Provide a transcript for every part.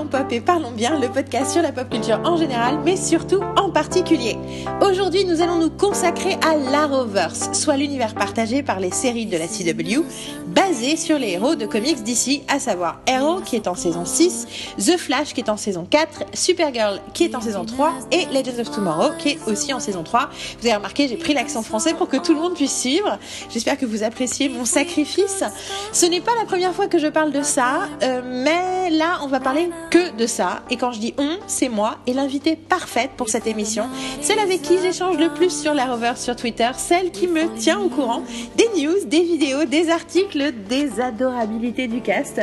Parlons Pop et Parlons Bien, le podcast sur la pop culture en général, mais surtout en particulier. Aujourd'hui, nous allons nous consacrer à l'Arrowverse, soit l'univers partagé par les séries de la CW, basé sur les héros de comics d'ici, à savoir Arrow qui est en saison 6, The Flash qui est en saison 4, Supergirl qui est en saison 3 et Legends of Tomorrow qui est aussi en saison 3. Vous avez remarqué, j'ai pris l'accent français pour que tout le monde puisse suivre. J'espère que vous appréciez mon sacrifice. Ce n'est pas la première fois que je parle de ça, euh, mais là, on va parler que de ça. Et quand je dis on, c'est moi et l'invité parfaite pour cette émission, celle avec qui j'échange le plus sur la rover sur Twitter, celle qui me tient au courant des news, des vidéos, des articles, des adorabilités du cast.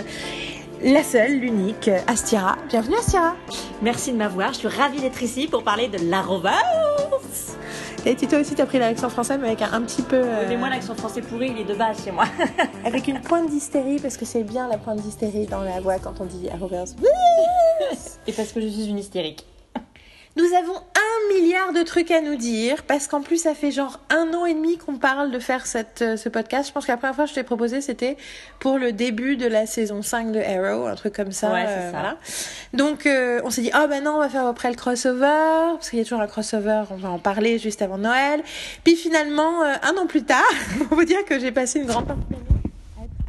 La seule, l'unique, Astira. Bienvenue Astira. Merci de m'avoir, je suis ravie d'être ici pour parler de la rover. Et tu toi aussi, t'as pris l'accent français, mais avec un, un petit peu. euh, Mais moi, l'accent français pourri, il est de base chez moi. Avec une pointe d'hystérie, parce que c'est bien la pointe d'hystérie dans la voix quand on dit Arrowverse. Et parce que je suis une hystérique. Nous avons un milliard de trucs à nous dire, parce qu'en plus, ça fait genre un an et demi qu'on parle de faire cette, euh, ce podcast. Je pense que la première fois que je t'ai proposé, c'était pour le début de la saison 5 de Arrow, un truc comme ça. Ouais, ça. Voilà. Donc, euh, on s'est dit, ah ben non, on va faire après le crossover, parce qu'il y a toujours un crossover, on va en parler juste avant Noël. Puis finalement, euh, un an plus tard, on peut dire que j'ai passé une grande partie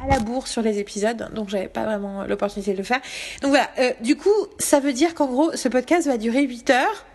à la bourre sur les épisodes, donc j'avais pas vraiment l'opportunité de le faire. Donc voilà, euh, du coup, ça veut dire qu'en gros, ce podcast va durer 8 heures.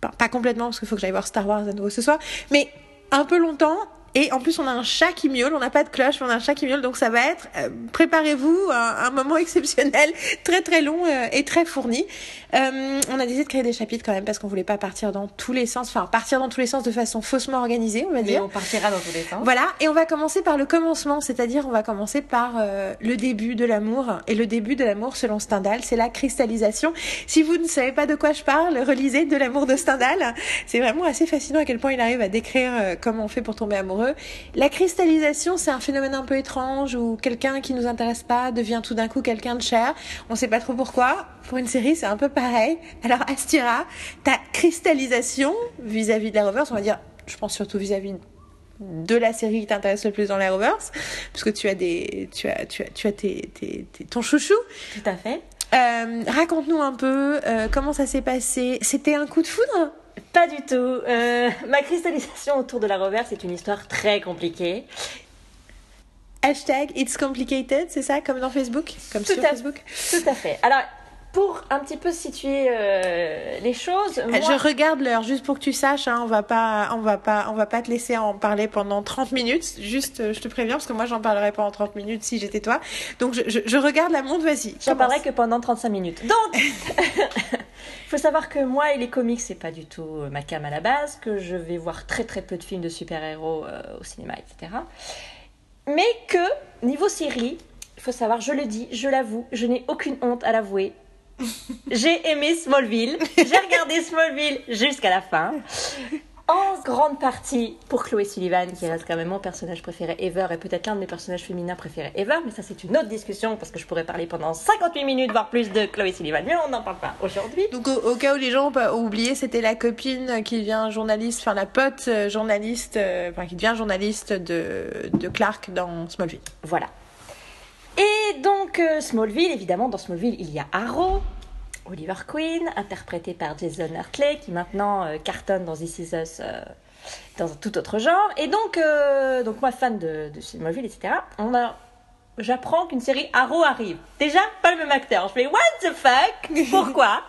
Pas, pas complètement, parce qu'il faut que j'aille voir Star Wars à nouveau ce soir, mais un peu longtemps. Et en plus, on a un chat qui miaule, on n'a pas de cloche, mais on a un chat qui miaule, donc ça va être, euh, préparez-vous, un, un moment exceptionnel, très très long euh, et très fourni. Euh, on a décidé de créer des chapitres quand même, parce qu'on voulait pas partir dans tous les sens, enfin partir dans tous les sens de façon faussement organisée, on va Mais dire. on partira dans tous les sens. Voilà, et on va commencer par le commencement, c'est-à-dire on va commencer par euh, le début de l'amour. Et le début de l'amour, selon Stendhal, c'est la cristallisation. Si vous ne savez pas de quoi je parle, relisez De l'amour de Stendhal. C'est vraiment assez fascinant à quel point il arrive à décrire euh, comment on fait pour tomber amoureux. La cristallisation, c'est un phénomène un peu étrange où quelqu'un qui nous intéresse pas devient tout d'un coup quelqu'un de cher. On sait pas trop pourquoi. Pour une série, c'est un peu pareil. Alors Astira, ta cristallisation vis-à-vis de la reverse, on va dire, je pense surtout vis-à-vis de la série qui t'intéresse le plus dans la Rovers, parce que tu as des, tu as, tu as, tu as tes, tes, tes- ton chouchou. Tout à fait. Euh, Raconte-nous un peu euh, comment ça s'est passé. C'était un coup de foudre? Pas du tout. Euh, ma cristallisation autour de la rover, c'est une histoire très compliquée. Hashtag It's complicated, c'est ça, comme dans Facebook, comme Tout sur à- Facebook. Tout à fait. Alors, pour un petit peu situer euh, les choses, moi... Je regarde l'heure juste pour que tu saches. Hein, on va pas, on va pas, on va pas te laisser en parler pendant 30 minutes. Juste, euh, je te préviens parce que moi j'en parlerais pas en 30 minutes si j'étais toi. Donc je, je, je regarde la montre. Vas-y. J'en parlerai que pendant 35 minutes. Donc, il faut savoir que moi et les comics, c'est pas du tout euh, ma cam à la base, que je vais voir très très peu de films de super-héros euh, au cinéma, etc. Mais que, niveau série, il faut savoir, je le dis, je l'avoue, je n'ai aucune honte à l'avouer. J'ai aimé Smallville, j'ai regardé Smallville jusqu'à la fin. En grande partie pour Chloé Sullivan, qui reste quand même mon personnage préféré ever et peut-être l'un de mes personnages féminins préférés ever, mais ça c'est une autre discussion parce que je pourrais parler pendant 58 minutes, voire plus de Chloé Sullivan, mais on n'en parle pas aujourd'hui. Donc au, au cas où les gens ont pas oublié, c'était la copine qui devient journaliste, enfin la pote euh, journaliste, euh, enfin qui devient journaliste de, de Clark dans Smallville. Voilà. Et donc euh, Smallville, évidemment, dans Smallville, il y a Arrow, Oliver Queen, interprété par Jason Hartley, qui maintenant euh, cartonne dans This Is Us euh, dans un tout autre genre. Et donc, donc moi, fan de, de Smallville, etc., on a... J'apprends qu'une série Arrow arrive. Déjà, pas le même acteur. Je fais What the fuck? Pourquoi?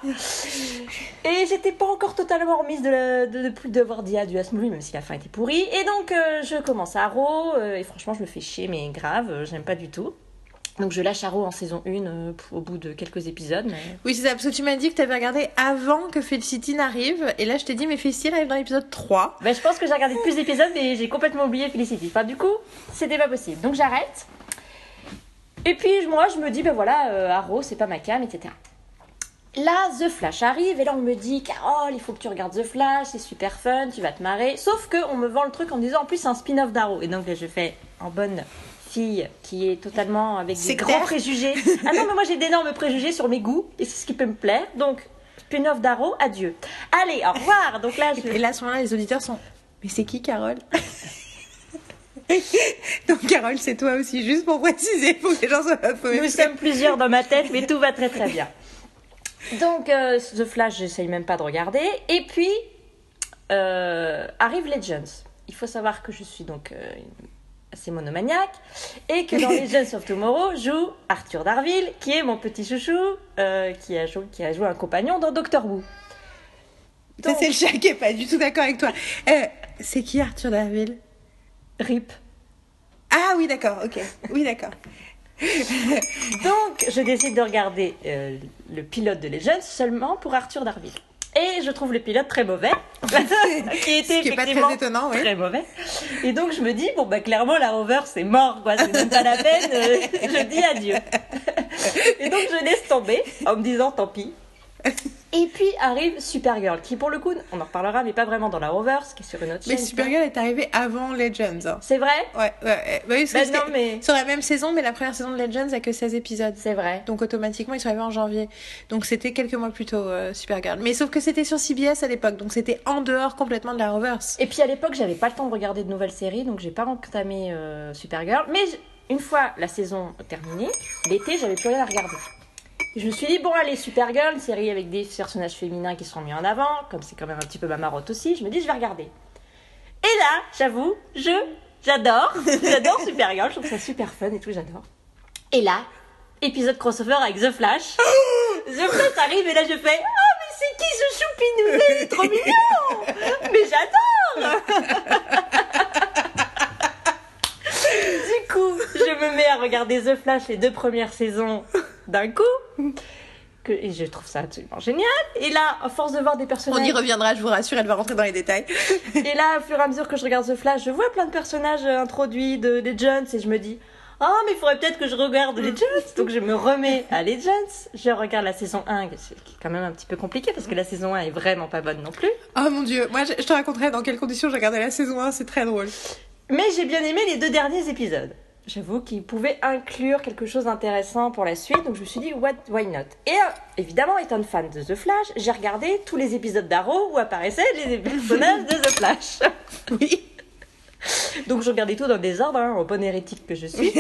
Et j'étais pas encore totalement remise de, la- de, de plus devoir dire adieu à Smallville, même si la fin était pourrie. Et donc, je commence Arrow, et franchement, je me fais chier, mais grave, j'aime pas du tout. Donc, je lâche Arrow en saison 1 euh, au bout de quelques épisodes. Mais... Oui, c'est ça, parce que tu m'as dit que tu avais regardé avant que Felicity n'arrive, et là je t'ai dit, mais Felicity arrive dans l'épisode 3. Ben, je pense que j'ai regardé plus d'épisodes, mais j'ai complètement oublié Felicity. Enfin, du coup, c'était pas possible. Donc, j'arrête. Et puis, moi, je me dis, ben voilà, euh, Arrow, c'est pas ma cam, etc. Là, The Flash arrive, et là, on me dit, Carole, il faut que tu regardes The Flash, c'est super fun, tu vas te marrer. Sauf que on me vend le truc en me disant, en plus, c'est un spin-off d'Arrow. Et donc, là, je fais en bonne fille qui est totalement avec des grands préjugés. Ah non, mais moi, j'ai d'énormes préjugés sur mes goûts, et c'est ce qui peut me plaire. Donc, spin-off d'Arrow, adieu. Allez, au revoir. Donc là, je... Et là, à ce moment-là, les auditeurs sont, mais c'est qui Carole Donc Carole, c'est toi aussi, juste pour préciser, pour que les gens soient. Nous sommes plusieurs dans ma tête, mais tout va très très bien. Donc, euh, The Flash, j'essaye même pas de regarder. Et puis, euh, arrive Legends. Il faut savoir que je suis donc euh, assez monomaniaque et que dans Legends of Tomorrow joue Arthur Darville, qui est mon petit chouchou, euh, qui, a joué, qui a joué un compagnon dans Doctor Who. Donc, c'est le chat qui est pas du tout d'accord avec toi. Euh, c'est qui Arthur Darville? RIP. Ah oui, d'accord, ok. Oui, d'accord. Donc, je décide de regarder euh, le pilote de Legends seulement pour Arthur Darville. Et je trouve le pilote très mauvais, qui était Ce qui est pas très effectivement étonnant, oui. très mauvais. Et donc je me dis bon bah clairement la rover c'est mort quoi, c'est même pas la peine, euh, je dis adieu. Et donc je laisse tomber en me disant tant pis. Et puis arrive Supergirl, qui pour le coup, on en reparlera, mais pas vraiment dans la Roverse, qui est sur une autre Mais chaîne. Supergirl est arrivé avant Legends. hein. C'est vrai Ouais, ouais, ouais. Bah oui, Bah non, mais- sur la même saison, mais la première saison de Legends a que 16 épisodes. C'est vrai. Donc automatiquement, ils sont arrivés en janvier. Donc c'était quelques mois plus tôt, euh, Supergirl. Mais sauf que c'était sur CBS à l'époque, donc c'était en dehors complètement de la Reverse. Et puis à l'époque, j'avais pas le temps de regarder de nouvelles séries, donc j'ai pas entamé euh, Supergirl. Mais une fois la saison terminée, l'été, j'avais plus rien à regarder. Et je me suis dit, bon, allez, Supergirl, une série avec des personnages féminins qui sont mis en avant, comme c'est quand même un petit peu ma marotte aussi, je me dis, je vais regarder. Et là, j'avoue, je, j'adore, j'adore Supergirl, je trouve ça super fun et tout, j'adore. Et là, épisode crossover avec The Flash. The Flash arrive et là je fais, oh, mais c'est qui ce choupinou Il est trop mignon Mais j'adore coup, je me mets à regarder The Flash les deux premières saisons d'un coup. Que, et je trouve ça absolument génial. Et là, à force de voir des On personnages. y reviendra, je vous rassure, elle va rentrer dans les détails. Et là, au fur et à mesure que je regarde The Flash, je vois plein de personnages euh, introduits de Legends et je me dis. Oh, mais il faudrait peut-être que je regarde Legends. Donc je me remets à Legends. Je regarde la saison 1, qui est quand même un petit peu compliqué parce que la saison 1 est vraiment pas bonne non plus. Oh mon dieu, moi je, je te raconterai dans quelles conditions j'ai regardé la saison 1, c'est très drôle. Mais j'ai bien aimé les deux derniers épisodes. J'avoue qu'ils pouvaient inclure quelque chose d'intéressant pour la suite, donc je me suis dit, what, why not? Et euh, évidemment, étant fan de The Flash, j'ai regardé tous les épisodes d'Arrow où apparaissaient les personnages de The Flash. Oui. Donc je regardais tout dans le désordre, hein, au bon hérétique que je suis.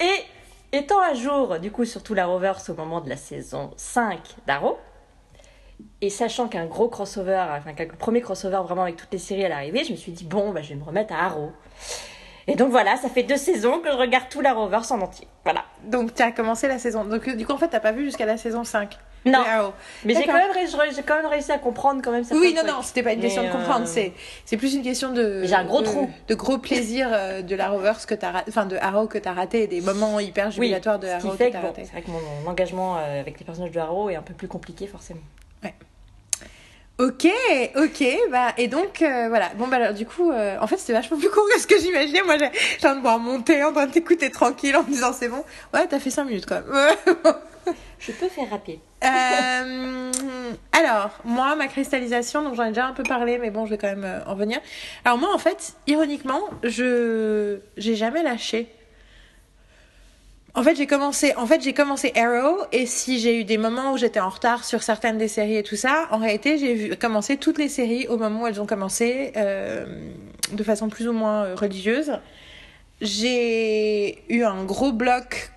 Et étant à jour, du coup, surtout la Rovers au moment de la saison 5 d'Arrow, et sachant qu'un gros crossover, enfin qu'un premier crossover vraiment avec toutes les séries à l'arrivée, je me suis dit, bon, bah, je vais me remettre à Arrow. Et donc voilà, ça fait deux saisons que je regarde tout la Rovers en entier. Voilà. Donc tu as commencé la saison. Donc du coup en fait t'as pas vu jusqu'à la saison 5. Non. de. Mais j'ai quand, même réussi- j'ai quand même réussi à comprendre quand même certains Oui, non, trucs. non, c'était pas une question Mais, de comprendre, euh, c'est c'est plus une question de. J'ai un gros de- trou. De gros plaisir euh, de la Rovers que t'as enfin de Arrow que t'as raté, et des moments hyper Oui, jubilatoires de ce qui Arrow que t'as bon, raté. c'est vrai que mon, mon engagement euh, avec les personnages de Arrow est un peu plus compliqué forcément. Ok, ok, bah et donc euh, voilà. Bon bah alors du coup, euh, en fait c'était vachement plus court que ce que j'imaginais. Moi j'ai train de boire mon thé, en train de t'écouter tranquille en me disant c'est bon. Ouais, t'as fait 5 minutes quand même. Je peux faire rapide. Euh, alors, moi, ma cristallisation, donc j'en ai déjà un peu parlé, mais bon, je vais quand même en venir. Alors moi, en fait, ironiquement, je j'ai jamais lâché. En fait, j'ai commencé, en fait, j'ai commencé Arrow, et si j'ai eu des moments où j'étais en retard sur certaines des séries et tout ça, en réalité, j'ai vu commencer toutes les séries au moment où elles ont commencé, euh, de façon plus ou moins euh, religieuse. J'ai eu un gros bloc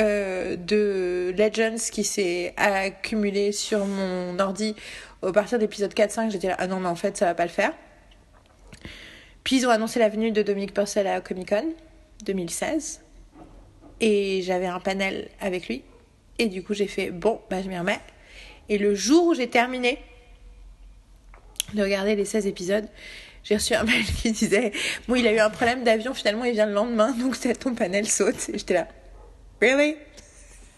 euh, de Legends qui s'est accumulé sur mon ordi au partir d'épisode 4-5. J'étais là, ah non, mais en fait, ça va pas le faire. Puis ils ont annoncé la venue de Dominique Purcell à Comic Con 2016. Et j'avais un panel avec lui. Et du coup, j'ai fait, bon, bah, je m'y remets. Et le jour où j'ai terminé de regarder les 16 épisodes, j'ai reçu un mail qui disait, bon, il a eu un problème d'avion, finalement, il vient le lendemain, donc ton panel saute. Et j'étais là, really?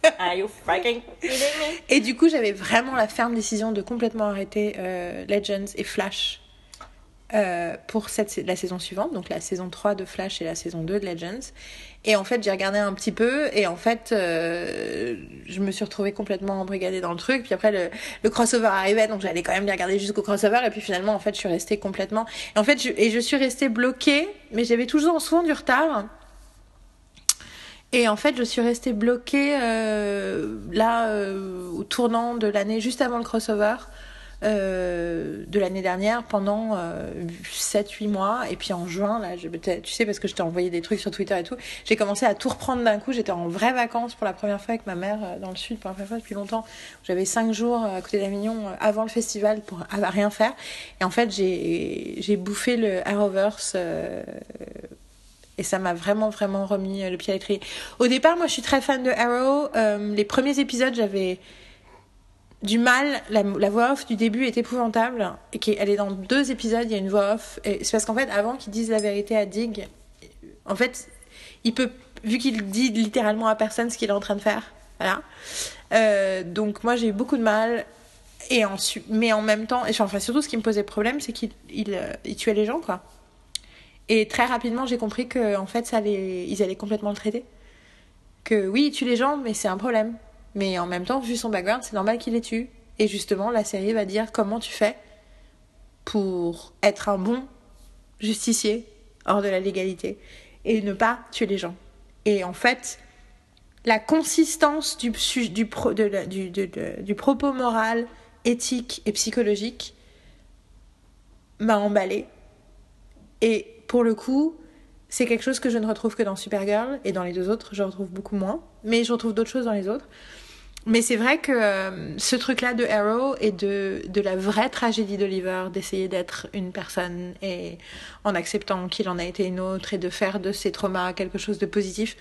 Are you fucking kidding me? Et du coup, j'avais vraiment la ferme décision de complètement arrêter euh, Legends et Flash euh, pour cette, la saison suivante, donc la saison 3 de Flash et la saison 2 de Legends. Et en fait, j'ai regardé un petit peu et en fait, euh, je me suis retrouvée complètement embrigadée dans le truc. Puis après, le, le crossover arrivait, donc j'allais quand même les regarder jusqu'au crossover. Et puis finalement, en fait, je suis restée complètement... Et en fait, je, et je suis restée bloquée, mais j'avais toujours souvent du retard. Et en fait, je suis restée bloquée euh, là, au tournant de l'année juste avant le crossover, euh, de l'année dernière pendant 7-8 mois. Et puis en juin, là, je, tu sais, parce que je t'ai envoyé des trucs sur Twitter et tout, j'ai commencé à tout reprendre d'un coup. J'étais en vraies vacances pour la première fois avec ma mère dans le sud, pour la première fois depuis longtemps. J'avais 5 jours à côté d'Avignon avant le festival pour rien faire. Et en fait, j'ai bouffé le Arrowverse et ça m'a vraiment, vraiment remis le pied à l'étrier. Au départ, moi, je suis très fan de Arrow. Euh, les premiers épisodes, j'avais du mal. La, voix off du début est épouvantable. Et elle est dans deux épisodes, il y a une voix off. Et c'est parce qu'en fait, avant qu'il dise la vérité à Dig, en fait, il peut, vu qu'il dit littéralement à personne ce qu'il est en train de faire. Voilà. Euh, donc, moi, j'ai eu beaucoup de mal. Et ensuite, mais en même temps, et enfin, surtout, ce qui me posait problème, c'est qu'il il, euh, tuait les gens, quoi. Et très rapidement, j'ai compris que en fait, ça allait, ils allaient complètement le traiter. Que oui, il tue les gens, mais c'est un problème. Mais en même temps, vu son background, c'est normal qu'il les tue. Et justement, la série va dire comment tu fais pour être un bon justicier hors de la légalité et ne pas tuer les gens. Et en fait, la consistance du, du, du, du propos moral, éthique et psychologique m'a emballé. Et pour le coup, c'est quelque chose que je ne retrouve que dans Supergirl et dans les deux autres, je retrouve beaucoup moins. Mais je retrouve d'autres choses dans les autres. Mais c'est vrai que euh, ce truc-là de Arrow et de, de la vraie tragédie d'Oliver, d'essayer d'être une personne et en acceptant qu'il en a été une autre et de faire de ses traumas quelque chose de positif,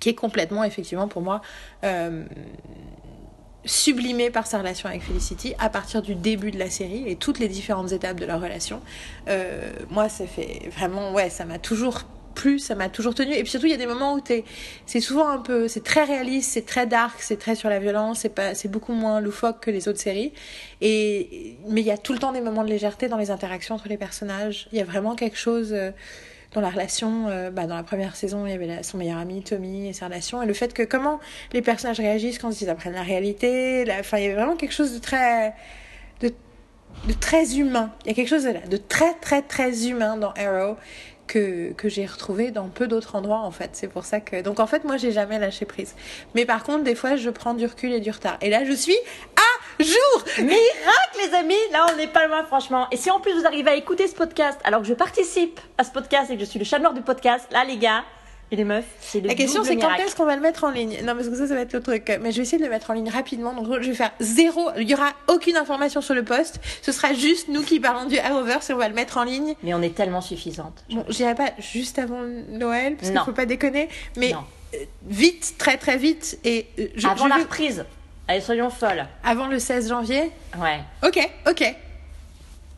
qui est complètement, effectivement, pour moi, euh, sublimé par sa relation avec Felicity à partir du début de la série et toutes les différentes étapes de leur relation. Euh, moi, ça fait vraiment, ouais, ça m'a toujours plu, ça m'a toujours tenu. Et puis surtout, il y a des moments où c'est souvent un peu, c'est très réaliste, c'est très dark, c'est très sur la violence, c'est pas, beaucoup moins loufoque que les autres séries. Et, mais il y a tout le temps des moments de légèreté dans les interactions entre les personnages. Il y a vraiment quelque chose, euh, dans la relation, euh, bah, dans la première saison, il y avait son meilleur ami Tommy et sa relation, et le fait que comment les personnages réagissent quand ils apprennent la réalité, enfin, il y avait vraiment quelque chose de très, de, de très humain. Il y a quelque chose de, de très, très, très humain dans Arrow que, j'ai retrouvé dans peu d'autres endroits en fait. C'est pour ça que. Donc en fait, moi j'ai jamais lâché prise. Mais par contre, des fois, je prends du recul et du retard. Et là, je suis à jour Miracle, les amis Là, on n'est pas loin, franchement. Et si en plus vous arrivez à écouter ce podcast alors que je participe à ce podcast et que je suis le chat du podcast, là, les gars, et les meufs, c'est La question, c'est quand est-ce qu'on va le mettre en ligne? Non, parce que ça, ça va être le truc. Mais je vais essayer de le mettre en ligne rapidement. Donc, je vais faire zéro. Il y aura aucune information sur le post. Ce sera juste nous qui parlons du Arrowverse et on va le mettre en ligne. Mais on est tellement suffisante. Bon, j'irai pas juste avant Noël, parce qu'il faut pas déconner. Mais euh, vite, très très vite. Et euh, avant la reprise. Allez, soyons folles. Avant le 16 janvier? Ouais. Ok, ok.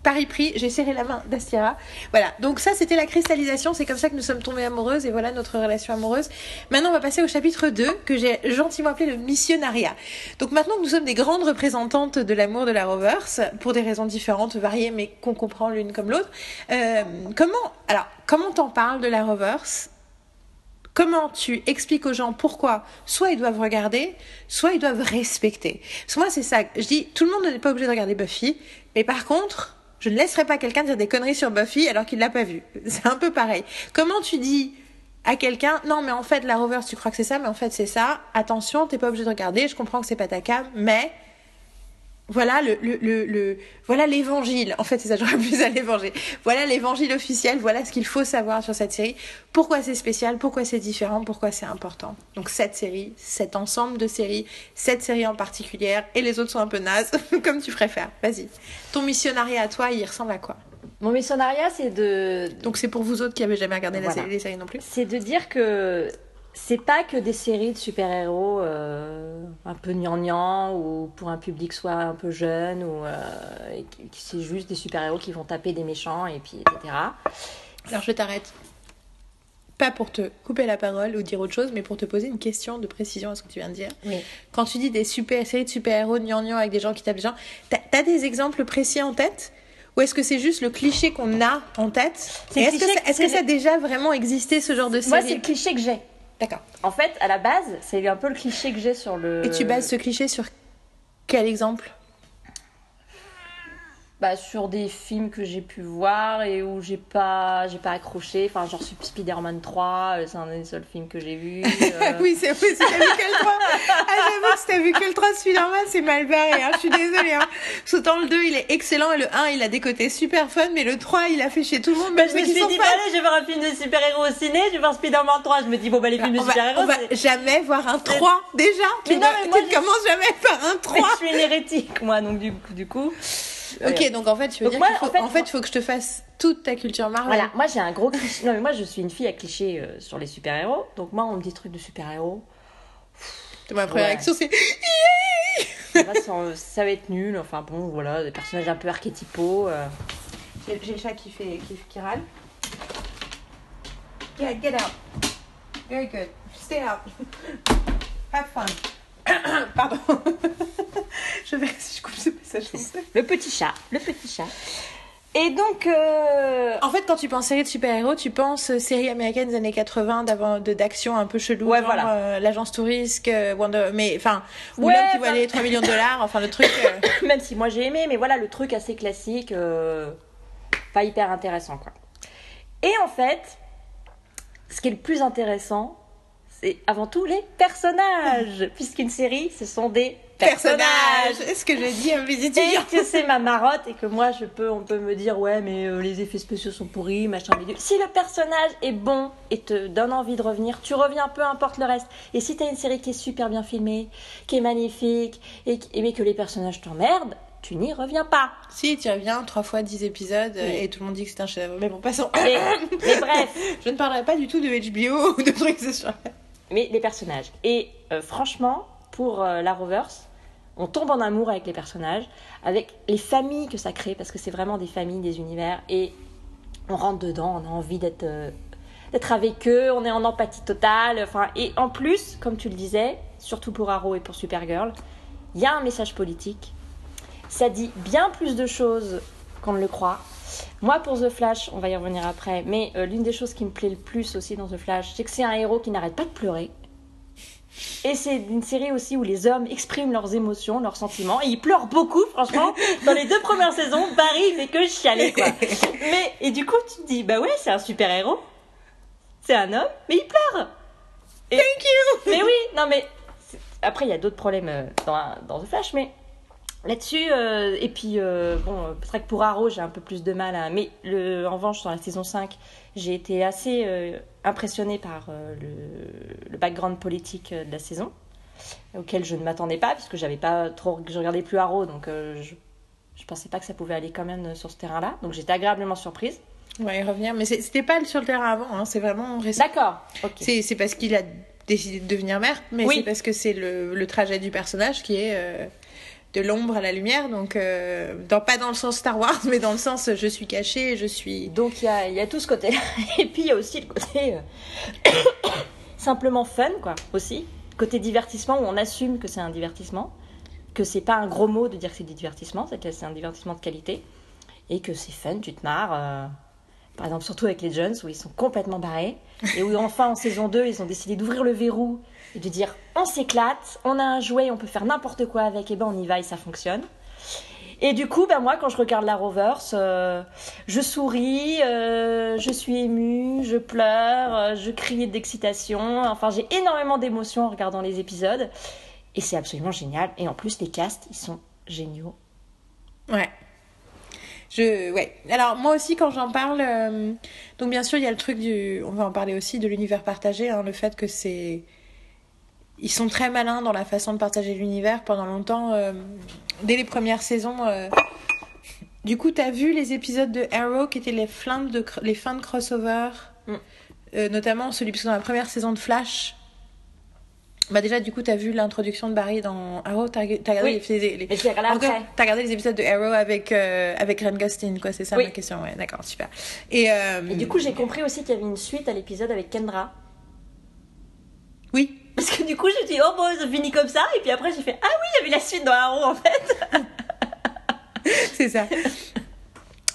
Paris pris, j'ai serré la main d'Astira. Voilà, donc ça c'était la cristallisation, c'est comme ça que nous sommes tombées amoureuses et voilà notre relation amoureuse. Maintenant on va passer au chapitre 2 que j'ai gentiment appelé le missionnariat. Donc maintenant que nous sommes des grandes représentantes de l'amour de la Rovers, pour des raisons différentes, variées mais qu'on comprend l'une comme l'autre, euh, comment, alors comment t'en parles de la Rovers? Comment tu expliques aux gens pourquoi soit ils doivent regarder, soit ils doivent respecter? Parce que moi, c'est ça. Je dis, tout le monde n'est pas obligé de regarder Buffy, mais par contre, je ne laisserai pas quelqu'un dire des conneries sur Buffy alors qu'il l'a pas vu. C'est un peu pareil. Comment tu dis à quelqu'un, non mais en fait la Rover tu crois que c'est ça, mais en fait c'est ça. Attention, t'es pas obligé de regarder. Je comprends que c'est pas ta cam, mais voilà le, le, le, voilà l'évangile. En fait, c'est ça, j'aurais plus à l'évangile. Voilà l'évangile officiel, voilà ce qu'il faut savoir sur cette série. Pourquoi c'est spécial, pourquoi c'est différent, pourquoi c'est important. Donc cette série, cet ensemble de séries, cette série en particulier, et les autres sont un peu nazes, comme tu préfères. Vas-y. Ton missionnariat à toi, il ressemble à quoi? Mon missionnariat, c'est de... Donc c'est pour vous autres qui avez jamais regardé la série, les séries non plus? C'est de dire que c'est pas que des séries de super-héros euh, un peu gnangnan ou pour un public soit un peu jeune ou euh, c'est juste des super-héros qui vont taper des méchants et puis etc. Alors je t'arrête. Pas pour te couper la parole ou dire autre chose, mais pour te poser une question de précision à ce que tu viens de dire. Quand tu dis des super séries de super-héros gnangnan avec des gens qui tapent des gens, t'as as des exemples précis en tête? Ou est-ce que c'est juste le cliché qu'on a en tête? Est-ce que, est que, ça a déjà vraiment existé ce genre de série Moi, c'est le cliché que j'ai. D'accord. En fait, à la base, c'est un peu le cliché que j'ai sur le. Et tu bases ce cliché sur quel exemple? Bah, sur des films que j'ai pu voir et où j'ai pas j'ai pas accroché enfin genre Spider-Man 3 euh, c'est un des seuls films que j'ai vu euh. oui c'est vrai c'est t'as vu que le 3 ah j'avoue que si t'as vu que le 3 Spider-Man c'est mal barré hein. je suis désolée hein. Autant le 2 il est excellent et le 1 il a des côtés super fun mais le 3 il a fait chez tout le monde bah, je me suis dit bah, allez je vais voir un film de super-héros au ciné je vais voir Spider-Man 3 je me dis bon bah les films de super-héros on va jamais voir un 3 déjà tu, non, mais moi, tu commences jamais par un 3 mais je suis une hérétique moi donc du coup, du coup Ok, donc en fait, tu veux dire qu'il faut, en fait, faut que je te fasse toute ta culture Marvel. Voilà, moi j'ai un gros cliché. Non, mais moi je suis une fille à cliché euh, sur les super-héros. Donc moi, on me dit trucs de super-héros. Ma première réaction, c'est. ça va être nul. Enfin bon, voilà, des personnages un peu archétypaux. Euh. J'ai le chat qui fait qui, qui râle. Yeah, get out. Very good. Stay out. Have fun. Pardon. je vais si je coupe ce message. Le petit chat, le petit chat. Et donc. Euh, en fait, quand tu penses série de super-héros, tu penses euh, série américaine des années 80 d'action un peu chelou. Ouais, voilà. Euh, L'agence touriste, Wonder. Mais enfin, ou l'homme qui voit les 3 millions de dollars, enfin le truc. Même si moi j'ai aimé, mais voilà, le truc assez classique, pas hyper intéressant quoi. Et en fait, ce qui est le plus intéressant, c'est avant tout les personnages. Puisqu'une série, ce sont des personnages. est ce que je dis à mes étudiants. Et que c'est ma marotte et que moi, je peux, on peut me dire, ouais, mais euh, les effets spéciaux sont pourris, machin, Si le personnage est bon et te donne envie de revenir, tu reviens, peu importe le reste. Et si t'as une série qui est super bien filmée, qui est magnifique, et, mais que les personnages t'emmerdent, tu n'y reviens pas. Si, tu reviens trois fois dix épisodes et tout le monde dit que c'est un chef-d'œuvre. Mais bon, passons. Mais, mais bref. je ne parlerai pas du tout de HBO ou de trucs ce soir mais les personnages. Et euh, franchement, pour euh, la Rovers, on tombe en amour avec les personnages, avec les familles que ça crée, parce que c'est vraiment des familles, des univers, et on rentre dedans, on a envie d'être euh, d'être avec eux, on est en empathie totale, enfin, et en plus, comme tu le disais, surtout pour Arrow et pour Supergirl, il y a un message politique. Ça dit bien plus de choses qu'on ne le croit. Moi, pour The Flash, on va y revenir après, mais euh, l'une des choses qui me plaît le plus aussi dans The Flash, c'est que c'est un héros qui n'arrête pas de pleurer. Et c'est une série aussi où les hommes expriment leurs émotions, leurs sentiments. Et ils pleurent beaucoup, franchement. Dans les deux premières saisons, Barry, fait que chialer, quoi. Mais, et du coup, tu te dis, bah ouais, c'est un super héros. C'est un homme, mais il pleure. Thank you! Mais oui, non, mais. Après, il y a d'autres problèmes euh, dans, dans The Flash, mais Là-dessus, euh, et puis, euh, bon, c'est vrai que pour Arrow, j'ai un peu plus de mal, à... mais le, en revanche, dans la saison 5, j'ai été assez euh, impressionnée par le, le, background politique de la saison, auquel je ne m'attendais pas, puisque j'avais pas trop, je regardais plus Arrow, donc je, je pensais pas que ça pouvait aller quand même sur ce terrain-là, donc j'étais agréablement surprise. On va y revenir, mais c'était pas sur le terrain avant, hein, c'est vraiment récent. D'accord, C'est parce qu'il a décidé de devenir maire, mais c'est parce que c'est le, le, trajet du personnage qui est de l'ombre à la lumière, donc euh, pas dans le sens Star Wars, mais dans le sens je suis caché, je suis. Donc il y a, y a, tout ce côté-là. Et puis il y a aussi le côté euh, simplement fun, quoi, aussi. Côté divertissement où on assume que c'est un divertissement, que c'est pas un gros mot de dire que c'est du divertissement, c'est que c'est un divertissement de qualité, et que c'est fun, tu te marres. Euh, par exemple, surtout avec les Jones où ils sont complètement barrés, et où enfin en saison 2, ils ont décidé d'ouvrir le verrou de dire on s'éclate, on a un jouet, on peut faire n'importe quoi avec, et ben on y va et ça fonctionne. Et du coup, ben moi, quand je regarde la Rovers, euh, je souris, euh, je suis émue, je pleure, euh, je crie d'excitation. Enfin, j'ai énormément d'émotions en regardant les épisodes. Et c'est absolument génial. Et en plus, les casts, ils sont géniaux. Ouais. Je, ouais. Alors moi aussi quand j'en parle, donc bien sûr il y a le truc du, on va en parler aussi de l'univers partagé, hein, le fait que c'est ils sont très malins dans la façon de partager l'univers pendant longtemps. Euh, dès les premières saisons. Euh, du coup, t'as vu les épisodes de Arrow qui étaient les, fins de, les fins de crossover mm. euh, Notamment celui, parce que dans la première saison de Flash. Bah déjà, du coup, t'as vu l'introduction de Barry dans Arrow T'as regardé, oui. les, les... T'as regardé les épisodes de Arrow avec, avec Ren Gostin, quoi, c'est ça ma question Ouais, d'accord, super. Et, Et du coup, j'ai compris aussi qu'il y avait une suite à l'épisode avec Kendra. Oui, parce que du coup, je me dit, oh bon, ça finit comme ça. Et puis après, j'ai fait, ah oui, il y avait la suite dans Arrow en fait. c'est ça.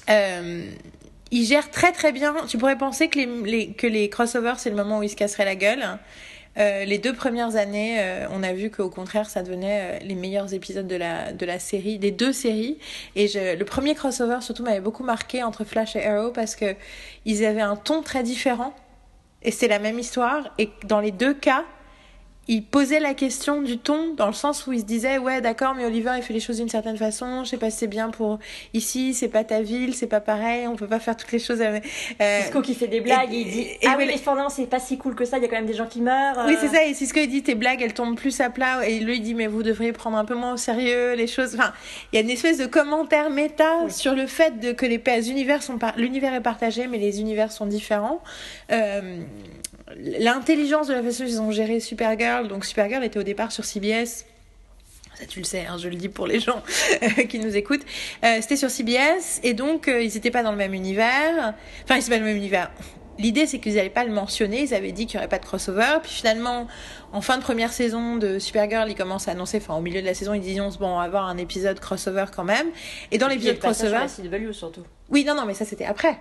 Euh, il gère très très bien. Tu pourrais penser que les, que les crossovers, c'est le moment où il se casserait la gueule. Euh, les deux premières années, euh, on a vu qu'au contraire, ça devenait euh, les meilleurs épisodes de la, de la série, des deux séries. Et le premier crossover, surtout, m'avait beaucoup marqué entre Flash et Arrow parce que ils avaient un ton très différent. Et c'est la même histoire. Et dans les deux cas, il posait la question du ton dans le sens où il se disait ouais d'accord mais Oliver il fait les choses d'une certaine façon je sais pas si c'est bien pour ici c'est pas ta ville c'est pas pareil on peut pas faire toutes les choses euh, Cisco qui fait des blagues et, il dit et, ah oui mais cependant c'est pas si cool que ça il y a quand même des gens qui meurent oui c'est ça et Cisco il dit tes blagues elles tombent plus à plat et lui il dit mais vous devriez prendre un peu moins au sérieux les choses. Enfin il y a une espèce de commentaire méta sur le fait de que les univers sont par... l'univers est partagé mais les univers sont différents. Euh l'intelligence de la façon dont ils ont géré Supergirl. Donc Supergirl était au départ sur CBS. Ça, tu le sais, hein, je le dis pour les gens qui nous écoutent. Euh, c'était sur CBS et donc euh, ils n'étaient pas dans le même univers. Enfin, ils n'étaient pas dans le même univers. L'idée, c'est qu'ils n'allaient pas le mentionner. Ils avaient dit qu'il n'y aurait pas de crossover. Puis finalement, en fin de première saison de Supergirl, ils commencent à annoncer, enfin au milieu de la saison, ils disent bon, on va avoir un épisode crossover quand même. Et dans l'épisode crossover, sur la CW surtout. Oui, non, non, mais ça c'était après.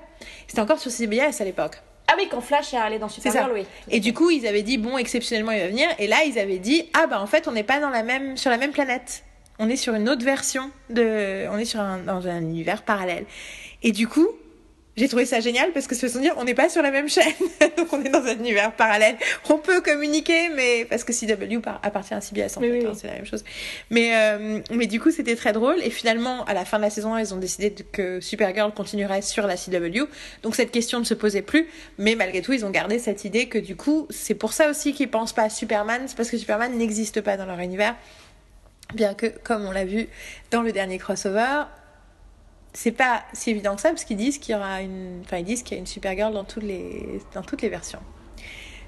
C'était encore sur CBS à l'époque. Ah oui, quand Flash est allé dans Supergirl, oui. Et du coup, ils avaient dit bon, exceptionnellement, il va venir. Et là, ils avaient dit ah bah en fait, on n'est pas dans la même sur la même planète. On est sur une autre version de, on est sur un dans un univers parallèle. Et du coup, j'ai trouvé ça génial parce que se façon dire on n'est pas sur la même chaîne. Donc on est dans un univers parallèle. On peut communiquer mais parce que CW appartient à CBS en fait hein, c'est la même chose. Mais euh, mais du coup c'était très drôle. Et finalement à la fin de la saison ils ont décidé que Supergirl continuerait sur la CW donc cette question ne se posait plus. Mais malgré tout ils ont gardé cette idée que du coup c'est pour ça aussi qu'ils pensent pas à Superman. C'est parce que Superman n'existe pas dans leur univers. Bien que comme on l'a vu dans le dernier crossover c'est pas si évident que ça parce qu'ils disent qu'il y aura une enfin ils disent qu'il y a une Supergirl dans toutes les dans toutes les versions.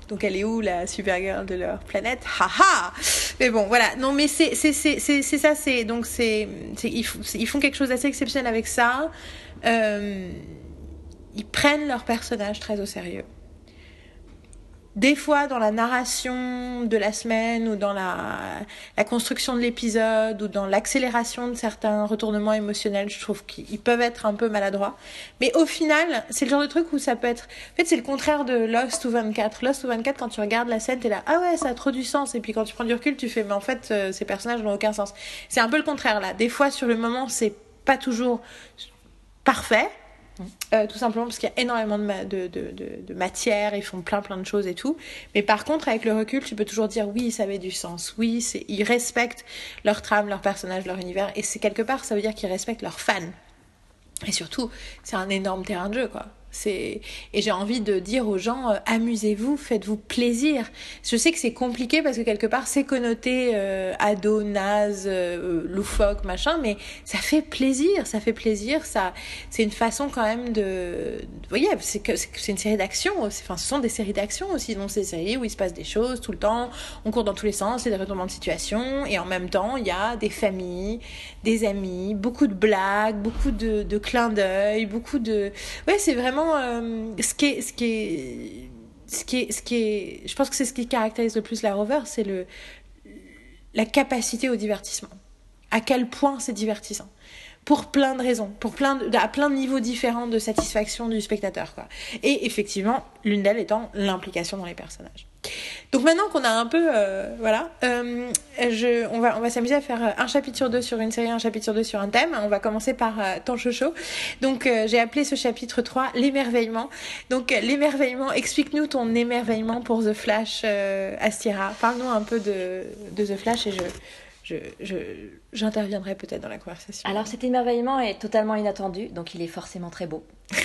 Donc elle est où la Supergirl de leur planète? Haha Mais bon, voilà. Non, mais c'est c'est c'est c'est ça. C'est donc c'est ils, ils font quelque chose d'assez exceptionnel avec ça. Euh, ils prennent leur personnage très au sérieux des fois dans la narration de la semaine ou dans la, construction de l'épisode ou dans l'accélération de certains retournements émotionnels, je trouve qu'ils peuvent être un peu maladroits. Mais au final, c'est le genre de truc où ça peut être... En fait, c'est le contraire de Lost ou 24. Lost ou 24, quand tu regardes la scène, t'es là, ah ouais, ça a trop du sens. Et puis quand tu prends du recul, tu fais, mais en fait, euh, ces personnages n'ont aucun sens. C'est un peu le contraire là. Des fois, sur le moment, c'est pas toujours parfait euh, tout simplement parce qu'il y a énormément de, de, de, de, matière, ils font plein plein de choses et tout. Mais par contre, avec le recul, tu peux toujours dire oui, ça avait du sens. Oui, ils respectent leur trame, leur personnage, leur univers. Et c'est quelque part, ça veut dire qu'ils respectent leurs fans. Et surtout, c'est un énorme terrain de jeu, quoi. C'est et j'ai envie de dire aux gens euh, amusez-vous, faites-vous plaisir. Je sais que c'est compliqué parce que quelque part c'est connoté euh, ado, naze, euh, loufoque, machin, mais ça fait plaisir, ça fait plaisir. Ça, c'est une façon quand même de, vous voyez, c'est c'est une série d'action. Enfin, ce sont des séries d'action aussi. Donc des séries où il se passe des choses tout le temps. On court dans tous les sens, il y a des retournements de situation et en même temps il y a des familles, des amis, beaucoup de blagues, beaucoup de, de clins d'œil, beaucoup de, ouais, c'est vraiment euh, ce qui est, ce qui ce qui ce qui est, je pense que c'est ce qui caractérise le plus la Rover, c'est le, la capacité au divertissement. À quel point c'est divertissant pour plein de raisons, pour plein à plein de niveaux différents de satisfaction du spectateur. Quoi. Et effectivement, l'une d'elles étant l'implication dans les personnages. Donc maintenant qu'on a un peu, euh, voilà, euh, je, on va, on va s'amuser à faire un chapitre sur deux sur une série, un chapitre sur deux sur un thème. On va commencer par euh, ton chocho. Donc j'ai appelé ce chapitre 3 l'émerveillement. Donc l'émerveillement, explique-nous ton émerveillement pour The Flash, Astira. Parle-nous un peu de, de The Flash et je, je, j'interviendrai peut-être dans la conversation. Alors cet émerveillement est totalement inattendu, donc il est forcément très beau.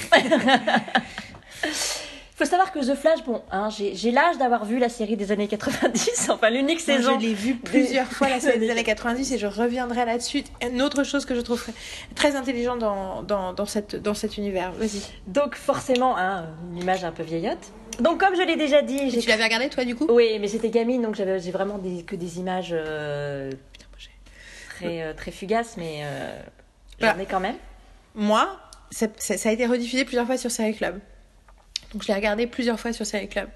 Il faut savoir que The Flash, bon, hein, j'ai l'âge d'avoir vu la série des années 90, enfin l'unique saison. je l'ai vu plusieurs fois la série des années 90 et je reviendrai là-dessus. Une autre chose que je trouve très intelligente dans, dans, dans, cette, dans cet univers. Vas-y. Donc forcément, hein, une image un peu vieillotte. Donc comme je l'ai déjà dit... Tu l'avais regardé toi du coup? Oui, mais j'étais gamine, donc j'ai vraiment des, que des images euh, très, euh, très fugaces, mais euh, j'en ai quand même. Moi, ça, ça a été rediffusé plusieurs fois sur Série Club. Donc je l'ai regardé plusieurs fois sur Série Club.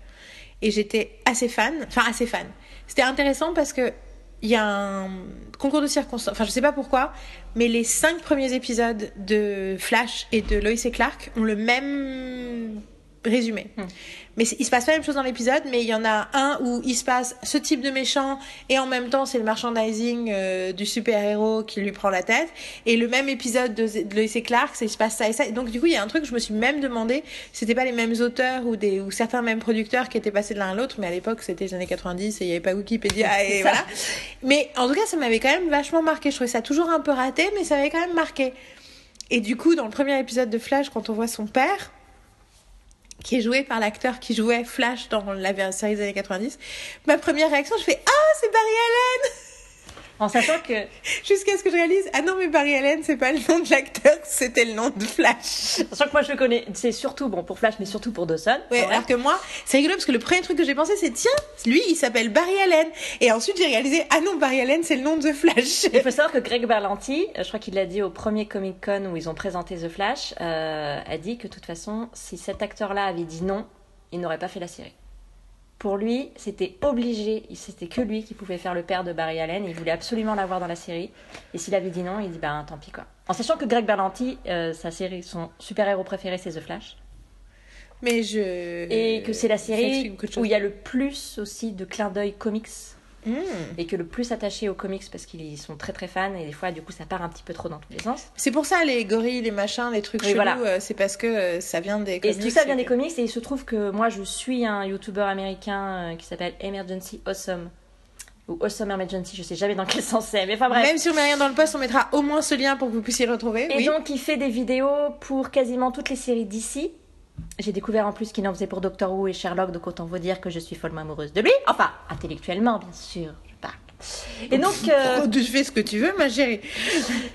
Et j'étais assez fan, enfin assez fan. C'était intéressant parce que il y a un concours de circonstances, enfin je sais pas pourquoi, mais les cinq premiers épisodes de Flash et de Lois et Clark ont le même résumé. Hmm. Mais il se passe pas la même chose dans l'épisode, mais il y en a un où il se passe ce type de méchant et en même temps c'est le merchandising euh, du super-héros qui lui prend la tête. Et le même épisode de, de Lois et Clark, c'est il se passe ça et ça. Et donc du coup il y a un truc, je me suis même demandé, c'était pas les mêmes auteurs ou des ou certains mêmes producteurs qui étaient passés de l'un à l'autre, mais à l'époque c'était les années 90 et il y avait pas Wikipédia et voilà. Mais en tout cas ça m'avait quand même vachement marqué. Je trouvais ça toujours un peu raté, mais ça m'avait quand même marqué. Et du coup, dans le premier épisode de Flash, quand on voit son père, qui est joué par l'acteur qui jouait Flash dans la série des années 90, ma première réaction, je fais Ah, c'est Barry Allen En sachant que Jusqu'à ce que je réalise Ah non, mais Barry Allen, c'est pas le nom de l'acteur, c'était le nom de Flash. Sachant que moi je le connais, c'est surtout bon pour Flash, mais surtout pour Dawson. Ouais, alors que moi, c'est rigolo parce que le premier truc que j'ai pensé, c'est Tiens, lui, il s'appelle Barry Allen. Et ensuite, j'ai réalisé Ah non, Barry Allen, c'est le nom de The Flash. Il faut savoir que Greg Berlanti, euh, je crois qu'il l'a dit au premier Comic Con où ils ont présenté The Flash, euh, a dit que de toute façon, si cet acteur-là avait dit non, il n'aurait pas fait la série. Pour lui, c'était obligé, c'était que lui qui pouvait faire le père de Barry Allen, et il voulait absolument l'avoir dans la série. Et s'il avait dit non, il dit ben tant pis quoi. En sachant que Greg Berlanti, euh, sa série, son super-héros préféré, c'est The Flash. Mais je. Et que c'est la série où il y a le plus aussi de clins d'œil comics Mmh. et que le plus attaché aux comics parce qu'ils sont très très fans et des fois du coup ça part un petit peu trop dans tous les sens. C'est pour ça les gorilles, les machins, les trucs chelous, voilà. euh, c'est parce que euh, ça vient des Et comics. tout ça vient et des comics et il se trouve que moi je suis un youtubeur américain euh, qui s'appelle Emergency Awesome ou Awesome Emergency, je sais jamais dans quel sens c'est, mais enfin bref. Même si on met rien dans le post, on mettra au moins ce lien pour que vous puissiez le retrouver. Et oui. donc il fait des vidéos pour quasiment toutes les séries d'ici. J'ai découvert en plus qu'il en faisait pour Doctor Who et Sherlock, donc autant vous dire que je suis follement amoureuse de lui. Enfin, intellectuellement bien sûr, je parle. Et donc, euh, Oh, tu fais ce que tu veux, ma chérie?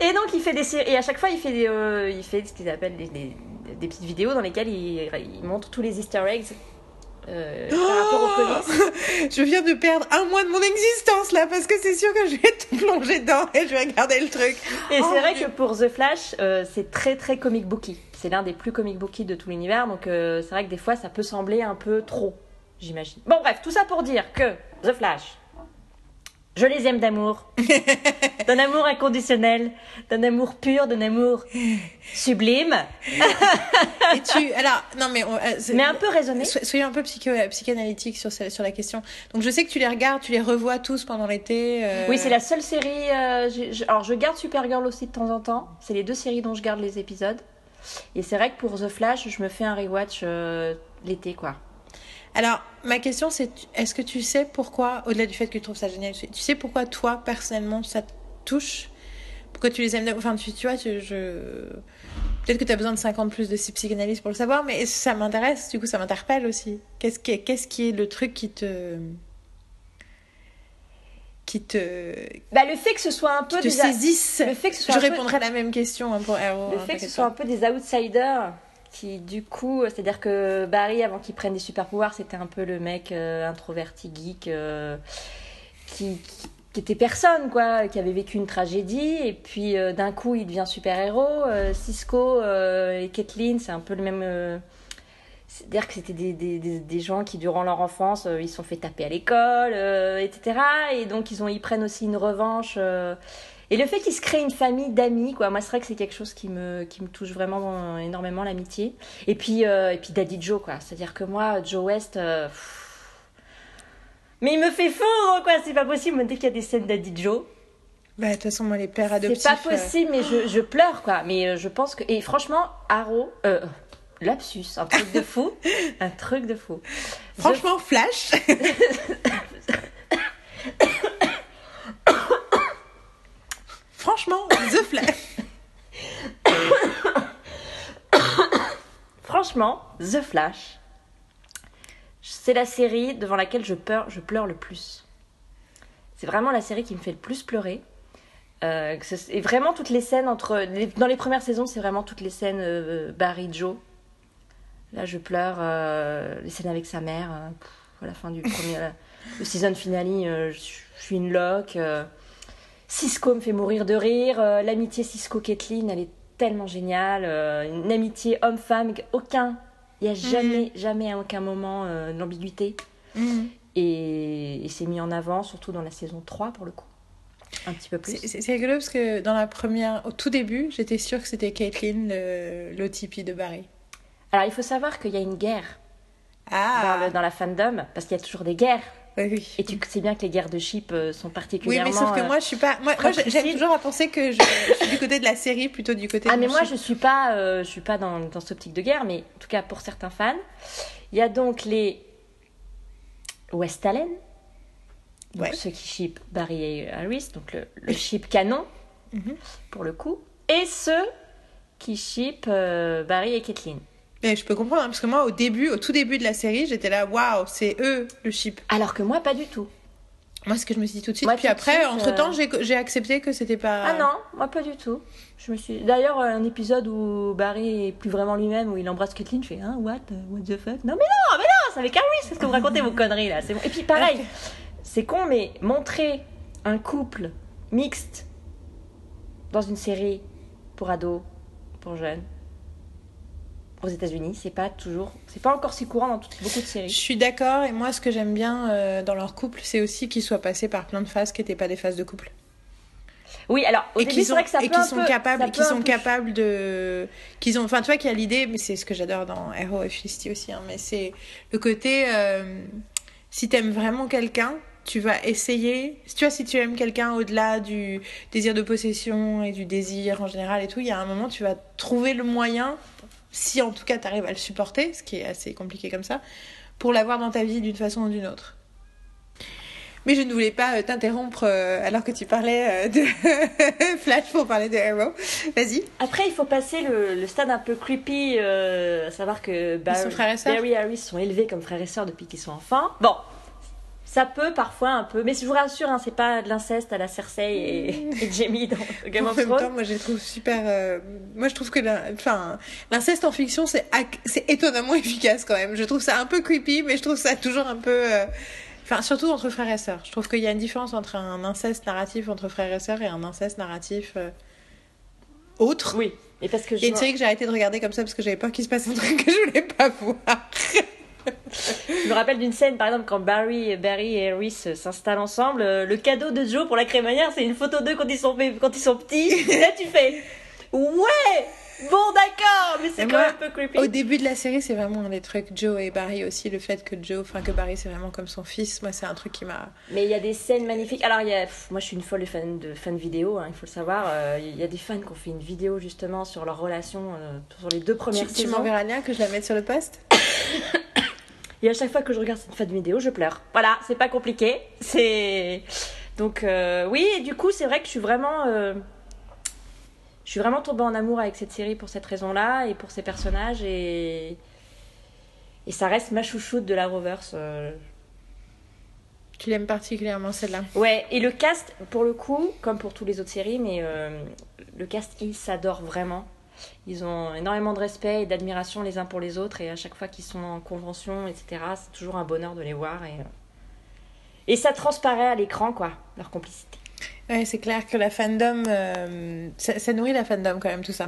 Et donc il fait des séries et à chaque fois il fait des, euh, il fait ce qu'ils appellent des, des- des petites vidéos dans lesquelles il, il montre tous les Easter eggs euh, par rapport aux comics. Je viens de perdre un mois de mon existence là parce que c'est sûr que je vais te plonger dedans et je vais regarder le truc. Et Oh, c'est vrai Dieu. que pour The Flash euh, c'est très très comic booky. C'est l'un des plus comic booky de tout l'univers donc euh, c'est vrai que des fois ça peut sembler un peu trop, j'imagine. Bon bref tout ça pour dire que The Flash. Je les aime d'amour, d'un amour inconditionnel, d'un amour pur, d'un amour sublime, Et tu, alors, non mais, on- euh, mais un peu raisonné. So- Soyons un peu psycho, psychanalytique sur, la question. Donc je sais que tu les regardes, tu les revois tous pendant l'été. euh, Oui, c'est la seule série. euh, alors, je garde Supergirl aussi de temps en temps. C'est les deux séries dont je garde les épisodes. Et c'est vrai que pour The Flash, je me fais un rewatch euh, l'été, quoi. Alors, ma question c'est, est-ce que tu sais pourquoi, au-delà du fait que tu trouves ça génial, tu sais pourquoi toi, personnellement, ça te touche? Pourquoi tu les aimes Enfin, tu, tu vois. Peut-être que tu as besoin de 50 plus de psychanalyse pour le savoir, mais ça m'intéresse, du coup, ça m'interpelle aussi. Qu'est-ce qui, est, qu'est-ce qui est le truc qui te... qui te... Bah, le fait que ce soit un peu te des. Le fait que ce soit Je peu- répondrai à la même question hein, pour Arrow. Le hein, fait que ce soit un peu des outsiders qui, du coup, euh, c'est-à-dire que Barry, avant qu'il prenne des super pouvoirs, c'était un peu le mec euh, introverti, geek, euh, qui, qui, qui était personne, quoi, qui avait vécu une tragédie, et puis euh, d'un coup, il devient super-héros. Euh, Cisco et Kathleen, c'est un peu le même. C'est-à-dire que c'était des, des, des, des gens qui, durant leur enfance, euh, ils se sont fait taper à l'école, euh, etc. Et donc, ils, ont, ils prennent aussi une revanche. euh, et le fait qu'ils se créent une famille d'amis, quoi, moi c'est vrai que c'est quelque chose qui me, qui me touche vraiment énormément, l'amitié. Et puis, et puis Daddy Joe, quoi. C'est-à-dire que moi, Joe West, pff, mais il me fait fondre, quoi. C'est pas possible, dès qu'il y a des scènes Daddy Joe. Bah, de toute façon, moi, les pères adoptifs. C'est pas possible, mais je, je pleure, quoi. Mais je pense que. Et franchement, Arrow. Lapsus, un truc de fou. un truc de fou. Franchement, Flash. Franchement, The Flash. Franchement, The Flash, c'est la série devant laquelle je pleure, je pleure le plus. C'est vraiment la série qui me fait le plus pleurer. Euh, et vraiment toutes les scènes entre les- dans les premières saisons, c'est vraiment toutes les scènes euh, Barry Joe. Là, je pleure. euh, les scènes avec sa mère euh, pff, à la fin du premier euh, le season finale, euh, je suis une loque. Cisco me fait mourir de rire. L'amitié Cisco-Kathleen, elle est tellement géniale. une amitié homme-femme, aucun. Il n'y a jamais, jamais à aucun moment de l'ambiguïté. Mhm. Et, et c'est mis en avant, surtout dans la saison 3 pour le coup. Un petit peu plus. C'est- rigolo parce que dans la première, au tout début, j'étais sûre que c'était Caitlyn, le- l'OTP de Barry. Alors il faut savoir qu'il y a une guerre Ah dans, le- dans la fandom, parce qu'il y a toujours des guerres. Oui, oui. Et tu sais bien que les guerres de ship euh, sont Oui, particulièrement. mais sauf que euh, moi, je suis pas. Moi, moi j'aime toujours à penser que je, je suis du côté de la série plutôt du côté. Ah de mais moi chip. je suis pas euh, je suis pas dans, dans cette optique de guerre mais en tout cas pour certains fans il y a donc les West Allen donc Ouais. ceux qui ship Barry et Harris donc le, le ship canon Mhm. pour le coup et ceux qui ship euh, Barry et Kathleen Mais je peux comprendre, hein, parce que moi, au début, au tout début de la série, j'étais là, waouh, c'est eux le chip. alors que moi pas du tout Moi, ce que je me suis dit tout de suite. Moi, Puis après, suite, entre temps, euh, j'ai accepté que c'était pas. ah non moi pas du tout je me suis d'ailleurs un épisode où Barry est plus vraiment lui-même où il embrasse Kathleen je fais hein what euh, what the fuck? Non mais non mais non c'est avec Harris c'est ce que vous racontez vos conneries là bon et puis pareil C'est con, mais montrer un couple mixte dans une série pour ados, pour jeunes, aux États-Unis, c'est pas toujours, c'est pas encore si courant dans toutes- beaucoup de Je séries. suis d'accord, et moi, ce que j'aime bien euh, dans leur couple, c'est aussi qu'ils soient passés par plein de phases qui n'étaient pas des phases de couple. Oui, alors au et début, sont, vrai que ça et un sont peu- capables, un sont peu- capables de, qu'ils ont, enfin, tu vois, qu'il y a l'idée, mais c'est ce que j'adore dans Arrow et Felicity aussi, hein, mais c'est le côté, euh, si t'aimes vraiment quelqu'un, tu vas essayer, tu vois, si tu aimes quelqu'un au-delà du désir de possession et du désir en général et tout, il y a un moment, tu vas trouver le moyen, si en tout cas tu arrives à le supporter, ce qui est assez compliqué comme ça, pour l'avoir dans ta vie d'une façon ou d'une autre. Mais je ne voulais pas euh, t'interrompre euh, alors que tu parlais euh, de Flash pour parler de Arrow. Vas-y. Après, il faut passer le, le stade un peu creepy, euh, à savoir que Barry, et sœurs Barry et Harris sont élevés comme frères et sœurs depuis qu'ils sont enfants. Bon, ça peut parfois un peu, mais je vous rassure, hein, c'est pas de l'inceste à la Cersei et, et Jamie dans Game en of même temps, Thrones. moi je trouve super. euh, Moi je trouve que l'inceste en fiction c'est étonnamment efficace quand même. Je trouve ça un peu creepy, mais je trouve ça toujours un peu. euh, Enfin, surtout entre frères et sœurs. Je trouve qu'il y a une différence entre un inceste narratif entre frères et sœurs et un inceste narratif euh, autre. Oui, et parce que Il y a je une série que j'ai arrêté de regarder comme ça parce que j'avais peur qu'il se passe un truc que je voulais pas voir. Je me rappelle d'une scène, par exemple, quand Barry, Barry et Harris euh, s'installent ensemble. euh, Le cadeau de Joe pour la crémaillère, c'est une photo d'eux quand ils sont, quand ils sont petits. Et là, tu fais Ouais Bon, d'accord, mais c'est quand moi, même un peu creepy. Au début de la série, c'est vraiment un des trucs. Joe et Barry aussi, le fait que Joe, enfin que Barry, c'est vraiment comme son fils. Moi, c'est un truc qui m'a. Mais il y a des scènes magnifiques. Alors, il y a, pff, moi, je suis une folle fan de fan vidéo, hein, il faut le savoir. Euh, Il y a des fans qui ont fait une vidéo justement sur leur relation euh, sur les deux Tu, premières tu saisons. m'enverras le lien que je la mette sur le post. Et à chaque fois que je regarde cette fan vidéo, je pleure. Voilà, c'est pas compliqué. C'est donc euh, oui. Et du coup, c'est vrai que je suis vraiment, euh, je suis vraiment tombée en amour avec cette série pour cette raison-là et pour ces personnages et et ça reste ma chouchoute de la Roverse. euh. Tu l'aimes particulièrement celle-là? Ouais. Et le cast, pour le coup, comme pour toutes les autres séries, mais le cast, ils s'adorent vraiment. Ils ont énormément de respect et d'admiration les uns pour les autres et à chaque fois qu'ils sont en convention, etc., c'est toujours un bonheur de les voir et, euh, et ça transparaît à l'écran, quoi, leur complicité. Ouais, c'est clair que la fandom, euh, ça, nourrit la fandom quand même tout ça.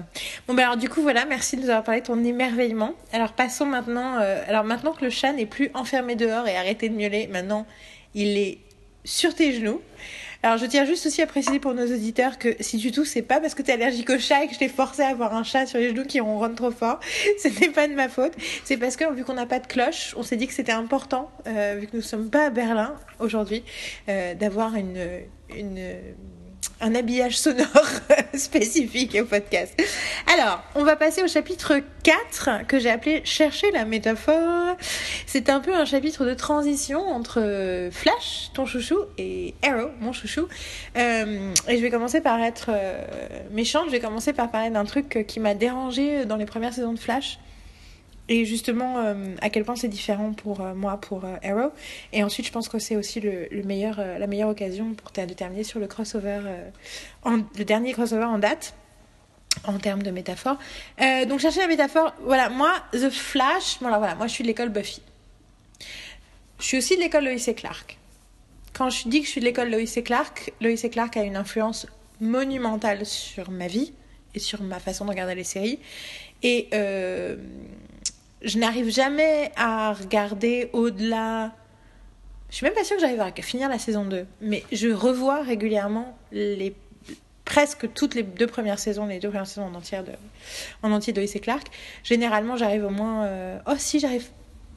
Bon ben alors du coup voilà, merci de nous avoir parlé de ton émerveillement. Alors passons maintenant, euh, alors maintenant que le chat n'est plus enfermé dehors et arrêté de miauler, maintenant il est sur tes genoux. Alors je tiens juste aussi à préciser pour nos auditeurs que si tu tousses, c'est pas parce que t'es allergique au chat et que je t'ai forcé à avoir un chat sur les genoux qui ronronne trop fort. Ce n'est pas de ma faute. C'est parce que vu qu'on n'a pas de cloche, on s'est dit que c'était important, euh, vu que nous sommes pas à Berlin aujourd'hui, euh, d'avoir une, une un habillage sonore spécifique au podcast. Alors, on va passer au chapitre 4 que j'ai appelé Chercher la métaphore. C'est un peu un chapitre de transition entre Flash, ton chouchou, et Arrow, mon chouchou. Euh, et je vais commencer par être euh, méchante, je vais commencer par parler d'un truc qui m'a dérangé dans les premières saisons de Flash. Et justement, euh, à quel point c'est différent pour euh, moi, pour euh, Arrow. Et ensuite, je pense que c'est aussi le, le meilleur, euh, la meilleure occasion pour de terminer sur le crossover, euh, en- le dernier crossover en date, en termes de métaphore. Donc, chercher la métaphore, voilà, moi, The Flash, bon, alors voilà, moi je suis de l'école Buffy. Je suis aussi de l'école Lois et Clark. Quand je dis que je suis de l'école Lois et Clark, Lois et Clark a une influence monumentale sur ma vie et sur ma façon de regarder les séries. Et euh, je n'arrive jamais à regarder au-delà. Je suis même pas sûre que j'arrive à finir la saison 2, mais je revois régulièrement les presque toutes les deux premières saisons, les deux premières saisons en entière de, en entier de et Clark. Généralement, j'arrive au moins. euh, Oh, si, j'arrive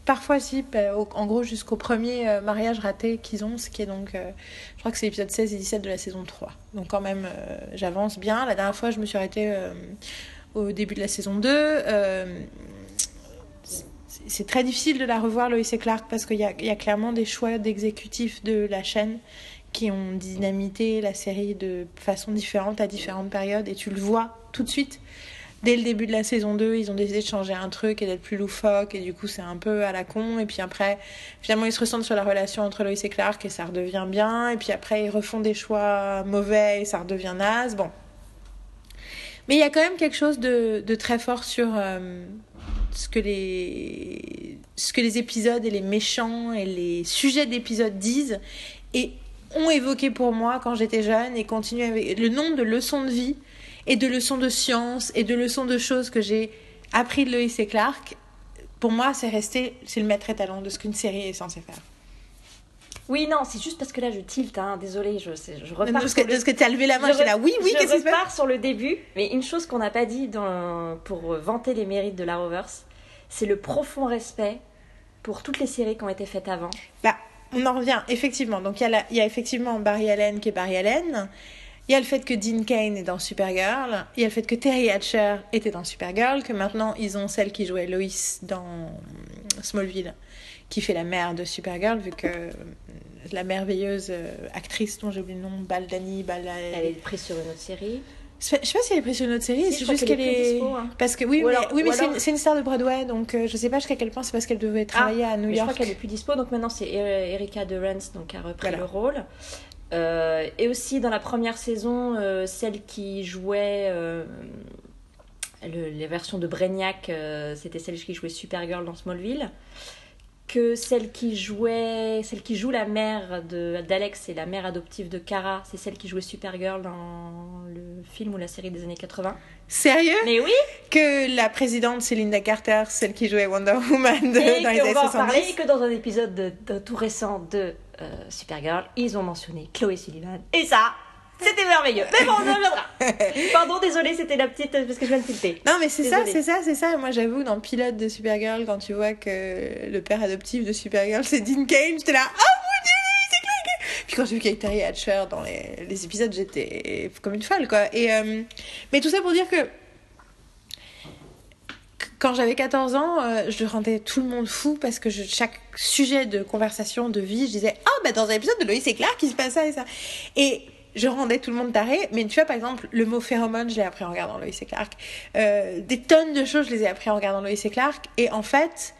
parfois si, bah, en gros jusqu'au premier euh, mariage raté qu'ils ont, ce qui est donc, euh, je crois que c'est l'épisode 16 et 17 de la saison 3. Donc quand même, j'avance bien. La dernière fois, je me suis arrêtée au début de la saison 2. C'est- très difficile de la revoir, Lois et Clark, parce qu'il y a, clairement des choix d'exécutifs de la chaîne qui ont dynamité la série de façon différente à différentes périodes, et tu le vois tout de suite. Dès le début de la saison 2, ils ont décidé de changer un truc et d'être plus loufoque, et du coup, c'est un peu à la con. Et puis après, finalement, ils se ressentent sur la relation entre Lois et Clark, et ça redevient bien. Et puis après, ils refont des choix mauvais, et ça redevient naze. Bon. Mais il y a quand même quelque chose de, de très fort sur euh, ce, que les, ce que les épisodes et les méchants et les sujets d'épisodes disent et ont évoqué pour moi quand j'étais jeune et continuent avec le nombre de leçons de vie et de leçons de science et de leçons de choses que j'ai appris de Lois et Clark. Pour moi, c'est resté, c'est le maître étalon de ce qu'une série est censée faire. Oui, non, c'est juste parce que là je tilte, hein. désolée, je, je repars. Parce que, le- que tu as levé la main, Je là, oui, oui, je qu'est-ce qui se passe repars sur le début, mais une chose qu'on n'a pas dit dans, pour vanter les mérites de la Rovers, c'est le profond respect pour toutes les séries qui ont été faites avant. Bah, on en revient, effectivement. Donc, il y, a la- il y a effectivement Barry Allen qui est Barry Allen. Il y a le fait que Dean Kane est dans Supergirl. Il y a le fait que Terry Hatcher était dans Supergirl. Que maintenant, ils ont celle qui jouait Lois dans Smallville, qui fait la mère de Supergirl, vu que la merveilleuse euh, actrice dont j'ai oublié le nom, Baldani, Bal- Elle est prise sur une autre série. Je sais pas si elle est prise sur une autre série, Si, c'est juste qu'elle est plus est. dispo, hein. Parce que oui, Ou mais, oui, mais c'est une, star de Broadway, donc euh, je sais pas jusqu'à quel point c'est parce qu'elle devait travailler à New Mais je crois York. qu'elle est plus dispo, donc maintenant c'est Er- Erika Durance donc, qui a repris Voilà. le rôle. Euh, et aussi dans la première saison, euh, celle qui jouait le- les versions de Brainiac, c'était celle qui jouait Supergirl dans Smallville. Que celle qui jouait, celle qui joue la mère de d'Alex et la mère adoptive de Kara, c'est celle qui jouait Supergirl dans le film ou la série des années 80. Sérieux? Mais oui, Que la présidente, c'est Linda Carter, celle qui jouait Wonder Woman de- et dans les années va en parler 70. et que dans un épisode de, de tout récent de euh, Supergirl, ils ont mentionné Chloé Sullivan. Et ça, c'était merveilleux. Mais bon, on y reviendra. Pardon, désolé, c'était la petite parce que je viens de tilter. Non, mais c'est ça, c'est ça, c'est ça. Moi, j'avoue, dans le pilote de Supergirl, quand tu vois que le père adoptif de Supergirl, c'est Dean Kane, j'étais là, oh mon dieu, c'est clair que... Puis quand j'ai vu qu'il y Terry Hatcher dans les, les épisodes, j'étais comme une folle, quoi. Et, euh, Mais tout ça pour dire que quand j'avais 14 ans, euh, je rendais tout le monde fou parce que je- chaque sujet de conversation, de vie, je disais Ah, bah dans un épisode de Lois et Clark, il se passe ça et ça. Et je rendais tout le monde taré. Mais tu vois, par exemple, le mot phéromone, je l'ai appris en regardant Lois et Clark. Euh, des tonnes de choses, je les ai appris en regardant Lois et Clark. Et en fait,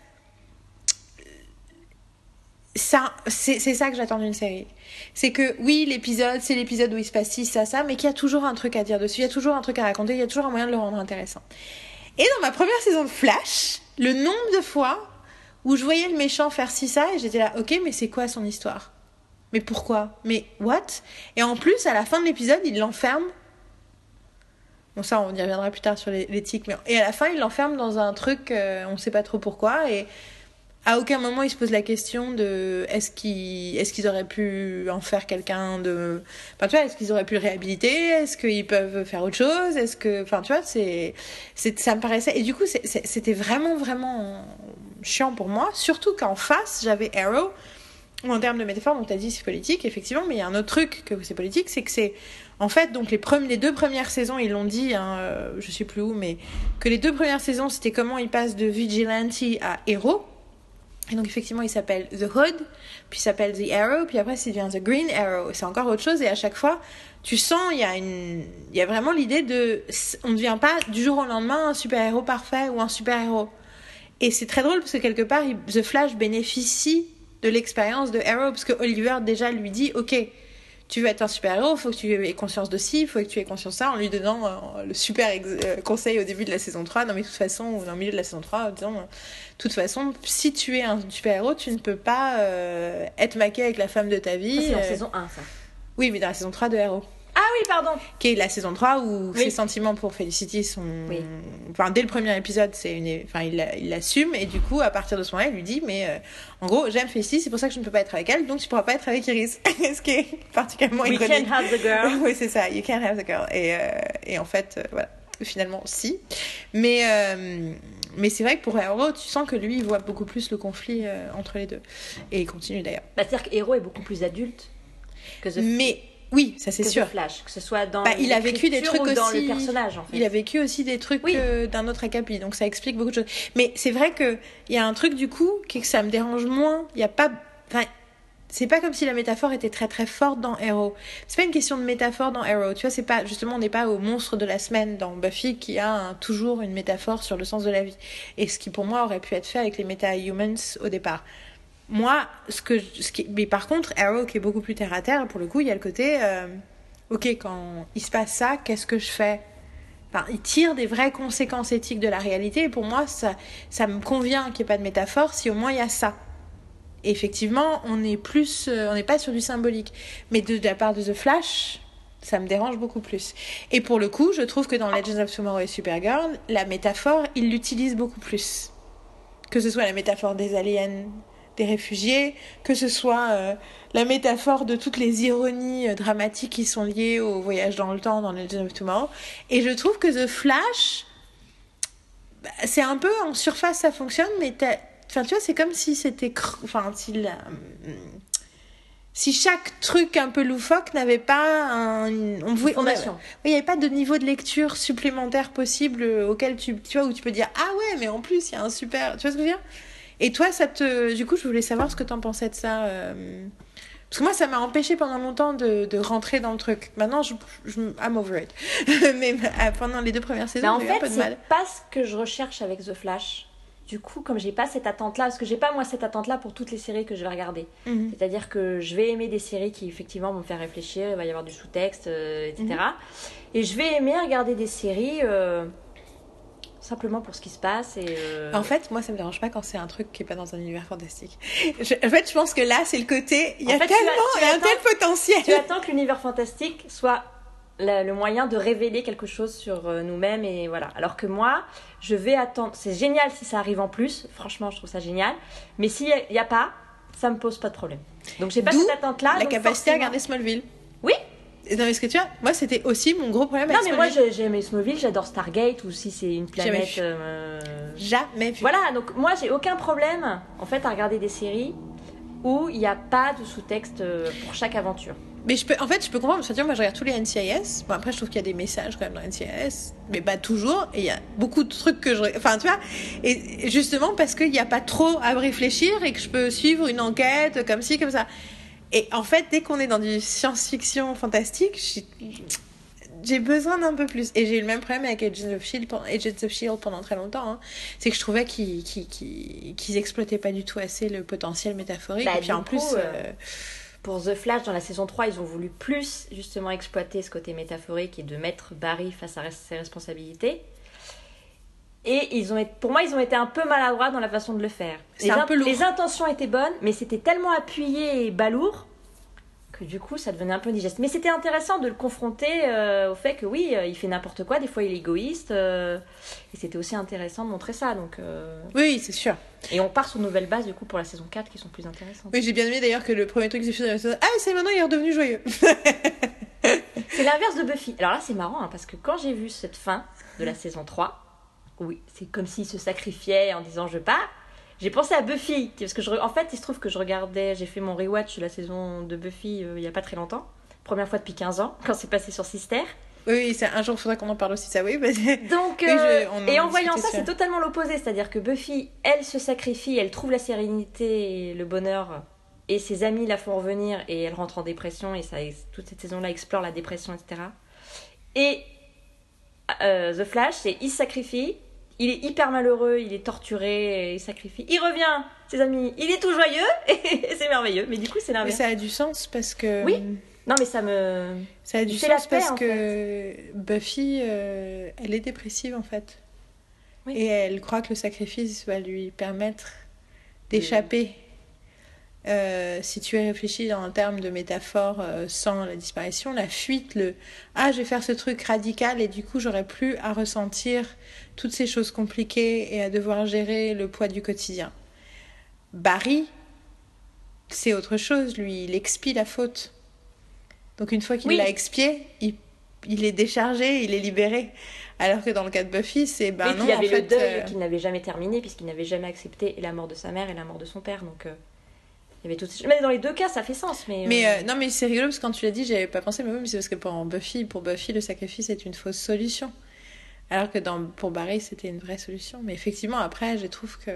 ça, c'est c'est ça que j'attends d'une série. C'est que oui, l'épisode, c'est l'épisode où il se passe ci, ça, ça, mais qu'il y a toujours un truc à dire dessus, il y a toujours un truc à raconter, il y a toujours un moyen de le rendre intéressant. Et dans ma première saison de Flash, le nombre de fois où je voyais le méchant faire ci, ça, et j'étais là, ok, mais c'est quoi son histoire? Mais pourquoi? Mais what? Et en plus, à la fin de l'épisode, il l'enferme. Bon, ça, on y reviendra plus tard sur l'éthique, mais. Et à la fin, il l'enferme dans un truc, euh, on sait pas trop pourquoi, et à aucun moment il se pose la question de est-ce qu'ils qu'ils auraient pu en faire quelqu'un de enfin tu vois est-ce qu'ils auraient pu le réhabiliter? Est-ce qu'ils peuvent faire autre chose? Est-ce que enfin tu vois c'est ça me paraissait et du coup c'était vraiment vraiment chiant pour moi surtout qu'en face j'avais Arrow en termes de métaphore donc t'as dit c'est politique effectivement mais il y a un autre truc que c'est politique c'est que c'est en fait donc les deux premières saisons ils l'ont dit hein, euh, je sais plus où mais que les deux premières saisons c'était comment ils passent de vigilante à héros et donc effectivement, il s'appelle The Hood, puis il s'appelle The Arrow, puis après, il devient The Green Arrow. C'est encore autre chose, et à chaque fois, tu sens, il y a une, il y a vraiment l'idée de, on ne devient pas du jour au lendemain un super-héros parfait ou un super-héros. Et c'est très drôle parce que quelque part, The Flash bénéficie de l'expérience de Arrow, parce que Oliver déjà lui dit, ok, tu veux être un super-héros, faut que tu aies conscience de ci, faut que tu aies conscience de ça, en lui donnant euh, le super euh, conseil au début de la saison 3. Non mais de toute façon, ou dans le milieu de la saison 3, en disant, euh, de toute façon, si tu es un super-héros, tu ne peux pas euh, être maqué avec la femme de ta vie. c'est en euh, saison 1, ça. Oui, mais dans la saison 3 de Arrow. Ah oui, pardon. Qui est la saison 3 où Oui. ses sentiments pour Felicity sont. Oui. Enfin, dès le premier épisode, c'est une... enfin, il la- il l'assume, et du coup, à partir de ce moment-là, il lui dit Mais euh, en gros, j'aime Felicity, c'est pour ça que je ne peux pas être avec elle, donc tu pourras pas être avec Iris. Ce qui est particulièrement We ironique. can have the girl. oui, c'est ça. You can't have the girl. Et, euh, et en fait, euh, voilà. Finalement, si. Mais, mais c'est vrai que pour Arrow, tu sens que lui, il voit beaucoup plus le conflit entre les deux. Et il continue d'ailleurs. Bah, C'est-à-dire que Hero est beaucoup plus adulte que The, Mais oui, ça c'est sûr. Flash, que ce soit dans Bah, il a vécu des trucs ou dans le personnage en fait. Il a vécu aussi des trucs Oui. euh, d'un autre acabit, donc ça explique beaucoup de choses. Mais c'est vrai que il y a un truc du coup qui que ça me dérange moins. Il y a pas, enfin, c'est pas comme si la métaphore était très très forte dans Arrow. C'est pas une question de métaphore dans Arrow. Tu vois, c'est pas justement on n'est pas au monstre de la semaine dans Buffy qui a un- toujours une métaphore sur le sens de la vie. Et ce qui pour moi aurait pu être fait avec les meta-humans au départ. Moi, ce que, ce qui, mais par contre, Arrow qui est beaucoup plus terre à terre, pour le coup, il y a le côté, euh, ok, quand il se passe ça, qu'est-ce que je fais? Enfin, il tire des vraies conséquences éthiques de la réalité. Et pour moi, ça, ça me convient qu'il n'y ait pas de métaphore si au moins il y a ça. Effectivement, on est plus, euh, on n'est pas sur du symbolique. Mais de, de la part de The Flash, ça me dérange beaucoup plus. Et pour le coup, je trouve que dans Legends of Tomorrow et Supergirl, la métaphore, il l'utilise beaucoup plus. Que ce soit la métaphore des aliens, des réfugiés, que ce soit euh, la métaphore de toutes les ironies euh, dramatiques qui sont liées au voyage dans le temps dans Legends of Tomorrow. Et je trouve que The Flash, bah, c'est un peu en surface ça fonctionne, mais enfin tu vois, c'est comme si c'était, enfin si la- si chaque truc un peu loufoque n'avait pas un, on oui, il n'y avait pas de niveau de lecture supplémentaire possible euh, auquel tu, tu vois, où tu peux dire Ah ouais, mais en plus, il y a un super. Tu vois ce que je veux dire? Et toi, ça te. Du coup, je voulais savoir ce que t'en pensais de ça. euh, Parce que moi, ça m'a empêché pendant longtemps de, de rentrer dans le truc. Maintenant, je, je, I'm over it. mais euh, pendant les deux premières saisons, en eu un fait, peu de c'est pas ce que je recherche avec The Flash. Du coup, comme j'ai pas cette attente-là, parce que j'ai pas moi cette attente-là pour toutes les séries que je vais regarder. Mhm. C'est-à-dire que je vais aimer des séries qui effectivement vont me faire réfléchir, il va y avoir du sous-texte, euh, etc. Mhm. Et je vais aimer regarder des séries euh, simplement pour ce qui se passe. Et, euh, En fait, moi, ça me dérange pas quand c'est un truc qui est pas dans un univers fantastique. Je- en fait, je pense que là, c'est le côté. Il y a tu tellement, as- tu il y a un tel potentiel. tu attends que l'univers fantastique soit la- le moyen de révéler quelque chose sur euh, nous-mêmes et voilà. Alors que moi, je vais attendre. C'est génial si ça arrive en plus. Franchement, je trouve ça génial. Mais s'il n'y a, pas, ça me pose pas de problème. Donc j'ai pas cette attente-là. la capacité à regarder Smallville. Oui. Non, mais ce que tu vois, moi, c'était aussi mon gros problème Non avec mais moi Smallville. j'ai j'ai aimé Smallville, j'adore Stargate ou si c'est une Jamais planète. vu. euh, Jamais vu. Voilà, donc moi j'ai aucun problème en fait à regarder des séries où il n'y a pas de sous-texte euh, pour chaque aventure. Mais je peux, en fait, je peux comprendre, parce que moi je regarde tous les NCIS. Bon, après, je trouve qu'il y a des messages quand même dans NCIS, mais pas toujours. Et il y a beaucoup de trucs que je. Enfin, tu vois, et justement parce qu'il n'y a pas trop à me réfléchir et que je peux suivre une enquête comme ci, comme ça. Et en fait, dès qu'on est dans du science-fiction fantastique, j'ai- besoin d'un peu plus. Et j'ai eu le même problème avec Agents of Shield, pendant- Agents of Shield pendant très longtemps. hein. C'est que je trouvais qu'ils qu'ils exploitaient pas du tout assez le potentiel métaphorique. Bah, et puis en coup, plus. euh, euh, Pour The Flash, dans la saison 3, ils ont voulu plus justement exploiter ce côté métaphorique et de mettre Barry face à ses responsabilités. Et ils ont été, pour moi, ils ont été un peu maladroits dans la façon de le faire. C'est Les un in- peu lourd. Les intentions étaient bonnes, mais c'était tellement appuyé et balourd que du coup, ça devenait un peu digeste. Mais c'était intéressant de le confronter euh, au fait que oui, euh, il fait n'importe quoi, des fois il est égoïste. euh, et c'était aussi intéressant de montrer ça. Donc, euh, Oui, c'est sûr. Et on part sur nouvelles bases du coup pour la saison 4 qui sont plus intéressantes. Oui, j'ai bien aimé d'ailleurs que le premier truc que j'ai fait dans la saison, ah, c'est maintenant il est redevenu joyeux. C'est l'inverse de Buffy. Alors là, c'est marrant hein, parce que quand j'ai vu cette fin de la saison 3, oui, c'est comme s'il se sacrifiait en disant je pars. J'ai pensé à Buffy parce que je, en fait, il se trouve que je regardais, j'ai fait mon rewatch de la saison de Buffy euh, il y a pas très longtemps, première fois depuis 15 ans quand c'est passé sur Sister. Oui, c'est un jour, il faudra qu'on en parle aussi, ça, oui. Donc, Oui, euh, je- on en et en voyant ça, c'est totalement l'opposé. C'est-à-dire que Buffy, elle se sacrifie, elle trouve la sérénité et le bonheur, et ses amis la font revenir, et elle rentre en dépression, et ça, toute cette saison-là explore la dépression, etc. Et euh, The Flash, c'est il se sacrifie, il est hyper malheureux, il est torturé, il sacrifie, il revient, ses amis, il est tout joyeux, et c'est merveilleux. Mais du coup, c'est Mais l'inverse. ça a du sens parce que. Oui. Non, mais ça me. Ça a du sens paix, parce que Buffy, euh, elle est dépressive en fait. Oui. Et elle croit que le sacrifice va lui permettre d'échapper. Euh, si tu es réfléchi en termes de métaphore euh, sans la disparition, la fuite, le ah je vais faire ce truc radical et du coup j'aurai plus à ressentir toutes ces choses compliquées et à devoir gérer le poids du quotidien. Barry, c'est autre chose, lui, il expie la faute. Donc une fois qu'il Oui. l'a expié, il il est déchargé, il est libéré. Alors que dans le cas de Buffy, c'est ben Et non, y en avait fait, le deuil euh, qu'il n'avait jamais terminé, puisqu'il n'avait jamais accepté et la mort de sa mère et la mort de son père. Donc, euh, il y avait toutes ces... Mais dans les deux cas, ça fait sens. Mais, Mais euh, euh, non, mais c'est rigolo parce que quand tu l'as dit, j'avais pas pensé, mais oui, mais c'est parce que pour Buffy, pour Buffy, le sacrifice est une fausse solution. Alors que dans, pour Barry, c'était une vraie solution. Mais effectivement, après, je trouve que.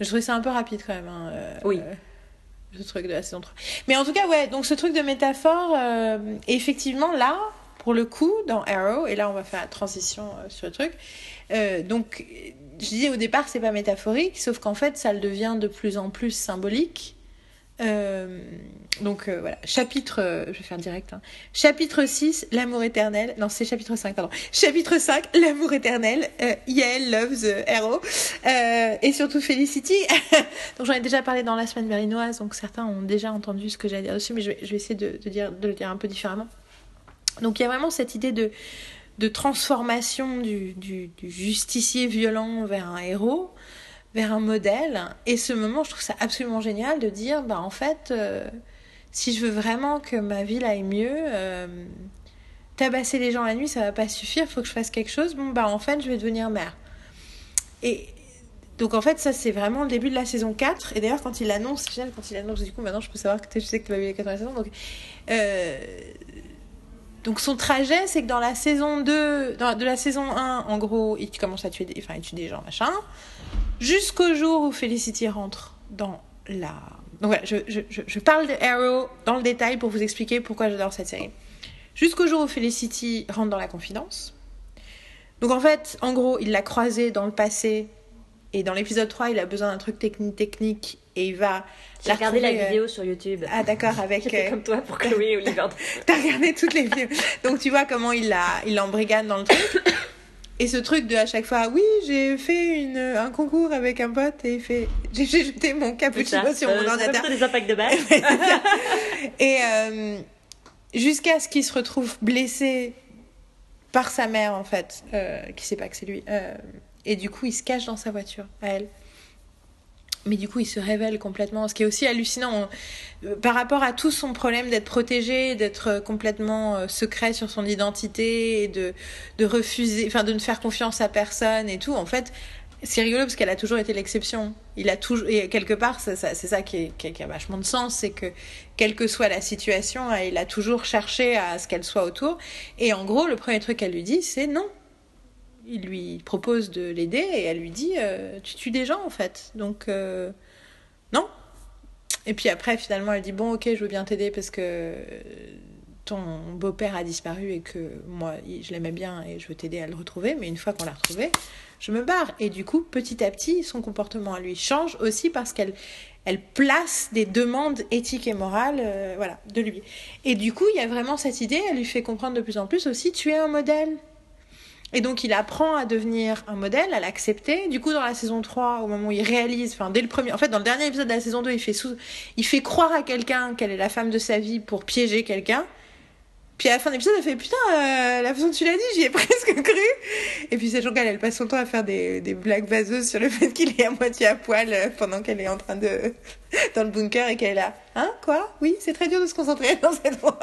Je trouvais ça un peu rapide quand même. hein, euh, Oui. euh, ce truc de la saison 3. Mais en tout cas, ouais, donc ce truc de métaphore, euh, effectivement, là, pour le coup, dans Arrow, et là, on va faire la transition euh, sur le truc. Euh, donc, je disais au départ, c'est pas métaphorique, sauf qu'en fait, ça le devient de plus en plus symbolique. Euh, donc euh, voilà, chapitre, je vais faire direct, hein. chapitre 6, l'amour éternel, non c'est chapitre 5, pardon, chapitre 5, l'amour éternel, Yael loves euh, et surtout Felicity, donc j'en ai déjà parlé dans la semaine berlinoise, donc certains ont déjà entendu ce que à dire dessus, mais je vais, essayer de dire, de le dire un peu différemment. Donc il y a vraiment cette idée de, de transformation du, du, justicier violent vers un héros, vers un modèle. Et ce moment, je trouve ça absolument génial de dire, bah en fait, euh, si je veux vraiment que ma ville aille mieux, euh, tabasser les gens la nuit, ça va pas suffire, faut que je fasse quelque chose. Bon, bah en fait, je vais devenir mère. Et donc en fait, ça c'est vraiment le début de la saison 4. Et d'ailleurs, quand il annonce, quand il annonce, du coup, maintenant je peux savoir que tu sais que tu vas vivre les 4 saisons. Donc, euh, donc son trajet, c'est que dans la saison 2, dans, de la saison 1, en gros, il commence à tuer des, enfin, il tue des gens, machin, jusqu'au jour où Felicity rentre dans la... Donc voilà, je, je, je, parle de Arrow dans le détail pour vous expliquer pourquoi j'adore cette série. Jusqu'au jour où Felicity rentre dans la confidence. Donc en fait, en gros, il l'a croisée dans le passé, et dans l'épisode 3, il a besoin d'un truc technique, et il va... J'ai regardé la euh, vidéo sur YouTube. Ah d'accord, avec... Euh, comme toi pour Chloé Oliver. T'as regardé toutes les vidéos. Donc tu vois comment il la, il l'embrigade dans le truc. Et ce truc de à chaque fois, oui, j'ai fait une, un concours avec un pote et il fait, j'ai jeté mon cappuccino sur Euh, mon fait ordinateur. des impacts de balle. Et euh, jusqu'à ce qu'il se retrouve blessé par sa mère en fait, euh, qui sait pas que c'est lui. Euh, et du coup, il se cache dans sa voiture à elle. Mais du coup, il se révèle complètement. Ce qui est aussi hallucinant euh, par rapport à tout son problème d'être protégé, d'être euh, complètement euh, secret sur son identité, de, de refuser, enfin de ne faire confiance à personne et tout. En fait, c'est rigolo parce qu'elle a toujours été l'exception. Il a toujours et quelque part, c'est ça qui, qui, a vachement de sens, c'est que quelle que soit la situation, il a toujours cherché à ce qu'elle soit autour. Et en gros, le premier truc qu'elle lui dit, c'est non. Il lui propose de l'aider et elle lui dit euh, tu tues des gens en fait. Donc euh, non. Et puis après, finalement, elle dit bon, ok, je veux bien t'aider parce que ton beau-père a disparu et que moi, je l'aimais bien et je veux t'aider à le retrouver. Mais une fois qu'on l'a retrouvé, je me barre. Et du coup, petit à petit, son comportement à lui change aussi parce qu'elle elle place des demandes éthiques et morales euh, voilà, de lui. Et du coup, il y a vraiment cette idée, elle lui fait comprendre de plus en plus aussi, tu es un modèle. Et donc, il apprend à devenir un modèle, à l'accepter. Du coup, dans la saison 3, au moment où il réalise, enfin, dès le premier, en fait, dans le dernier épisode de la saison 2, il fait sous, il fait croire à quelqu'un qu'elle est la femme de sa vie pour piéger quelqu'un. Puis à la fin de l'épisode, elle fait putain, euh, la façon dont tu l'as dit, j'y ai presque cru. Et puis cette qu'elle elle passe son temps à faire des, des blagues vaseuses sur le fait qu'il est à moitié à poil euh, pendant qu'elle est en train de dans le bunker et qu'elle est là. Hein quoi? Oui, c'est très dur de se concentrer dans cette voie.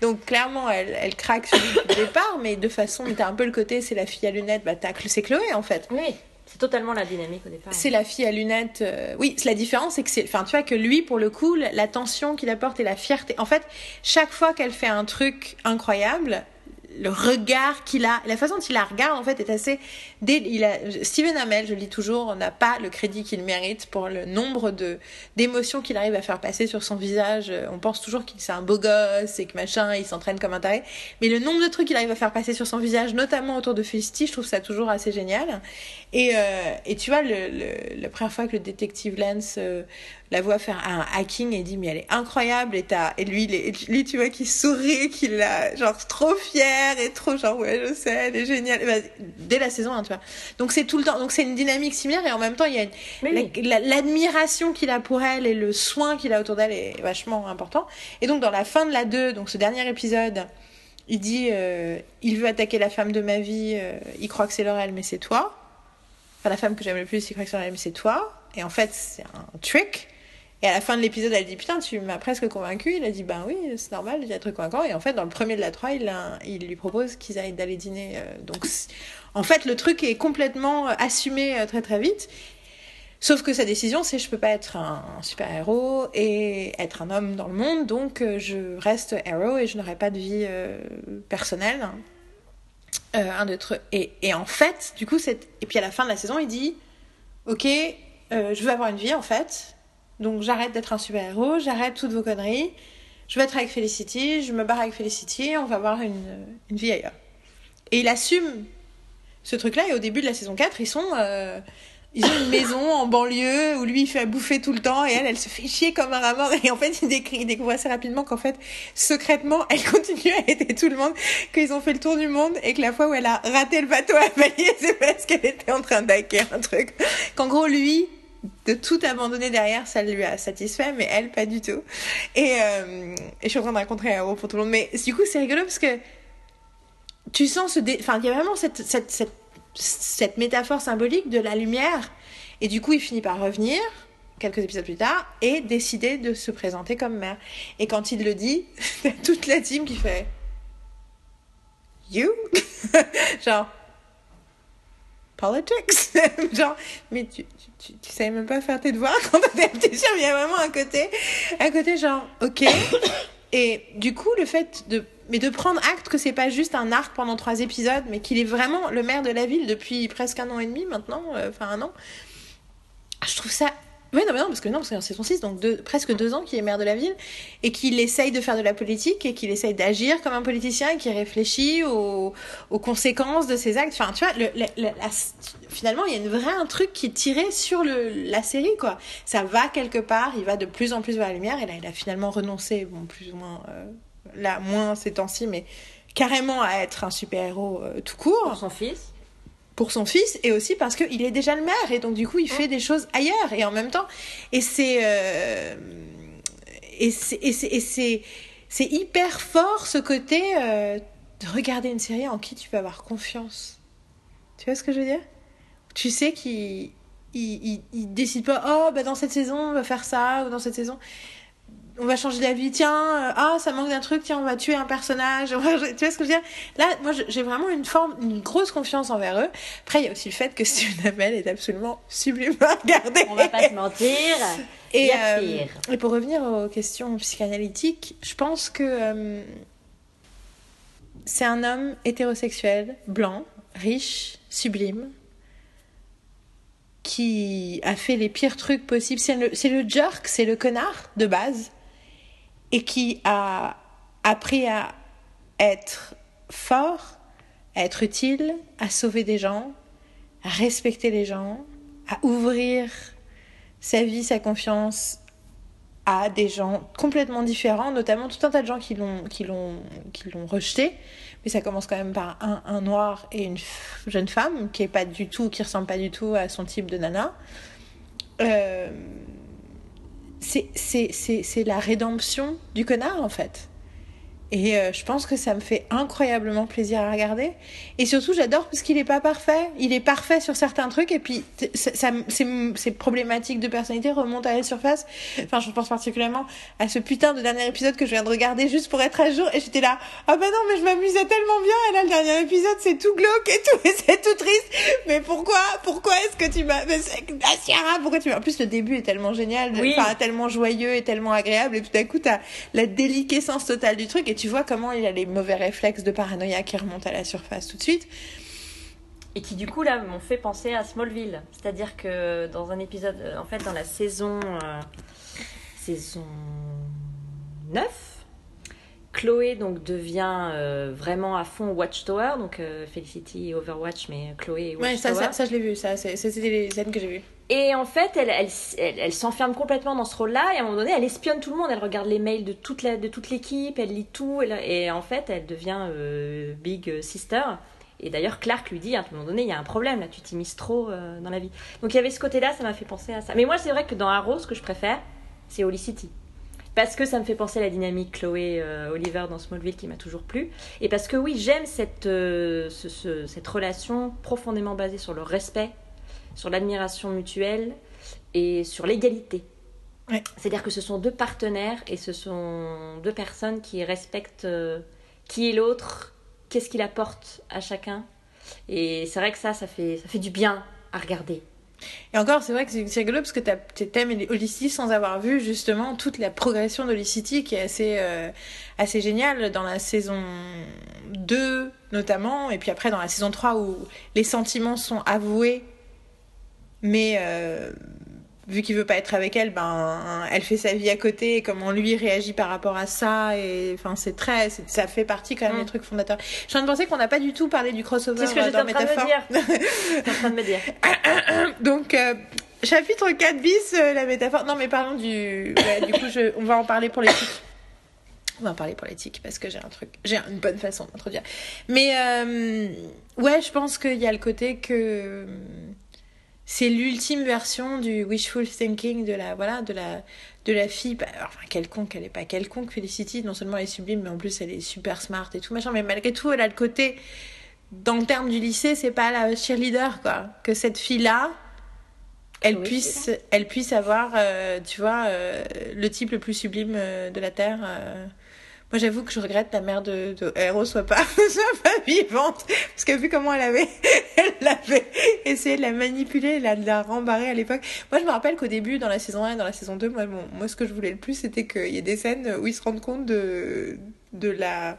Donc clairement, elle, elle craque sur le départ, mais de façon, t'as un peu le côté, c'est la fille à lunettes, bah c'est Chloé en fait. Oui, c'est totalement la dynamique au départ. C'est la fille à lunettes. euh, Oui, la différence, c'est que c'est. Enfin, tu vois que lui, pour le coup, la- l'attention qu'il apporte et la fierté. En fait, chaque fois qu'elle fait un truc incroyable, le regard qu'il a, la façon dont il la regarde, en fait, est assez. dé- Il a... Steven Amell, je le dis toujours, n'a pas le crédit qu'il mérite pour le nombre de d'émotions qu'il arrive à faire passer sur son visage. On pense toujours qu'il c'est un beau gosse et que machin, il s'entraîne comme un taré. Mais le nombre de trucs qu'il arrive à faire passer sur son visage, notamment autour de Felicity, je trouve ça toujours assez génial. Et, euh, et tu vois, le, le- la première fois que le détective Lance euh, la voit faire un hacking et dit mais elle est incroyable et, t'as- et lui, il est- lui tu vois qui sourit, qu'il a genre trop fier et trop genre ouais je sais, elle est géniale. Et bah, dès la saison 1 tu vois. Donc c'est tout le temps, donc c'est une dynamique similaire et en même temps il y a la- la- l'admiration qu'il a pour elle et le soin qu'il a autour d'elle est vachement important. Et donc dans la fin de la 2, donc ce dernier épisode, il dit euh, il veut attaquer la femme de ma vie, euh, il croit que c'est Laurel mais c'est toi. Enfin la femme que j'aime le plus, il croit que c'est Laurel mais c'est toi. Et en fait c'est un trick. Et à la fin de l'épisode, elle dit Putain, tu m'as presque convaincu. Il a dit Ben oui, c'est normal d'être convaincant. Et en fait, dans le premier de la 3, il, a- il lui propose qu'ils aillent d'aller dîner. euh, donc, en fait, le truc est complètement euh, assumé euh, très très vite. Sauf que sa décision, c'est je peux pas être un, super-héros et être un homme dans le monde, donc je reste héros et je n'aurai pas de vie personnelle. Euh, un. Et, en fait, du coup. Et puis à la fin de la saison, il dit Ok, je veux avoir une vie en fait. Donc j'arrête d'être un super-héros, j'arrête toutes vos conneries. Je veux être avec Felicity, je me barre avec Felicity, on va avoir une, une vie ailleurs. Et il assume ce truc-là, et au début de la saison 4, ils sont. euh, ils ont une maison en banlieue où lui il fait bouffer tout le temps et elle elle se fait chier comme un rat et en fait il, découvre assez rapidement qu'en fait secrètement elle continue à aider tout le monde qu'ils ont fait le tour du monde et que la fois où elle a raté le bateau à Bali c'est parce qu'elle était en train d'hacker un truc qu'en gros lui de tout abandonner derrière ça lui a satisfait mais elle pas du tout et, euh, je suis en train de raconter un pour tout le monde mais du coup c'est rigolo parce que tu sens ce enfin il y a vraiment cette, cette, cette métaphore symbolique de la lumière. Et du coup, il finit par revenir, quelques épisodes plus tard, et décider de se présenter comme maire. Et quand il le dit, toute la team qui fait You? Genre, politics? Genre, mais tu, tu, tu, savais même pas faire tes devoirs quand t'étais sûr, il y a vraiment un côté, un côté genre, ok. Et du coup, le fait de mais de prendre acte que c'est pas juste un arc pendant trois épisodes, mais qu'il est vraiment le maire de la ville depuis presque un an et demi maintenant, euh, enfin un an. Je trouve ça. Ouais, non, non, parce que non, parce que c'est son 6, donc presque deux ans qu'il est maire de la ville, et qu'il essaye de faire de la politique, et qu'il essaye d'agir comme un politicien, et qu'il réfléchit aux, conséquences de ses actes. Enfin, tu vois, finalement, il y a une vraie un truc qui est tiré sur le, la série, quoi. Ça va quelque part, il va de plus en plus vers la lumière, et là, il a finalement renoncé, bon, plus ou moins. Euh, là moins ces temps-ci, mais carrément à être un super-héros euh, tout court. Son fils. Pour son fils, et aussi parce qu'il est déjà le maire, et donc du coup il fait des choses ailleurs, et en même temps. Et c'est. Euh, et c'est. C'est hyper fort ce côté euh, de regarder une série en qui tu peux avoir confiance. Tu vois ce que je veux dire? Tu sais qu'il. Il, il, il, décide pas, oh, bah dans cette saison, on va faire ça, ou dans cette saison on va changer d'avis, tiens, euh, ah, ça manque d'un truc, tiens, on va tuer un personnage. tu vois ce que je veux dire? Là, moi, j'ai vraiment une forme, une grosse confiance envers eux. Après, il y a aussi le fait que Steven Amell est absolument sublime à regarder. On va pas se mentir. Et, euh, et pour revenir aux questions psychanalytiques, je pense que euh, c'est un homme hétérosexuel, blanc, riche, sublime, qui a fait les pires trucs possibles. C'est le, le jerk, c'est le connard de base et qui a appris à être fort, à être utile, à sauver des gens, respecter les gens, à ouvrir sa vie, sa confiance à des gens complètement différents, notamment tout un tas de gens qui l'ont rejeté. Mais ça commence quand même par un, un noir et une jeune femme qui est pas du tout, qui ressemble pas du tout à son type de nana. Euh, c'est la rédemption du connard en fait. Et euh, je pense que ça me fait incroyablement plaisir à regarder. Et surtout, j'adore parce qu'il est pas parfait. Il est parfait sur certains trucs et puis ça, ces problématiques de personnalité remontent à la surface. Enfin, je pense particulièrement à ce putain de dernier épisode que je viens de regarder juste pour être à jour. Et j'étais là, ah bah non, mais je m'amusais tellement bien. Et là, le dernier épisode, c'est tout glauque et tout, et c'est tout triste. Mais pourquoi, pourquoi est-ce que tu m'as, Ciara, pourquoi tu m'as, en plus, le début est tellement génial, oui. enfin, tellement joyeux et tellement agréable. Et tout à coup, t'as la déliquescence totale du truc. Et tu vois comment il a les mauvais réflexes de paranoïa qui remontent à la surface tout de suite. Et qui du coup là m'ont fait penser à Smallville. C'est-à-dire que dans un épisode, en fait dans la saison, euh, saison 9, Chloé donc devient euh, vraiment à fond Watchtower, donc euh, Felicity Overwatch, mais Chloé Watchtower. Ouais, ça, ça, ça je l'ai vu, ça, c'était les scènes que j'ai vues. Et en fait, elle, elle, elle, elle s'enferme complètement dans ce rôle-là, et à un moment donné, elle espionne tout le monde, elle regarde les mails de toute, la, de toute l'équipe, elle lit tout, et, en fait, elle devient euh, Big Sister. Et d'ailleurs, Clark lui dit à un moment donné, il y a un problème, là, tu t'immises trop euh, dans la vie. Donc il y avait ce côté-là, ça m'a fait penser à ça. Mais moi, c'est vrai que dans Arrow, ce que je préfère, c'est Holy City. Parce que ça me fait penser à la dynamique Chloé euh, Oliver dans Smallville qui m'a toujours plu. Et parce que oui, j'aime cette, euh, ce, ce, cette relation profondément basée sur le respect, sur l'admiration mutuelle et sur l'égalité. Ouais. C'est-à-dire que ce sont deux partenaires et ce sont deux personnes qui respectent euh, qui est l'autre, qu'est-ce qu'il apporte à chacun. Et c'est vrai que ça, ça fait, ça fait du bien à regarder. Et encore, c'est vrai que c'est rigolo parce que t'as- t'aimes Olicity sans avoir vu justement toute la progression d'Olicity qui est assez, euh, assez géniale dans la saison 2 notamment, et puis après dans la saison 3 où les sentiments sont avoués, mais euh, vu qu'il veut pas être avec elle, ben elle fait sa vie à côté et comment lui réagit par rapport à ça, et enfin c'est très, ça fait partie quand même Mm. des trucs fondateurs. Je suis en train de penser qu'on n'a pas du tout parlé du crossover C'est ce que euh, j'étais en en train de me dire. Donc, euh, chapitre 4 bis, euh, la métaphore. Non, mais parlons du. ouais, du coup, je... on va en parler pour l'éthique. On va en parler pour l'éthique parce que j'ai un truc. J'ai une bonne façon d'introduire. Mais, euh, ouais, je pense qu'il y a le côté que. C'est l'ultime version du wishful thinking de la, voilà, de la, de la fille. bah, Enfin, quelconque, elle est pas quelconque, Felicity. Non seulement elle est sublime, mais en plus elle est super smart et tout, machin. Mais malgré tout, elle a le côté dans le terme du lycée, c'est pas la cheerleader, quoi. Que cette fille-là, elle Oui, puisse, elle puisse avoir, euh, tu vois, euh, le type le plus sublime euh, de la Terre. Moi, j'avoue que je regrette la mère de, de Hero soit pas, soit pas vivante. Parce que vu comment elle avait, elle avait essayé de la manipuler, la, de la rembarrer à l'époque. Moi, je me rappelle qu'au début, dans la saison 1 et dans la saison 2, moi, mon- moi, ce que je voulais le plus, c'était qu'il y ait des scènes où ils se rendent compte de, de la,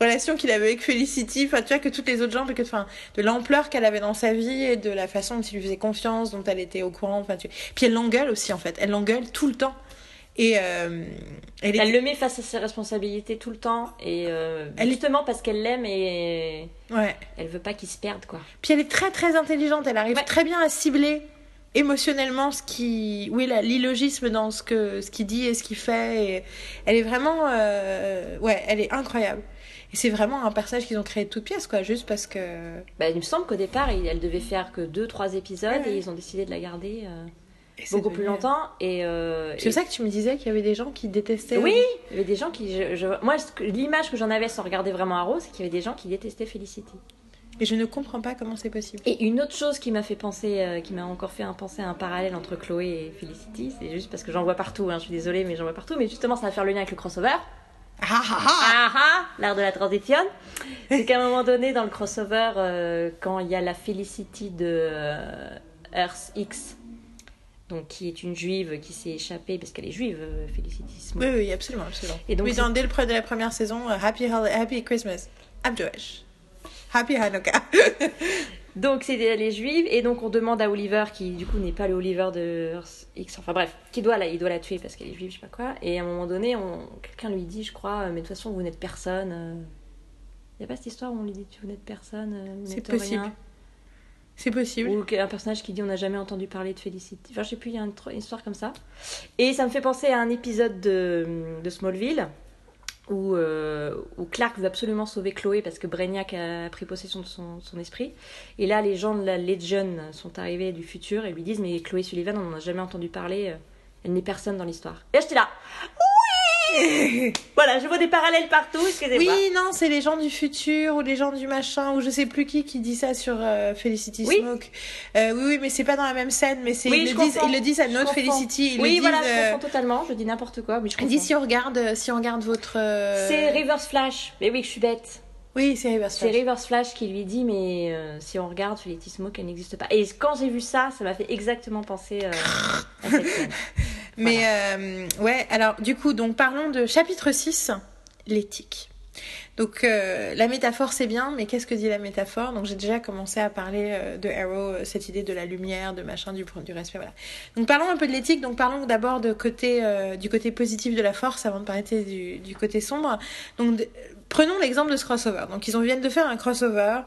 relation qu'il avait avec Felicity, enfin tu vois que toutes les autres gens, que enfin de l'ampleur qu'elle avait dans sa vie et de la façon dont il lui faisait confiance, dont elle était au courant, enfin tu puis elle l'engueule aussi en fait, elle l'engueule tout le temps et euh, elle est Elle le met face à ses responsabilités tout le temps et euh, Elle est- justement parce qu'elle l'aime et ouais, elle veut pas qu'il se perde quoi. puis elle est très très intelligente, elle arrive Ouais. très bien à cibler émotionnellement ce qui oui l'illogisme dans ce que ce qu'il dit et ce qu'il fait et elle est vraiment euh, ouais elle est incroyable et c'est vraiment un personnage qu'ils ont créé de toutes pièces quoi juste parce que Bah, il me semble qu'au départ elle devait faire que 2-3 épisodes Ouais. et ils ont décidé de la garder euh, beaucoup plus devenu- longtemps et, euh, C'est et- ça que tu me disais qu'il y avait des gens qui détestaient. Oui, il y avait des gens qui. je- je- moi, l'image que j'en avais sans regarder vraiment Arrow, c'est qu'il y avait des gens qui détestaient Felicity. Et je ne comprends pas comment c'est possible. Et une autre chose qui m'a fait penser, euh, qui m'a encore fait un, penser à un parallèle entre Chloé et Felicity, c'est juste parce que j'en vois partout, hein, je suis désolée, mais j'en vois partout, mais justement ça va faire le lien avec le crossover. Ah ah ah Ah ah L'art de la transition. C'est qu'à un moment donné, dans le crossover, euh, quand il y a la Felicity de euh, Earth X, donc qui est une juive qui s'est échappée, parce qu'elle est juive, euh, Felicity Smoke. Oui, oui, absolument, absolument. Et donc, oui, dans, dès le de la première saison, euh, Happy, Happy Christmas. Abdoesh. Happy Hanukkah. Donc c'est elle est juive et donc on demande à Oliver qui du coup n'est pas le Oliver de X enfin bref qui doit la il doit la tuer parce qu'elle est juive je sais pas quoi et à un moment donné on quelqu'un lui dit je crois euh, mais de toute façon vous n'êtes personne il y a pas cette histoire où on lui dit vous n'êtes personne vous C'est n'êtes possible. rien? C'est possible. Ou un personnage qui dit on n'a jamais entendu parler de Felicity enfin je sais plus il y a une histoire comme ça et ça me fait penser à un épisode de, de Smallville où, euh, où Clark veut absolument sauver Chloé parce que Brainiac a pris possession de son, son esprit. Et là, les gens de la Legion sont arrivés du futur et lui disent Mais Chloé Sullivan, on n'en a jamais entendu parler, euh, elle n'est personne dans l'histoire. Et j'étais là Oui Voilà, je vois des parallèles partout, excusez-moi. Oui, non, c'est les gens du futur ou les gens du machin ou je sais plus qui qui dit ça sur euh, Felicity Oui. Smoke. Euh, oui, oui, mais c'est pas dans la même scène, mais c'est Oui, ils, le disent, ils le disent à notre. Felicity. Ils oui, le disent, voilà, je euh, confonds totalement, je dis n'importe quoi, mais je disent si on regarde, si on regarde votre. C'est Reverse Flash. Mais oui, je suis bête. Oui, c'est Reverse C'est Flash. Reverse Flash qui lui dit mais euh, si on regarde Felicity Smoke elle n'existe pas. Et quand j'ai vu ça, ça m'a fait exactement penser euh, à cette scène. Mais euh, ouais, alors du coup, donc parlons de chapitre 6, l'éthique. Donc euh, la métaphore c'est bien, mais qu'est-ce que dit la métaphore? Donc j'ai déjà commencé à parler euh, de Arrow, cette idée de la lumière, de machin, du, du respect, voilà. Donc parlons un peu de l'éthique, donc parlons d'abord de côté, euh, du côté positif de la force avant de parler du, du côté sombre. Donc prenons l'exemple de ce crossover. Donc ils viennent de faire un crossover.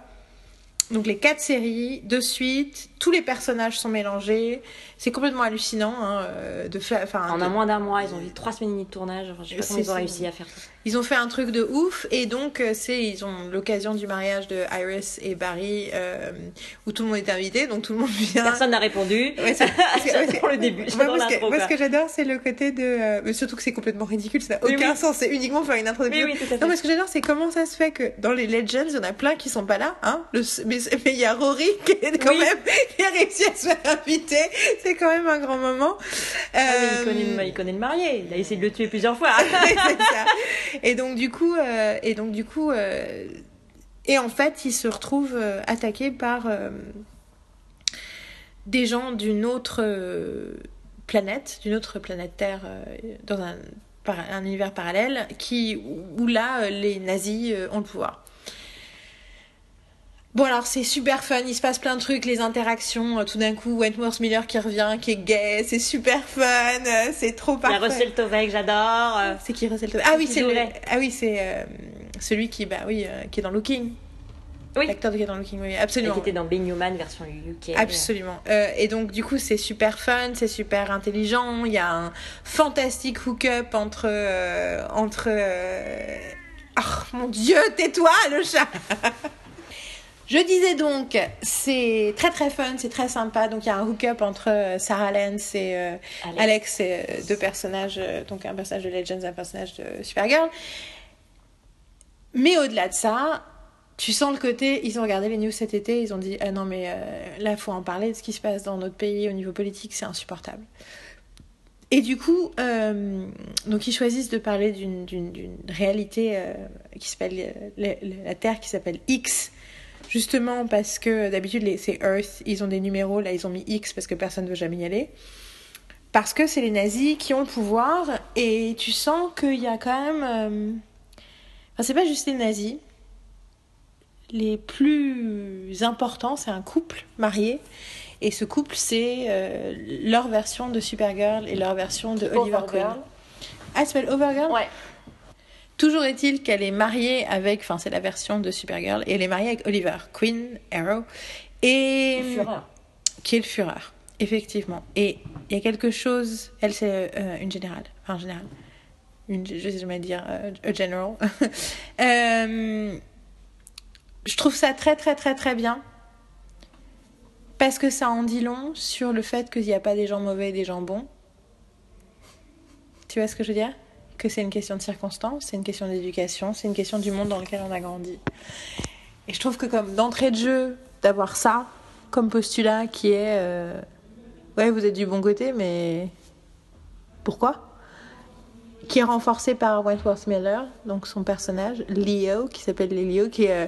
Donc les quatre séries de suite, tous les personnages sont mélangés. C'est complètement hallucinant hein, euh, de faire. Enfin, En de- moins d'un mois, ils ont vu trois semaines et demie de tournage. Enfin, je sais pas comment ils ont réussi à faire ça. Ils ont fait un truc de ouf et donc euh, c'est ils ont l'occasion du mariage de Iris et Barry euh, où tout le monde est invité donc tout le monde vient. Personne n'a répondu. Ouais, c'est- J'adore le début. Moi, que, moi, ce que j'adore c'est le côté de euh, mais surtout que c'est complètement ridicule ça n'a Oui, aucun oui. sens c'est uniquement faire une Oui, introduction. oui, fait. Non mais ce que j'adore c'est comment ça se fait que dans les Legends il y en a plein qui sont pas là hein le. Mais il y a Rory qui est quand même qui a réussi à se faire inviter. C'est quand même un grand moment. Ah il, connaît le, il, connaît le, marié. Il a essayé de le tuer plusieurs fois. ça. Et donc du coup, euh, et donc du coup, euh, et en fait, il se retrouve euh, attaqué par euh, des gens d'une autre euh, planète, d'une autre planète Terre, euh, dans un, un, univers parallèle, qui, où là, les nazis ont le pouvoir. Bon alors c'est super fun, il se passe plein de trucs, les interactions, tout d'un coup Wentworth Miller qui revient, qui est gay, c'est super fun, c'est trop parfait. La Russell Tovey j'adore. C'est qui Russell Tovey? Ah oui c'est le... ah oui c'est euh, celui qui bah oui euh, qui est dans Looking. Oui. L'acteur qui est dans Looking, oui absolument. Et qui était dans Being Human version UK. Absolument. Euh, et donc du coup c'est super fun, c'est super intelligent, il y a un fantastique hook-up entre entre. Oh mon Dieu, tais-toi le chat. Je disais donc, c'est très très fun, c'est très sympa. Donc il y a un hook-up entre Sarah Lance et euh, Alex, euh, deux personnages, euh, donc un personnage de Legends, un personnage de Supergirl. Mais au-delà de ça, tu sens le côté, ils ont regardé les news cet été, ils ont dit ah non mais là il faut en parler de ce qui se passe dans notre pays au niveau politique, c'est insupportable. Et du coup, euh, donc ils choisissent de parler d'une réalité euh, qui s'appelle la Terre qui s'appelle X, Justement parce que d'habitude c'est Earth, ils ont des numéros, là ils ont mis X parce que personne ne veut jamais y aller. Parce que c'est les nazis qui ont le pouvoir et tu sens qu'il y a quand même... Euh... Enfin c'est pas juste les nazis. Les plus importants c'est un couple marié. Et ce couple c'est euh, leur version de Supergirl et leur version de Oliver Queen. Ah, elle s'appelle Overgirl? Ouais. Toujours est-il qu'elle est mariée avec, enfin c'est la version de Supergirl, et elle est mariée avec Oliver Queen, Arrow, et le Fureur. qui est le Fureur, effectivement. Et il y a quelque chose, elle c'est euh, une générale, enfin générale, une, je sais jamais dire, euh, a general. euh, je trouve ça très très très très bien. Parce que ça en dit long sur le fait qu'il n'y a pas des gens mauvais et des gens bons. Tu vois ce que je veux dire? Que c'est une question de circonstance, c'est une question d'éducation, c'est une question du monde dans lequel on a grandi. Et je trouve que comme d'entrée de jeu, d'avoir ça comme postulat qui est euh, ouais vous êtes du bon côté mais pourquoi? Qui est renforcé par Wentworth Miller donc son personnage Leo qui s'appelle Leo qui est euh,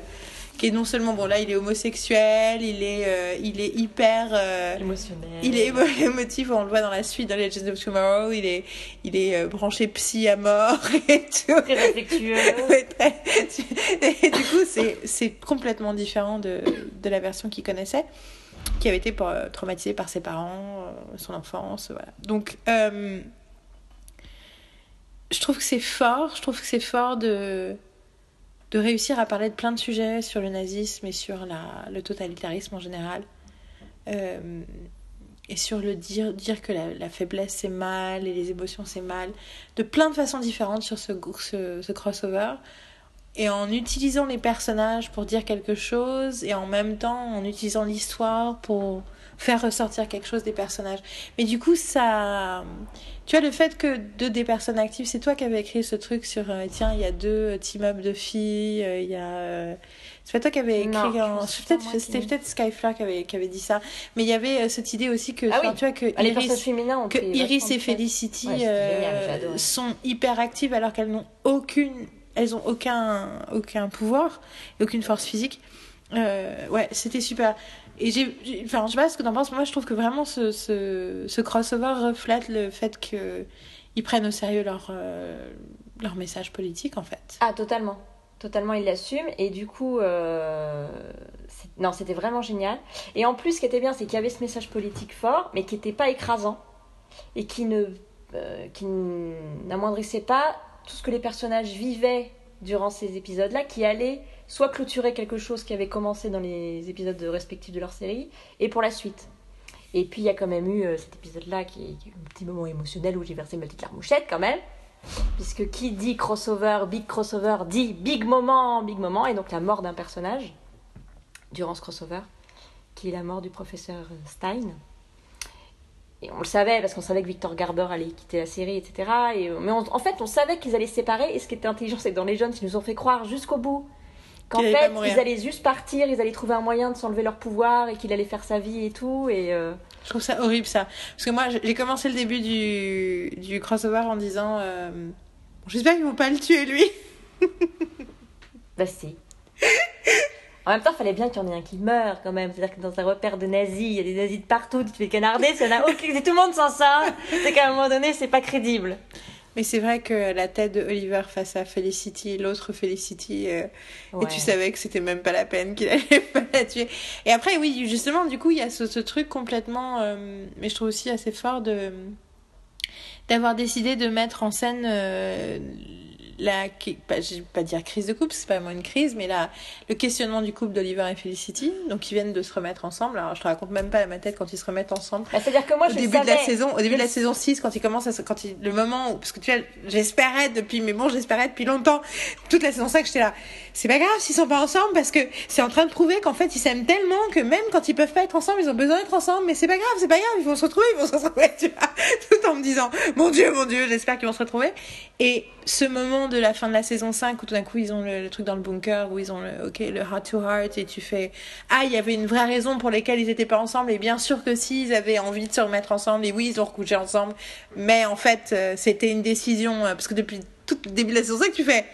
qui est non seulement bon là il est homosexuel il est euh, il est hyper euh, émotionnel. il est émotif on le voit dans la suite dans Legends of Tomorrow il est il est euh, branché psy à mort et tout. Très ouais, très... et du coup c'est c'est complètement différent de de la version qu'il connaissait qui avait été pour, traumatisé par ses parents son enfance voilà. Donc je trouve que c'est fort je trouve que c'est fort de de réussir à parler de plein de sujets sur le nazisme et sur la, le totalitarisme en général. Euh, et sur le dire, dire que la, la faiblesse c'est mal et les émotions c'est mal, de plein de façons différentes sur ce, ce, ce, crossover. Et en utilisant les personnages pour dire quelque chose et en même temps en utilisant l'histoire pour faire ressortir quelque chose des personnages. Mais du coup, ça. Tu vois, le fait que deux des personnes actives, c'est toi qui avais écrit ce truc sur. Euh, tiens, il y a deux team-up de filles, euh, il y a. Euh, c'est pas toi qui avais écrit. Non, C'était peut-être peut Skyfla qui avait, qui avait dit ça. Mais il y avait cette idée aussi que. Ah oui. Tu vois, que Ah, Iris, que et Felicity Ouais, génial, euh, sont hyper actives alors qu'elles n'ont aucune. Elles ont aucun, aucun pouvoir et aucune force physique. Euh, ouais, c'était super. Et j'ai, enfin, je sais pas ce que t'en penses, moi je trouve que vraiment ce, ce, crossover reflète le fait que ils prennent au sérieux leur, euh, leur message politique en fait. Ah, totalement. Totalement, il l'assume. Et du coup, euh, non, c'était vraiment génial. Et en plus, ce qui était bien, c'est qu'il y avait ce message politique fort, mais qui n'était pas écrasant. Et qui ne euh, qui n'amoindrissait pas tout ce que les personnages vivaient durant ces épisodes-là, qui allait soit clôturer quelque chose qui avait commencé dans les épisodes respectifs de leur série, et pour la suite. Et puis, il y a quand même eu euh, cet épisode-là qui est, un petit moment émotionnel où j'ai versé ma petite larmouchette quand même. Puisque qui dit crossover, big crossover, dit big moment, big moment, et donc la mort d'un personnage durant ce crossover, qui est la mort du professeur Stein. Et on le savait, parce qu'on savait que Victor Garber allait quitter la série, etc. Et, mais en fait, on savait qu'ils allaient se séparer, et ce qui était intelligent, c'est que dans les jeunes, ils nous ont fait croire jusqu'au bout Qu'en fait, ils allaient juste partir, ils allaient trouver un moyen de s'enlever leur pouvoir et qu'il allait faire sa vie et tout. Et euh, Je trouve ça horrible ça. Parce que moi, j'ai commencé le début du, du crossover en disant euh, J'espère qu'ils vont pas le tuer lui. bah si. En même temps, il fallait bien qu'il y en ait un qui meure quand même. C'est-à-dire que dans un repère de nazis, il y a des nazis de partout, tu te fais canarder, s'il y en a aucun, si tout le monde s'en sort, c'est qu'à un moment donné, c'est pas crédible. Mais c'est vrai que la tête de Oliver face à Felicity, l'autre Felicity, euh, et tu savais que c'était même pas la peine qu'il allait pas la tuer. Et après, oui, justement, du coup, il y a ce, ce truc complètement, euh, mais je trouve aussi assez fort de d'avoir décidé de mettre en scène euh, la, qui- pas, je vais pas dire crise de couple, c'est pas vraiment une crise, mais la, le questionnement du couple d'Oliver et Felicity, donc ils viennent de se remettre ensemble. Alors, je te raconte même pas ma tête quand ils se remettent ensemble Bah, C'est-à-dire que moi, au je début de savais. la saison, au début de la saison 6, quand il commence à, se- quand il, le moment où, parce que tu vois, j'espérais depuis, mais bon, j'espérais depuis longtemps, toute la saison 5, j'étais là, c'est pas grave s'ils sont pas ensemble parce que c'est en train de prouver qu'en fait ils s'aiment tellement que même quand ils peuvent pas être ensemble, ils ont besoin d'être ensemble, mais c'est pas grave, c'est pas grave, ils vont se retrouver, ils vont se retrouver, tu vois, tout en me disant, mon dieu, mon dieu, j'espère qu'ils vont se retrouver. Et ce moment de la fin de la saison 5 où tout d'un coup ils ont le, truc dans le bunker, où ils ont le, ok, le heart to heart et tu fais, ah, il y avait une vraie raison pour laquelle ils étaient pas ensemble et bien sûr que si, ils avaient envie de se remettre ensemble et oui, ils ont recouché ensemble, mais en fait, euh, c'était une décision, euh, parce que depuis tout le début de la saison 5, tu fais,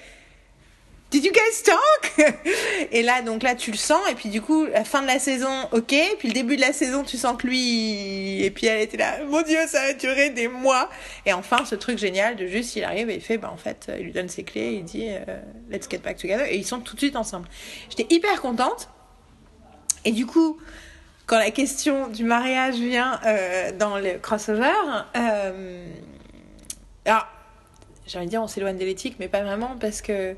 Did you guys talk? Et là, donc là, tu le sens, et puis du coup, la fin de la saison, ok, puis le début de la saison, tu sens que lui, et puis elle était là, mon dieu, ça va durer des mois. Et enfin, ce truc génial de juste, il arrive et il fait, bah en fait, il lui donne ses clés, il dit, euh, let's get back together, et ils sont tout de suite ensemble. J'étais hyper contente, et du coup, quand la question du mariage vient euh, dans le crossover, euh, alors, j'ai envie de dire, on s'éloigne de l'éthique, mais pas vraiment, parce que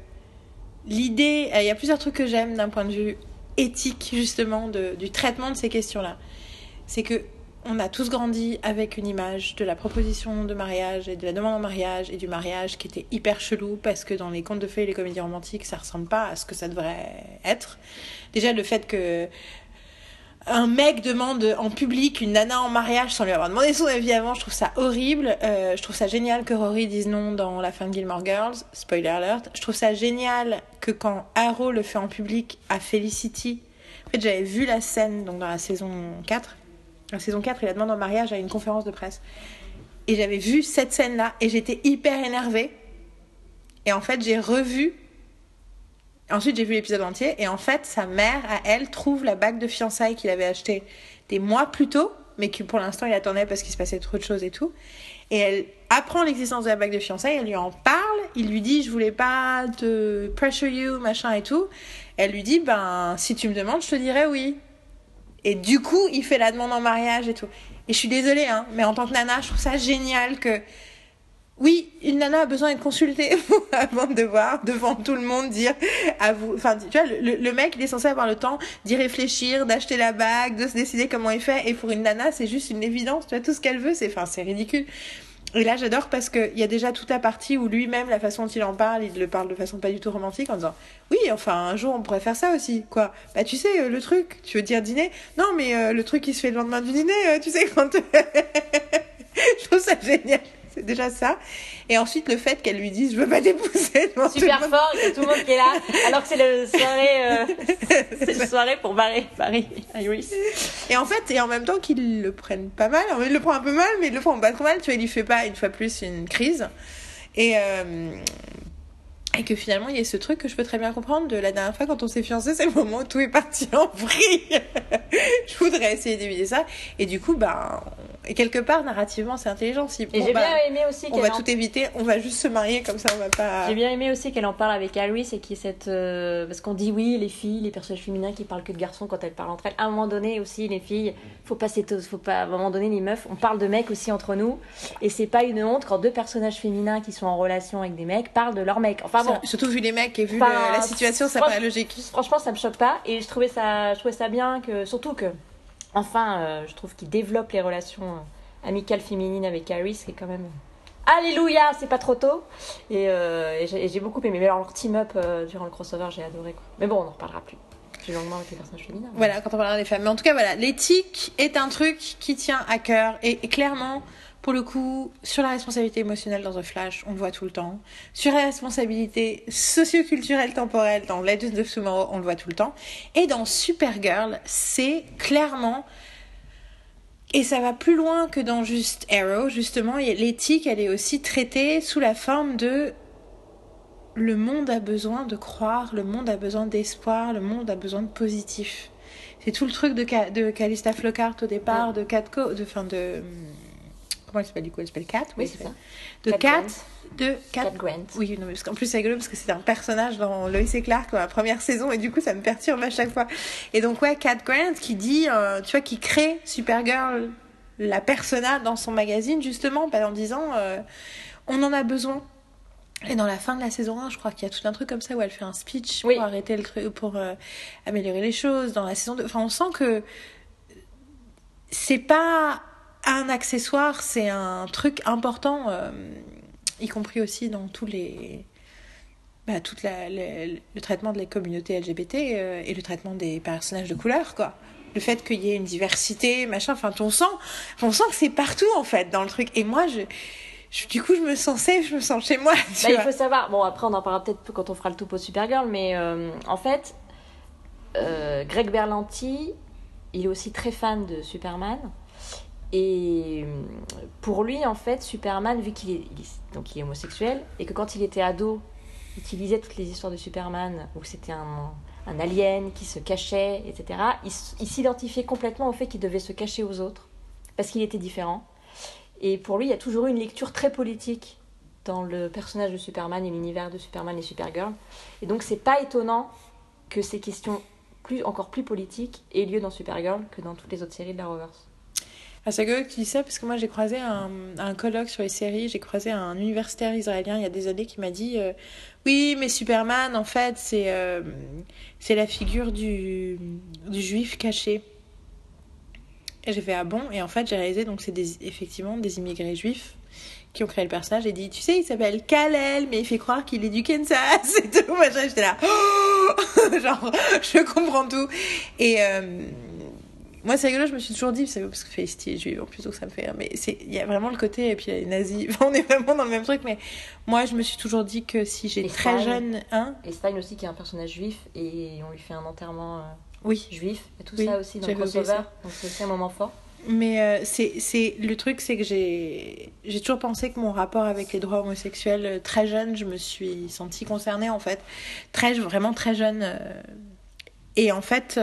l'idée, euh, il y a plusieurs trucs que j'aime d'un point de vue éthique, justement, de, du traitement de ces questions-là. C'est que on a tous grandi avec une image de la proposition de mariage et de la demande en mariage et du mariage qui était hyper chelou parce que dans les contes de fées et les comédies romantiques, ça ressemble pas à ce que ça devrait être. Déjà, le fait que un mec demande en public une nana en mariage sans lui avoir demandé son avis avant, je trouve ça horrible. Euh, je trouve ça génial que Rory dise non dans la fin de Gilmore Girls, spoiler alert. Je trouve ça génial que quand Arrow le fait en public à Felicity, en fait j'avais vu la scène donc dans la saison 4. La saison 4, il la demande en mariage à une conférence de presse. Et j'avais vu cette scène-là et j'étais hyper énervée. Et en fait, j'ai revu Ensuite, j'ai vu l'épisode entier et en fait, sa mère, à elle, trouve la bague de fiançailles qu'il avait achetée des mois plus tôt, mais que pour l'instant, il attendait parce qu'il se passait trop de choses et tout. Et elle apprend l'existence de la bague de fiançailles, elle lui en parle, il lui dit, je voulais pas te pressure you, machin et tout. Elle lui dit, ben, si tu me demandes, je te dirai oui. Et du coup, il fait la demande en mariage et tout. Et je suis désolée, hein, mais en tant que nana, je trouve ça génial que oui, une nana a besoin d'être consultée avant de devoir, devant tout le monde, dire à vous. Enfin, tu vois, le, le mec, il est censé avoir le temps d'y réfléchir, d'acheter la bague, de se décider comment il fait. Et pour une nana, c'est juste une évidence. Tu vois, tout ce qu'elle veut, c'est, enfin, c'est ridicule. Et là, j'adore parce qu'il y a déjà toute la partie où lui-même, la façon dont il en parle, il le parle de façon pas du tout romantique en disant Oui, enfin, un jour, on pourrait faire ça aussi. Quoi Bah, tu sais, euh, le truc, tu veux dire dîner? Non, mais euh, le truc qui se fait le lendemain du dîner, euh, tu sais, quand. Je trouve ça génial. C'est déjà ça. Et ensuite, le fait qu'elle lui dise Je veux pas t'épouser. tout Super fort, il y a tout le monde qui est là, alors que c'est le soirée, euh, c'est soirée pour Barry, Barry Iris. Et en fait, et en même temps qu'ils le prennent pas mal, il le prend un peu mal, mais ils le font pas trop mal, tu vois, il lui fait pas une fois plus une crise. Et, euh, et que finalement, il y a ce truc que je peux très bien comprendre de la dernière fois quand on s'est fiancés, c'est le moment où tout est parti en vrille. je voudrais essayer d'éviter ça. Et du coup, ben, et quelque part, narrativement, c'est intelligent. Si, Et j'ai bien aimé aussi on va en... tout éviter, on va juste se marier, comme ça on va pas. J'ai bien aimé aussi qu'elle en parle avec Iris et qui cette euh, parce qu'on dit oui les filles les personnages féminins qui parlent que de garçons quand elles parlent entre elles à un moment donné aussi les filles faut pas faut pas à un moment donné les meufs on parle de mecs aussi entre nous et c'est pas une honte quand deux personnages féminins qui sont en relation avec des mecs parlent de leurs mecs enfin bon Surtout vu les mecs et vu Enfin, le- la situation, ça paraît logique. Franchement, ça me choque pas et je trouvais ça, je trouvais ça bien que, surtout que, enfin, euh, je trouve qu'il développe les relations euh, amicales féminines avec Harry, c'est quand même. Alléluia, c'est pas trop tôt. Et, euh, j'ai beaucoup aimé. Mais alors, leur team-up durant le crossover, j'ai adoré. Quoi. Mais bon, on en reparlera plus. Plus longuement avec les personnages féminins. Voilà, quand on parlera des femmes. Mais en tout cas, voilà, l'éthique est un truc qui tient à cœur. Et clairement, pour le coup, sur la responsabilité émotionnelle dans The Flash, on le voit tout le temps. Sur la responsabilité socioculturelle temporelle dans Legends of Tomorrow, on le voit tout le temps. Et dans Supergirl, c'est clairement et ça va plus loin que dans juste Arrow, justement, l'éthique, elle est aussi traitée sous la forme de le monde a besoin de croire, le monde a besoin d'espoir, le monde a besoin de positif. C'est tout le truc de, de Calista Flockhart au départ, de Catco, de fin de comment elle s'appelle du coup Elle s'appelle Cat, oui, c'est ça. De Cat, de Cat, Grant. Oui, non, parce qu'en plus c'est rigolo parce que c'est un personnage dans Lois et Clark dans la première saison et du coup ça me perturbe à chaque fois. Et donc ouais, Cat Grant qui dit, euh, tu vois, qui crée Supergirl, la persona dans son magazine justement, en disant, euh, on en a besoin. Et dans la fin de la saison 1, je crois qu'il y a tout un truc comme ça où elle fait un speech pour arrêter le truc, pour euh, améliorer les choses. Dans la saison 2, enfin, on sent que c'est pas un accessoire, c'est un truc important, euh, y compris aussi dans tous les. Bah, tout la, le traitement de la communauté LGBT euh, et le traitement des personnages de couleur, quoi. Le fait qu'il y ait une diversité, machin, enfin, on sent, on sent que c'est partout, en fait, dans le truc. Et moi, je du coup, je me sens safe, je me sens chez moi. Bah, il faut savoir, bon, après, on en parlera peut-être quand on fera le topo Supergirl, mais euh, en fait, euh, Greg Berlanti, il est aussi très fan de Superman. Et euh, pour lui, en fait, Superman, vu qu'il est, donc homosexuel, et que quand il était ado, il utilisait toutes les histoires de Superman, où c'était un, alien qui se cachait, etc., il, il s'identifiait complètement au fait qu'il devait se cacher aux autres, parce qu'il était différent. Et pour lui, il y a toujours eu une lecture très politique dans le personnage de Superman et l'univers de Superman et Supergirl. Et donc, c'est pas étonnant que ces questions plus, encore plus politiques aient lieu dans Supergirl que dans toutes les autres séries de la Reverse. Ah, c'est que tu dis ça parce que moi j'ai croisé un, un, colloque sur les séries, j'ai croisé un universitaire israélien il y a des années qui m'a dit euh, Oui, mais Superman en fait c'est euh, c'est la figure du, du juif caché. Et j'ai fait ah bon? Et en fait, j'ai réalisé donc c'est effectivement des immigrés juifs qui ont créé le personnage et dit tu sais il s'appelle Kalel mais il fait croire qu'il est du Kansas et tout moi j'étais là genre je comprends tout. Et euh, moi c'est rigolo je me suis toujours dit c'est parce que Felicity est juive plutôt que ça me fait rire mais c'est il y a vraiment le côté et puis les nazis on est vraiment dans le même truc mais moi je me suis toujours dit que si j'ai très jeune hein et Stein aussi qui est un personnage juif et on lui fait un enterrement euh, oui. juif et tout ça aussi dans le crossover. Donc c'est aussi un moment fort. Mais euh, c'est le truc, c'est que j'ai j'ai toujours pensé que mon rapport avec les droits homosexuels, euh, très jeune, je me suis sentie concernée en fait, très vraiment très jeune. Euh, et en fait,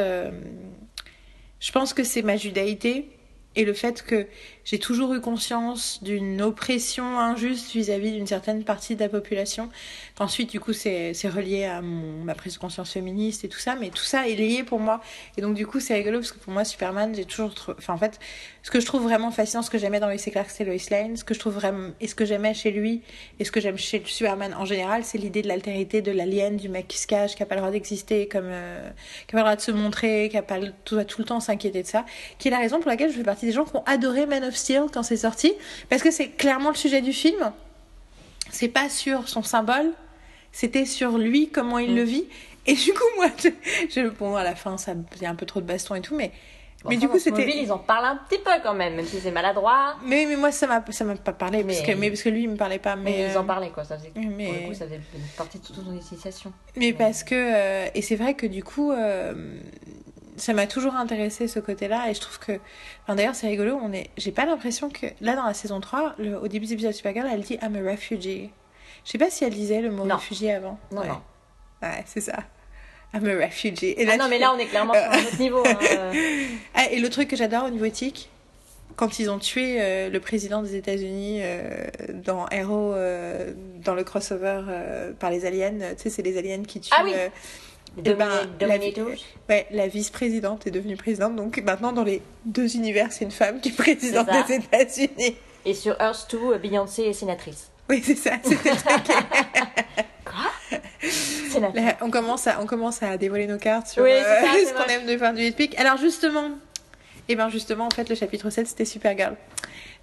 je pense que c'est ma judaïté et le fait que j'ai toujours eu conscience d'une oppression injuste vis-à-vis d'une certaine partie de la population. Ensuite, du coup, c'est relié à mon, ma prise de conscience féministe et tout ça, mais tout ça est lié pour moi. Et donc, du coup, c'est rigolo parce que pour moi, Superman, j'ai toujours. Enfin, en fait, ce que je trouve vraiment fascinant, ce que j'aimais dans Lois Clark, c'est Lois Lane. Ce que je trouve vraiment. Et ce que j'aimais chez lui, et ce que j'aime chez Superman en général, c'est l'idée de l'altérité, de l'alien, du mec qui se cache, qui n'a pas le droit d'exister, comme. Euh, qui n'a pas le droit de se montrer, qui a pas tout, tout le temps s'inquiéter de ça. Qui est la raison pour laquelle je fais partie des gens qui ont adoré Man of Steel quand c'est sorti, parce que c'est clairement le sujet du film. C'est pas sur son symbole, c'était sur lui, comment il le mm. vit. Et du coup, moi, je, bon, à la fin, ça, il y a un peu trop de baston et tout, mais. mais du coup, c'était. ils en parlent un petit peu quand même, même si c'est maladroit. Mais, mais moi, ça m'a, ça m'a pas parlé, mais... Parce, que, mais parce que lui, il me parlait pas. Mais, ils en euh, parlaient, quoi. Ça faisait, mais... Pour le coup, ça faisait partie de toute son initiation. Mais, parce que. Euh, et c'est vrai que du coup. Euh, ça m'a toujours intéressé ce côté-là et je trouve que enfin, d'ailleurs c'est rigolo on est j'ai pas l'impression que là dans la saison 3 le... au début de l'épisode Supergirl elle dit I'm a refugee je sais pas si elle disait le mot réfugié avant non ouais. non ouais c'est ça I'm a refugee et là, ah non mais là on est clairement sur un autre niveau hein, euh. ah, et le truc que j'adore au niveau éthique quand ils ont tué euh, le président des États-Unis euh, dans Arrow, dans le crossover par les aliens, tu sais, c'est les aliens qui tuent. Ah oui. Eh ben, la, ouais, la vice-présidente est devenue présidente. Donc maintenant, dans les deux univers, c'est une femme qui est présidente des États-Unis. Et sur Earth 2, Beyoncé est sénatrice. Oui, c'est ça. Quoi? Là, on, commence à, on commence à dévoiler nos cartes sur euh, ce qu'on aime de fin du Epic. Alors justement, et eh ben justement, en fait, le chapitre 7, c'était Supergirl.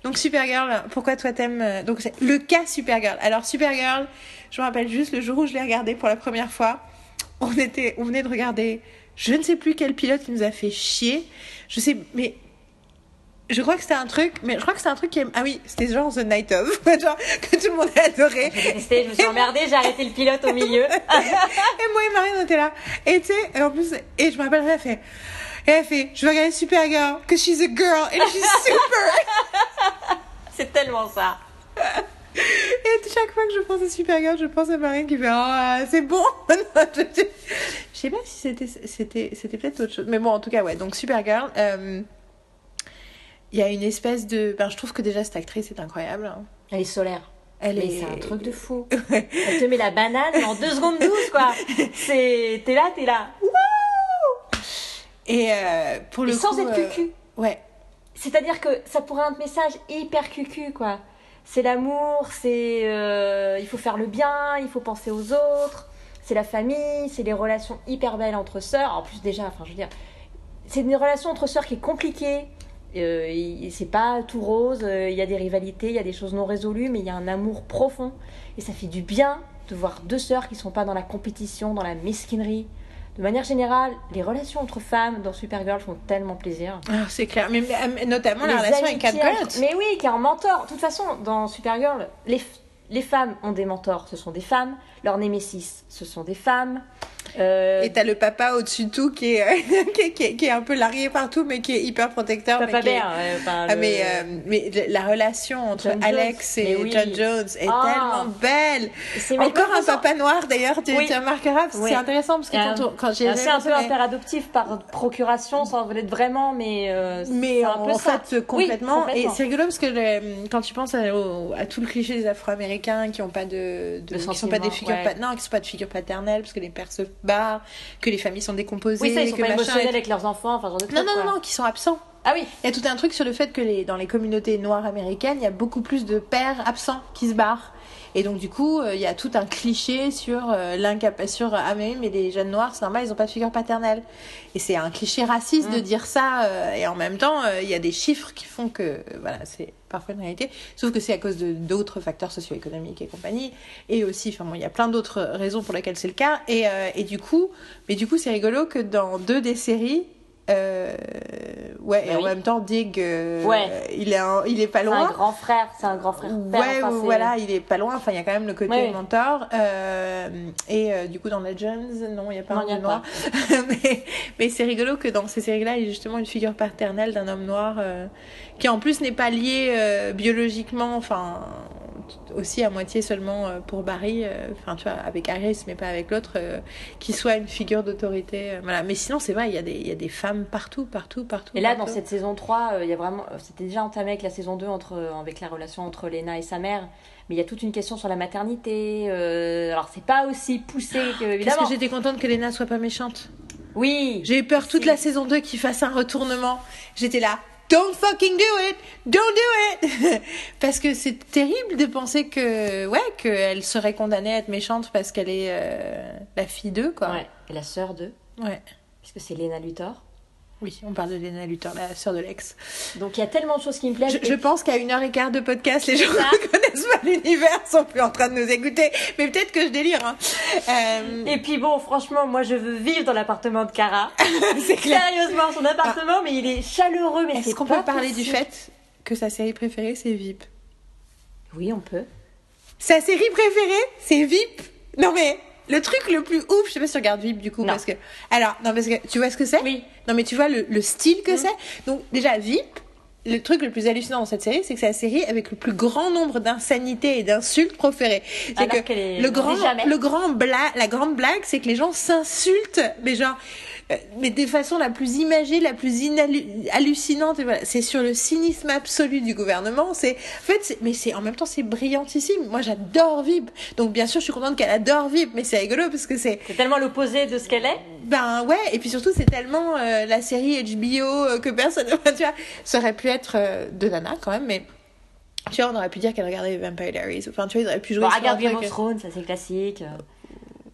Donc Supergirl, pourquoi toi t'aimes euh, Donc c'est le cas Supergirl. Alors Supergirl, je me rappelle juste le jour où je l'ai regardé pour la première fois on était, on venait de regarder, je ne sais plus quel pilote qui nous a fait chier. Je sais, mais Je crois que c'était un truc, mais je crois que c'était un truc qui est... Ah oui, c'était genre The Night of, genre, que tout le monde a adoré. Je me suis emmerdée, j'ai arrêté le pilote au milieu. Et moi et Marine, on était là. Et tu sais, en plus, et je me rappelle, elle fait, et elle fait, je vais regarder Supergirl, que she's a girl, et she's super. C'est tellement ça. Et chaque fois que je pense à Supergirl, je pense à Marine qui fait Oh, c'est bon Je sais pas si c'était c'était c'était peut-être autre chose. Mais bon, en tout cas, ouais. Donc, Supergirl, euh, il y a une espèce de. Ben, je trouve que déjà, cette actrice est incroyable. hein. Elle est solaire. Elle Mais est. c'est un truc de fou. Ouais. Elle te met la banane en 2 secondes 12, quoi. C'est... T'es là, t'es là. Et euh, pour Et le sans coup, être euh, cucu. Ouais. C'est-à-dire que ça pourrait être un message hyper cucu, quoi. C'est l'amour, c'est... euh, il faut faire le bien, il faut penser aux autres. C'est la famille, c'est les relations hyper belles entre sœurs. En plus, déjà, enfin, je veux dire... C'est une relation entre sœurs qui est compliquée. Euh, c'est pas tout rose, euh, il y a des rivalités, il y a des choses non résolues, mais il y a un amour profond. Et ça fait du bien de voir deux sœurs qui sont pas dans la compétition, dans la mesquinerie. De manière générale, les relations entre femmes dans Supergirl font tellement plaisir. Ah, c'est clair. Mais, mais, notamment la Les relation avec Cat amitiés Grant. entre- Mais oui, qui est un mentor. De toute façon, dans Supergirl, les, les femmes ont des mentors, ce sont des femmes. Leur némésis, ce sont des femmes. Euh, Et t'as le papa au-dessus de tout qui est, qui, est, qui est- qui est un peu largué partout, mais qui est hyper protecteur. Papa mais Bear, ouais, enfin, Ah, le- mais, euh, mais la relation entre John Alex Jones. et oui. John Jones est Ah. tellement belle. c'est Encore un faisant- papa noir d'ailleurs, tu, Oui. tu remarqueras, Oui. c'est intéressant parce que quand, un- quand j'ai C'est un peu un père adoptif par procuration, sans être vraiment, mais. euh, mais un en peu ça. fait complètement. Et c'est rigolo parce que le- quand tu penses à, au- à tout le cliché des Afro-Américains qui ont pas de, de- De qui sont pas des sentiments, figures ouais. pa- non qui sont pas de figures paternelles parce que les pères se barrent que les familles sont décomposées Oui, ça, ils sont que pas émotionnels et- avec leurs enfants, enfin, genre de trucs. non non quoi. non non qui sont absents Ah oui, il y a tout un truc sur le fait que les, dans les communautés noires américaines, il y a beaucoup plus de pères absents qui se barrent. Et donc, du coup, euh, il y a tout un cliché sur euh, l'incapacité. Sur, ah, mais oui, mais les jeunes noirs, c'est normal, ils n'ont pas de figure paternelle. Et c'est un cliché raciste de Mm. dire ça. euh, et en même temps, euh, il y a des chiffres qui font que, euh, voilà, c'est parfois une réalité. Sauf que c'est à cause d'autres facteurs socio-économiques et compagnie. Et aussi, enfin, bon, il y a plein d'autres raisons pour lesquelles c'est le cas. Et, euh, et du coup, mais du coup, c'est rigolo que dans deux des séries, euh, ouais, et Bah en même temps, Dig, euh, Ouais. il, est un- il est pas c'est un loin. grand frère, c'est un grand frère. père, Ouais, enfin, voilà, il est pas loin. Enfin, il y a quand même le côté Ouais. mentor. Euh, et euh, du coup, dans Legends, non, il n'y a pas Non, un a homme noir. mais mais c'est rigolo que dans ces séries-là, il y ait justement une figure paternelle d'un homme noir euh, qui en plus n'est pas lié euh, biologiquement, enfin aussi à moitié seulement euh, pour Barry, euh, enfin tu vois, avec Harris, mais pas avec l'autre, euh, qui soit une figure d'autorité. voilà. Mais sinon, c'est vrai, il y, a des, y a des femmes partout, partout, partout. Et là, dans cette saison 3, euh, il y a vraiment, c'était déjà entamé avec la saison 2 entre, avec la relation entre Lena et sa mère. Mais il y a toute une question sur la maternité. euh, alors, c'est pas aussi poussé que, Qu'est-ce évidemment. que j'étais contente que Lena soit pas méchante. Oui. J'ai eu peur toute la saison 2 qu'il fasse un retournement. J'étais là. Don't fucking do it! Don't do it! parce que c'est terrible de penser que, ouais, qu'elle serait condamnée à être méchante parce qu'elle est euh, la fille d'eux, quoi. Ouais. Et la sœur de, Ouais. puisque c'est Lena Luthor. Oui, on parle de Lena Luthor, la sœur de l'ex. Donc, il y a tellement de choses qui me plaisent. Je, pense qu'à une heure et quart de podcast, les gens ne connaissent pas l'univers, sont plus en train de nous écouter. Mais peut-être que je délire, hein. Euh, Et puis bon, franchement, moi je veux vivre dans l'appartement de Cara. c'est clair. Sérieusement, son appartement, mais il est chaleureux, mais Est-ce qu'on peut parler du fait que sa série préférée, c'est VIP? Oui, on peut. Sa série préférée, c'est VIP. Non mais le truc le plus ouf, je sais pas si tu regardes VIP du coup Non. parce que alors non parce que tu vois ce que c'est? Oui. Non mais tu vois le, le style que Mhm. c'est? Donc déjà VIP, le truc le plus hallucinant dans cette série, c'est que c'est la série avec le plus grand nombre d'insanités et d'insultes proférées. C'est que est- le grand le grand blague, la grande blague, c'est que les gens s'insultent mais genre mais de façon la plus imagée, la plus hallucinante. Voilà, c'est sur le cynisme absolu du gouvernement. C'est, en fait, mais c'est en même temps c'est brillantissime. Moi, j'adore VIP. Donc bien sûr, je suis contente qu'elle adore VIP, mais c'est rigolo parce que c'est, C'est tellement l'opposé de ce qu'elle est. ben ouais. Et puis surtout, c'est tellement euh, la série HBO euh, que personne, tu vois, ça aurait pu être euh, de Nana quand même, mais. Tu vois, on aurait pu dire qu'elle regardait Vampire Diaries. Enfin, tu vois, ils auraient pu jouer Bon, regarde Game of Thrones, ça c'est classique.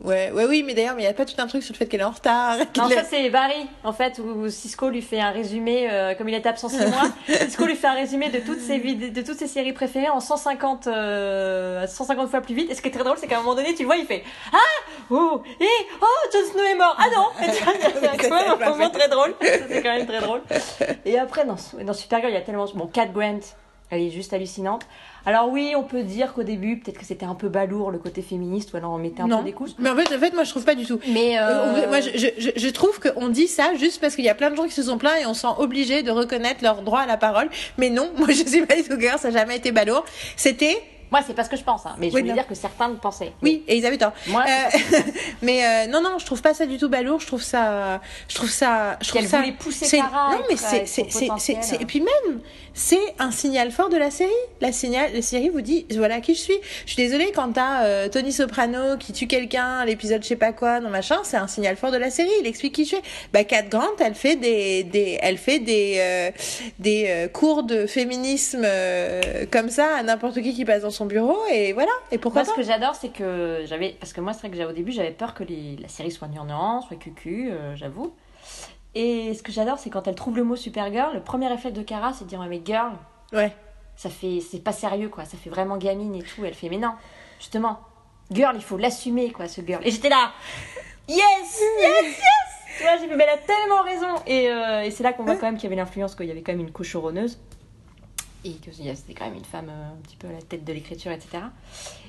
Ouais, ouais, oui, mais d'ailleurs, il n'y a pas tout un truc sur le fait qu'elle est en retard. Non, ça est- c'est Barry, en fait, où Cisco lui fait un résumé, euh, comme il est absent 6 mois, Cisco lui fait un résumé de toutes ses de toutes ses séries préférées en 150, euh, 150 fois plus vite. Et ce qui est très drôle, c'est qu'à un moment donné, tu le vois, il fait Ah Oh Et Oh Jon Snow est mort Ah non a quand un moment très drôle. C'est quand même très drôle. Et après, dans, dans Supergirl, il y a tellement. Bon, Cat Grant, elle est juste hallucinante. Alors oui, on peut dire qu'au début, peut-être que c'était un peu balourd le côté féministe, ou alors on mettait un non. peu des couches. Mais en fait, en fait, moi, je trouve pas du tout. Mais Euh, euh, Moi, je, je, je- trouve qu'on dit ça juste parce qu'il y a plein de gens qui se sont plaints et on se sent obligé de reconnaître leur droit à la parole. Mais non, moi, je suis pas du tout ça n'a jamais été balourd. C'était, moi, c'est pas ce que je pense, hein, mais je Oui, voulais non. dire que certains le pensaient. oui, et ils avaient tort. Moi, c'est Euh, mais euh, non, non, je trouve pas ça du tout balourd. Je trouve ça, je trouve ça, je trouve Qu'elle ça. voulait pousser Non, mais c'est, c'est, et puis même, c'est un signal fort de la série. La signal, la série vous dit, voilà qui je suis. Je suis désolée quand t'as euh, Tony Soprano qui tue quelqu'un, l'épisode je sais pas quoi, non machin, c'est un signal fort de la série. Il explique qui je suis. Bah, Kat Grant, elle fait des, des, elle fait des, euh, des cours de féminisme comme ça à n'importe qui qui passe dans son bureau et voilà. Et pourquoi Moi, ce pas que j'adore, c'est que j'avais. Parce que moi, c'est vrai que j'avais- au début, j'avais peur que les- la série soit gnangnan, soit cucu, euh, j'avoue. Et ce que j'adore, c'est quand elle trouve le mot Supergirl, le premier réflexe de Kara, c'est de dire Ouais, mais girl, Ouais. ça fait. C'est pas sérieux, quoi. Ça fait vraiment gamine et tout. Elle fait Mais non, justement, girl, il faut l'assumer, quoi, ce girl. Et j'étais là Yes Yes Yes Tu vois, j'ai fait Mais elle a tellement raison Et, euh, et c'est là qu'on voit quand même qu'il y avait l'influence, qu'il y avait quand même une cochoronneuse. Et que c'était quand même une femme euh, un petit peu à la tête de l'écriture, etc.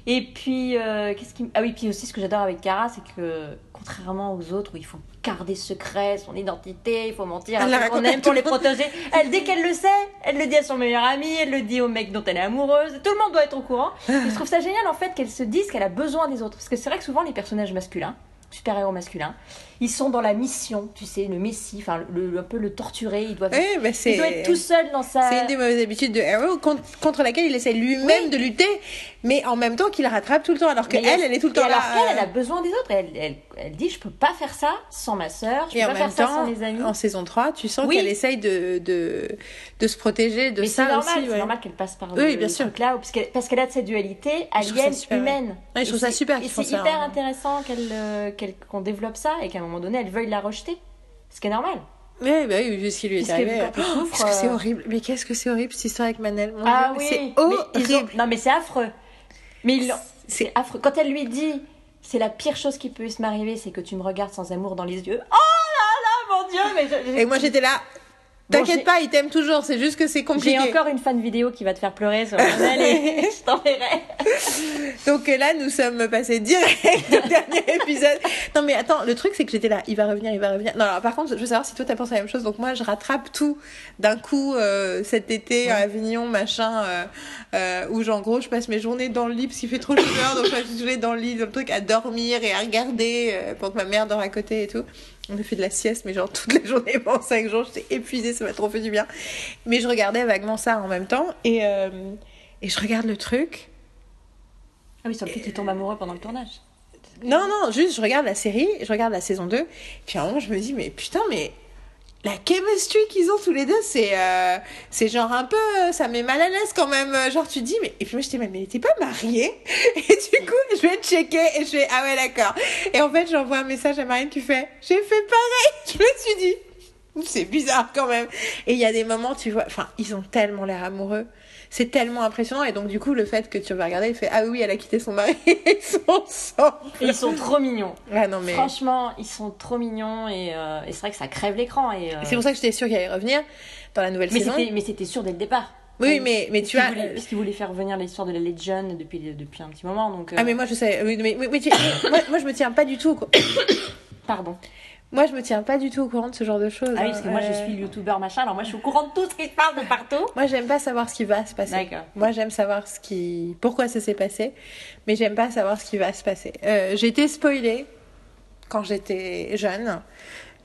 Et puis, euh, qu'est-ce qui... Ah oui, puis aussi ce que j'adore avec Kara, c'est que contrairement aux autres où il faut garder secret son identité, il faut mentir à Elle ceux qu'on à aime pour le les protéger, elle, dès qu'elle le sait, elle le dit à son meilleur ami, elle le dit au mec dont elle est amoureuse, tout le monde doit être au courant. Et je trouve ça génial en fait qu'elle se dise qu'elle a besoin des autres. Parce que c'est vrai que souvent les personnages masculins, super-héros masculins, ils sont dans la mission, tu sais, le messie, enfin le, un peu le torturé, Ouais, bah, il doit être tout seul dans sa... C'est une des mauvaises habitudes de Arrow contre, contre laquelle il essaie lui-même de lutter, mais en même temps qu'il la rattrape tout le temps, alors que Mais elle, elle est tout le temps alors là. qu'elle, elle euh, a besoin des autres. Elle, elle, elle dit, je peux pas faire ça sans ma sœur, je peux en pas faire ça temps, sans mes amis. en saison 3, tu sens Oui. qu'elle essaye de, de, de se protéger de Mais ça normal, aussi. c'est normal qu'elle passe par Oui, le, bien le sûr. truc là, parce qu'elle, qu'elle a de cette dualité Je trouve ça alien super, humaine. Ouais, je trouve Et ça c'est- super Et qu'ils font c'est ça, hyper hein. intéressant qu'elle, euh, qu'elle- qu'on développe ça et qu'à un moment donné, elle veuille la rejeter. Ce qui est normal. Ouais, bah oui, vu ce qui lui est arrivé. elle Oh, Qu'est-ce que c'est euh, horrible. Mais qu'est-ce que c'est horrible cette histoire avec Manel? Mon ah Dieu, oui, C'est mais ont- horrible. Non mais c'est affreux. Mais ils C'est- c'est affreux. Quand elle lui dit, c'est la pire chose qui puisse m'arriver, c'est que tu me regardes sans amour dans les yeux. Oh là là, mon Dieu, mais je- Et moi j'étais là. T'inquiète pas, il t'aime toujours, c'est juste que c'est compliqué. J'ai encore une fan vidéo qui va te faire pleurer sur et je t'enverrai. Donc euh, là, nous sommes passés direct au dernier épisode. Non mais attends, le truc c'est que j'étais là, il va revenir, il va revenir. Non, alors par contre, je veux savoir si toi t'as pensé à la même chose. Donc moi, je rattrape tout d'un coup euh, cet été à Avignon, machin, euh, euh, où genre, en gros, je passe mes journées dans le lit parce qu'il fait trop chaleur, donc je passe mes journées dans le lit, dans le truc à dormir et à regarder euh, pour que ma mère dort à côté et tout. On a fait de la sieste, mais genre toute la journée pendant 5 jours, j'étais épuisée, ça m'a trop fait du bien. Mais je regardais vaguement ça en même temps et, euh, et je regarde le truc. Ah oui, sur le fait qu'il tombe amoureux pendant le tournage. Non, non, juste je regarde la série, je regarde la saison 2, puis à un moment je me dis, mais putain, mais la chemistry qu'ils ont tous les deux, c'est euh, c'est genre un peu, euh, ça met mal à l'aise quand même. euh, Genre tu dis, mais. Et puis moi j'étais, mais mais t'es pas mariée? Et du coup, je vais checker et je fais, ah ouais, d'accord. Et en fait, j'envoie un message à Marine qui fait, j'ai fait pareil. Je me suis dit, c'est bizarre quand même. Et il y a des moments, tu vois, enfin, ils ont tellement l'air amoureux. C'est tellement impressionnant. Et donc, du coup, le fait que tu vas regarder, il fait Ah oui, elle a quitté son mari, ils sont ensemble. Et ils sont trop mignons. Ah non, mais. Franchement, ils sont trop mignons et, euh, et c'est vrai que ça crève l'écran. Et, euh, C'est pour ça que j'étais sûre qu'il allait revenir dans la nouvelle mais saison. c'était mais c'était sûr dès le départ. Oui, Euh, mais, mais tu vois. voulait- puisqu'il voulait faire revenir l'histoire de la Legion depuis depuis un petit moment donc. euh, Ah, mais moi, je sais. Oui, mais, tu- moi, moi, je me tiens pas du tout courant. Pardon. Moi, je me tiens pas du tout au courant de ce genre de choses. Ah oui, parce que moi je Euh, suis youtubeur machin, alors moi je suis au courant de tout ce qui se passe de partout. Moi, j'aime pas savoir ce qui va se passer. D'accord. Moi, j'aime savoir ce qui, pourquoi ça s'est passé, mais j'aime pas savoir ce qui va se passer. Euh, j'ai été spoilée quand j'étais jeune,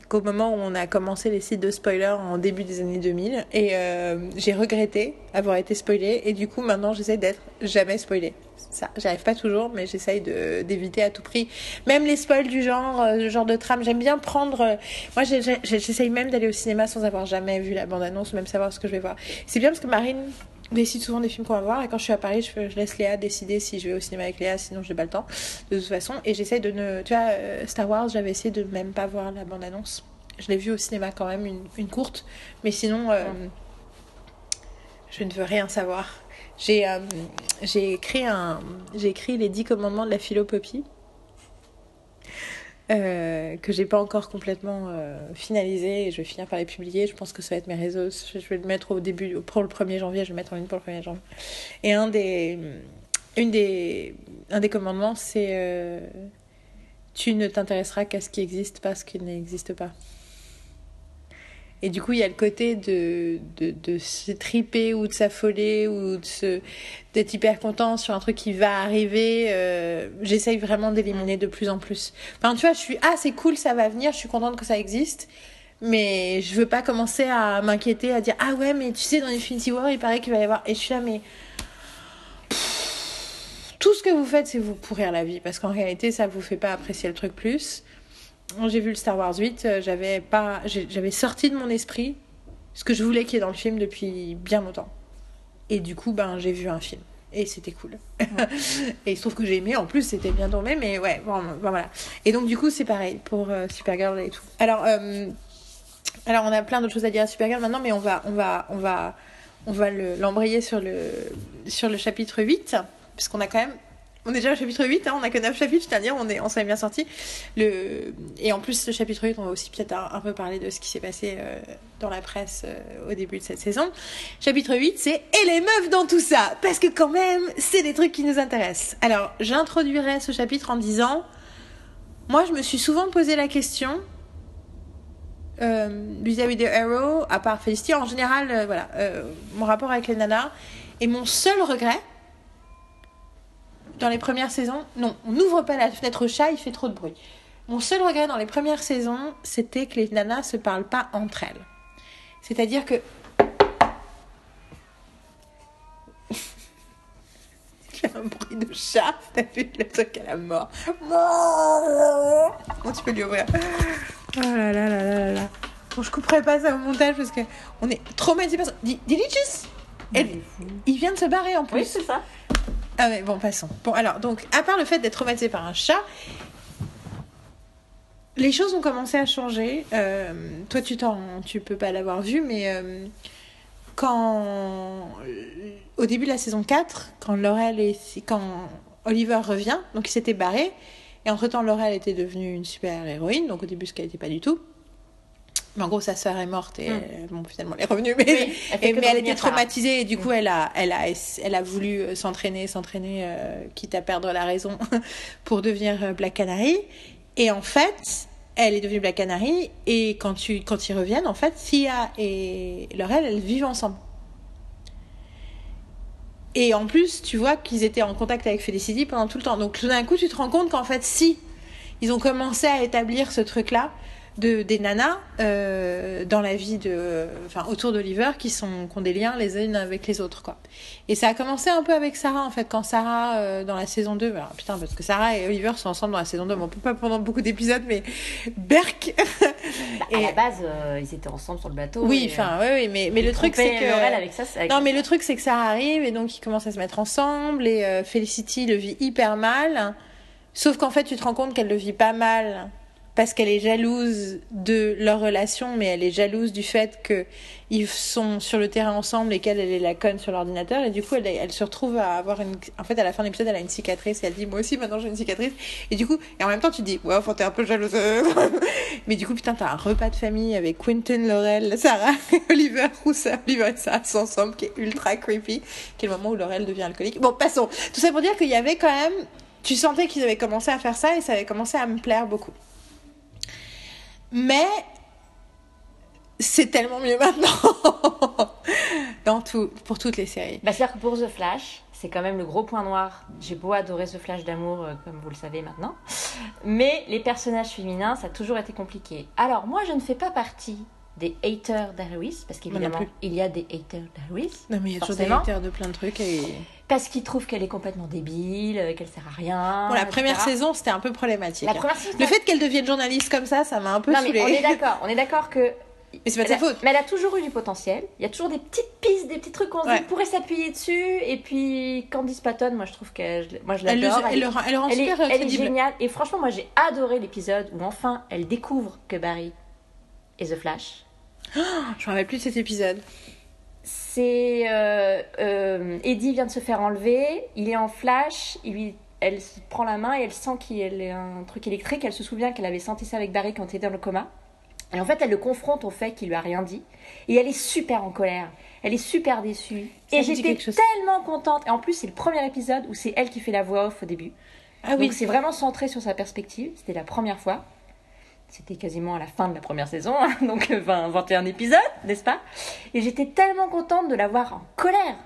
qu'au moment où on a commencé les sites de spoilers en début des années 2000, et euh, j'ai regretté avoir été spoilée, et du coup, maintenant, j'essaie d'être jamais spoilée. Ça, j'arrive pas toujours, mais j'essaye de d'éviter à tout prix. Même les spoils du genre, euh, le genre de trame, j'aime bien prendre. euh, moi, j'ai- j'ai- j'essaye même d'aller au cinéma sans avoir jamais vu la bande-annonce, même savoir ce que je vais voir. C'est bien parce que Marine décide souvent des films qu'on va voir et quand je suis à Paris je, je, laisse Léa décider si je vais au cinéma avec Léa sinon je n'ai pas le temps de toute façon et j'essaie de ne tu vois euh, Star Wars j'avais essayé de même pas voir la bande annonce je l'ai vu au cinéma quand même une, une courte mais sinon euh, je ne veux rien savoir j'ai euh, j'ai écrit un j'ai écrit les dix commandements de la philopopie euh, que j'ai pas encore complètement euh, finalisé et je vais finir par les publier. Je pense que ça va être mes réseaux. Je vais le mettre au début, pour le 1er janvier, je vais le mettre en ligne pour le 1er janvier. Et un des, une des, un des commandements, c'est euh, tu ne t'intéresseras qu'à ce qui existe, pas ce qui n'existe pas. Et du coup, il y a le côté de, de, de se triper ou de s'affoler ou d'être hyper content sur un truc qui va arriver. Euh, J'essaye vraiment d'éliminer de plus en plus. Enfin, tu vois, je suis, ah, c'est cool, ça va venir, je suis contente que ça existe. Mais je veux pas commencer à m'inquiéter, à dire, ah ouais, mais tu sais, dans Infinity War, il paraît qu'il va y avoir. Et je suis là, mais. tout ce que vous faites, c'est vous pourrir la vie. Parce qu'en réalité, ça vous fait pas apprécier le truc plus j'ai vu le Star Wars 8, j'avais pas, j'avais sorti de mon esprit ce que je voulais qu'il y ait dans le film depuis bien longtemps. Et du coup, ben, j'ai vu un film. Et c'était cool. Ouais. et il se trouve que j'ai aimé. En plus, c'était bien tombé. Mais ouais, bon, bon, voilà. Et donc, du coup, c'est pareil pour euh, Supergirl et tout. Alors, euh, alors, on a plein d'autres choses à dire à Supergirl maintenant, mais on va, on va, on va, on va l'embrayer le, sur, le, sur le chapitre 8. Puisqu'on a quand même on est déjà au chapitre 8, hein, on a que 9 chapitres, c'est-à-dire on, est, on bien sorti. Le... Et en plus, le chapitre 8, on va aussi peut-être un, peu parler de ce qui s'est passé euh, dans la presse euh, au début de cette saison. Chapitre 8, c'est Et les meufs dans tout ça Parce que quand même, c'est des trucs qui nous intéressent. Alors, j'introduirai ce chapitre en disant, moi je me suis souvent posé la question euh, vis-à-vis de Arrow, à part Felicity, en général, euh, voilà, mon rapport avec les nanas. Et mon seul regret, dans les premières saisons, non, on n'ouvre pas la fenêtre au chat, il fait trop de bruit. Mon seul regret dans les premières saisons, c'était que les nanas se parlent pas entre elles. C'est-à-dire que. J'ai un bruit de chat, t'as vu le truc à la mort. Bon, tu peux lui ouvrir. Oh là là là là là. Bon, je couperai pas ça au montage parce que on est traumatisés par ça. Delicious Elle... Il vient de se barrer en plus. Oui, c'est ça. Ah mais bon, passons. Bon, alors, donc, à part le fait d'être traumatisé par un chat, les choses ont commencé à changer. Euh, toi, tu t'en, tu peux pas l'avoir vu, mais euh, quand, au début de la saison 4, quand Laurel et quand Oliver revient, donc il s'était barré, et entre-temps, Laurel était devenue une super héroïne, donc au début, ce qu'elle n'était pas du tout. Mais en gros, sa sœur est morte et mm. bon, finalement, elle est revenue. Mais, oui, elle, et, mais elle était traumatisée et du coup, mm. elle, a, elle, a, elle a voulu s'entraîner, s'entraîner, euh, quitte à perdre la raison, pour devenir Black Canary. Et en fait, elle est devenue Black Canary et quand, tu, quand ils reviennent, en fait, Sia et Laurel, elles vivent ensemble. Et en plus, tu vois qu'ils étaient en contact avec Felicity pendant tout le temps. Donc tout d'un coup, tu te rends compte qu'en fait, si ils ont commencé à établir ce truc-là, de, des nanas euh, dans la vie de, enfin, autour d'Oliver qui sont qui ont des liens les unes avec les autres quoi. Et ça a commencé un peu avec Sarah en fait quand Sarah euh, dans la saison 2 alors, putain parce que Sarah et Oliver sont ensemble dans la saison 2 bon pas pendant beaucoup d'épisodes mais Berk bah, et... à la base euh, ils étaient ensemble sur le bateau. Oui enfin oui, oui mais mais le truc c'est que avec ça, avec non mais le truc c'est que Sarah arrive et donc ils commencent à se mettre ensemble et euh, Felicity le vit hyper mal sauf qu'en fait tu te rends compte qu'elle le vit pas mal parce qu'elle est jalouse de leur relation, mais elle est jalouse du fait qu'ils sont sur le terrain ensemble et qu'elle elle est la conne sur l'ordinateur. Et du coup, elle, se retrouve à avoir une. En fait, à la fin de l'épisode, elle a une cicatrice et elle dit Moi aussi, maintenant j'ai une cicatrice. Et du coup, et en même temps, tu te dis Ouais, enfin, t'es un peu jalouse. mais du coup, putain, t'as un repas de famille avec Quentin, Laurel, Sarah, Oliver, Roussa, Oliver et Sarah ensemble, qui est ultra creepy, qui est le moment où Laurel devient alcoolique. Bon, passons. Tout ça pour dire qu'il y avait quand même. Tu sentais qu'ils avaient commencé à faire ça et ça avait commencé à me plaire beaucoup. Mais c'est tellement mieux maintenant dans tout, pour toutes les séries. Bah, C'est-à-dire que pour The Flash, c'est quand même le gros point noir. J'ai beau adorer The Flash d'amour, euh, comme vous le savez maintenant. Mais les personnages féminins, ça a toujours été compliqué. Alors, moi, je ne fais pas partie des haters d'Harris, parce qu'évidemment, il y a des haters d'Harris. Non, mais il y a toujours des haters de plein de trucs. Et... Parce qu'ils trouvent qu'elle est complètement débile, euh, qu'elle sert à rien. Bon, la première saison, c'était un peu problématique. La première saison, le fait qu'elle devienne journaliste comme ça, ça m'a un peu non, saoulée. Mais on est d'accord, on est d'accord que Mais c'est pas de sa a- faute. Mais elle a toujours eu du potentiel. Il y a toujours des petites pistes, des petits trucs qu'on Ouais. pourrait s'appuyer dessus. Et puis Candice Patton, moi je trouve que je, moi je l'adore. elle le rend, elle le rend elle est, super euh, elle est crédible. géniale. Et franchement, moi j'ai adoré l'épisode où enfin elle découvre que Barry est The Flash. Je me rappelle plus de cet épisode. C'est euh, euh, Eddie vient de se faire enlever, il est en flash, il lui, elle se prend la main et elle sent qu'il y a un truc électrique. Elle se souvient qu'elle avait senti ça avec Barry quand il était dans le coma. Et en fait, elle le confronte au fait qu'il lui a rien dit. Et elle est super en colère. Elle est super déçue. Ça et j'étais tellement contente. Et en plus, c'est le premier épisode où c'est elle qui fait la voix off au début. Ah oui. Donc c'est vraiment centré sur sa perspective. C'était la première fois. C'était quasiment à la fin de la première saison, hein, donc euh, 20, 21 épisodes, n'est-ce pas? Et j'étais tellement contente de la voir en colère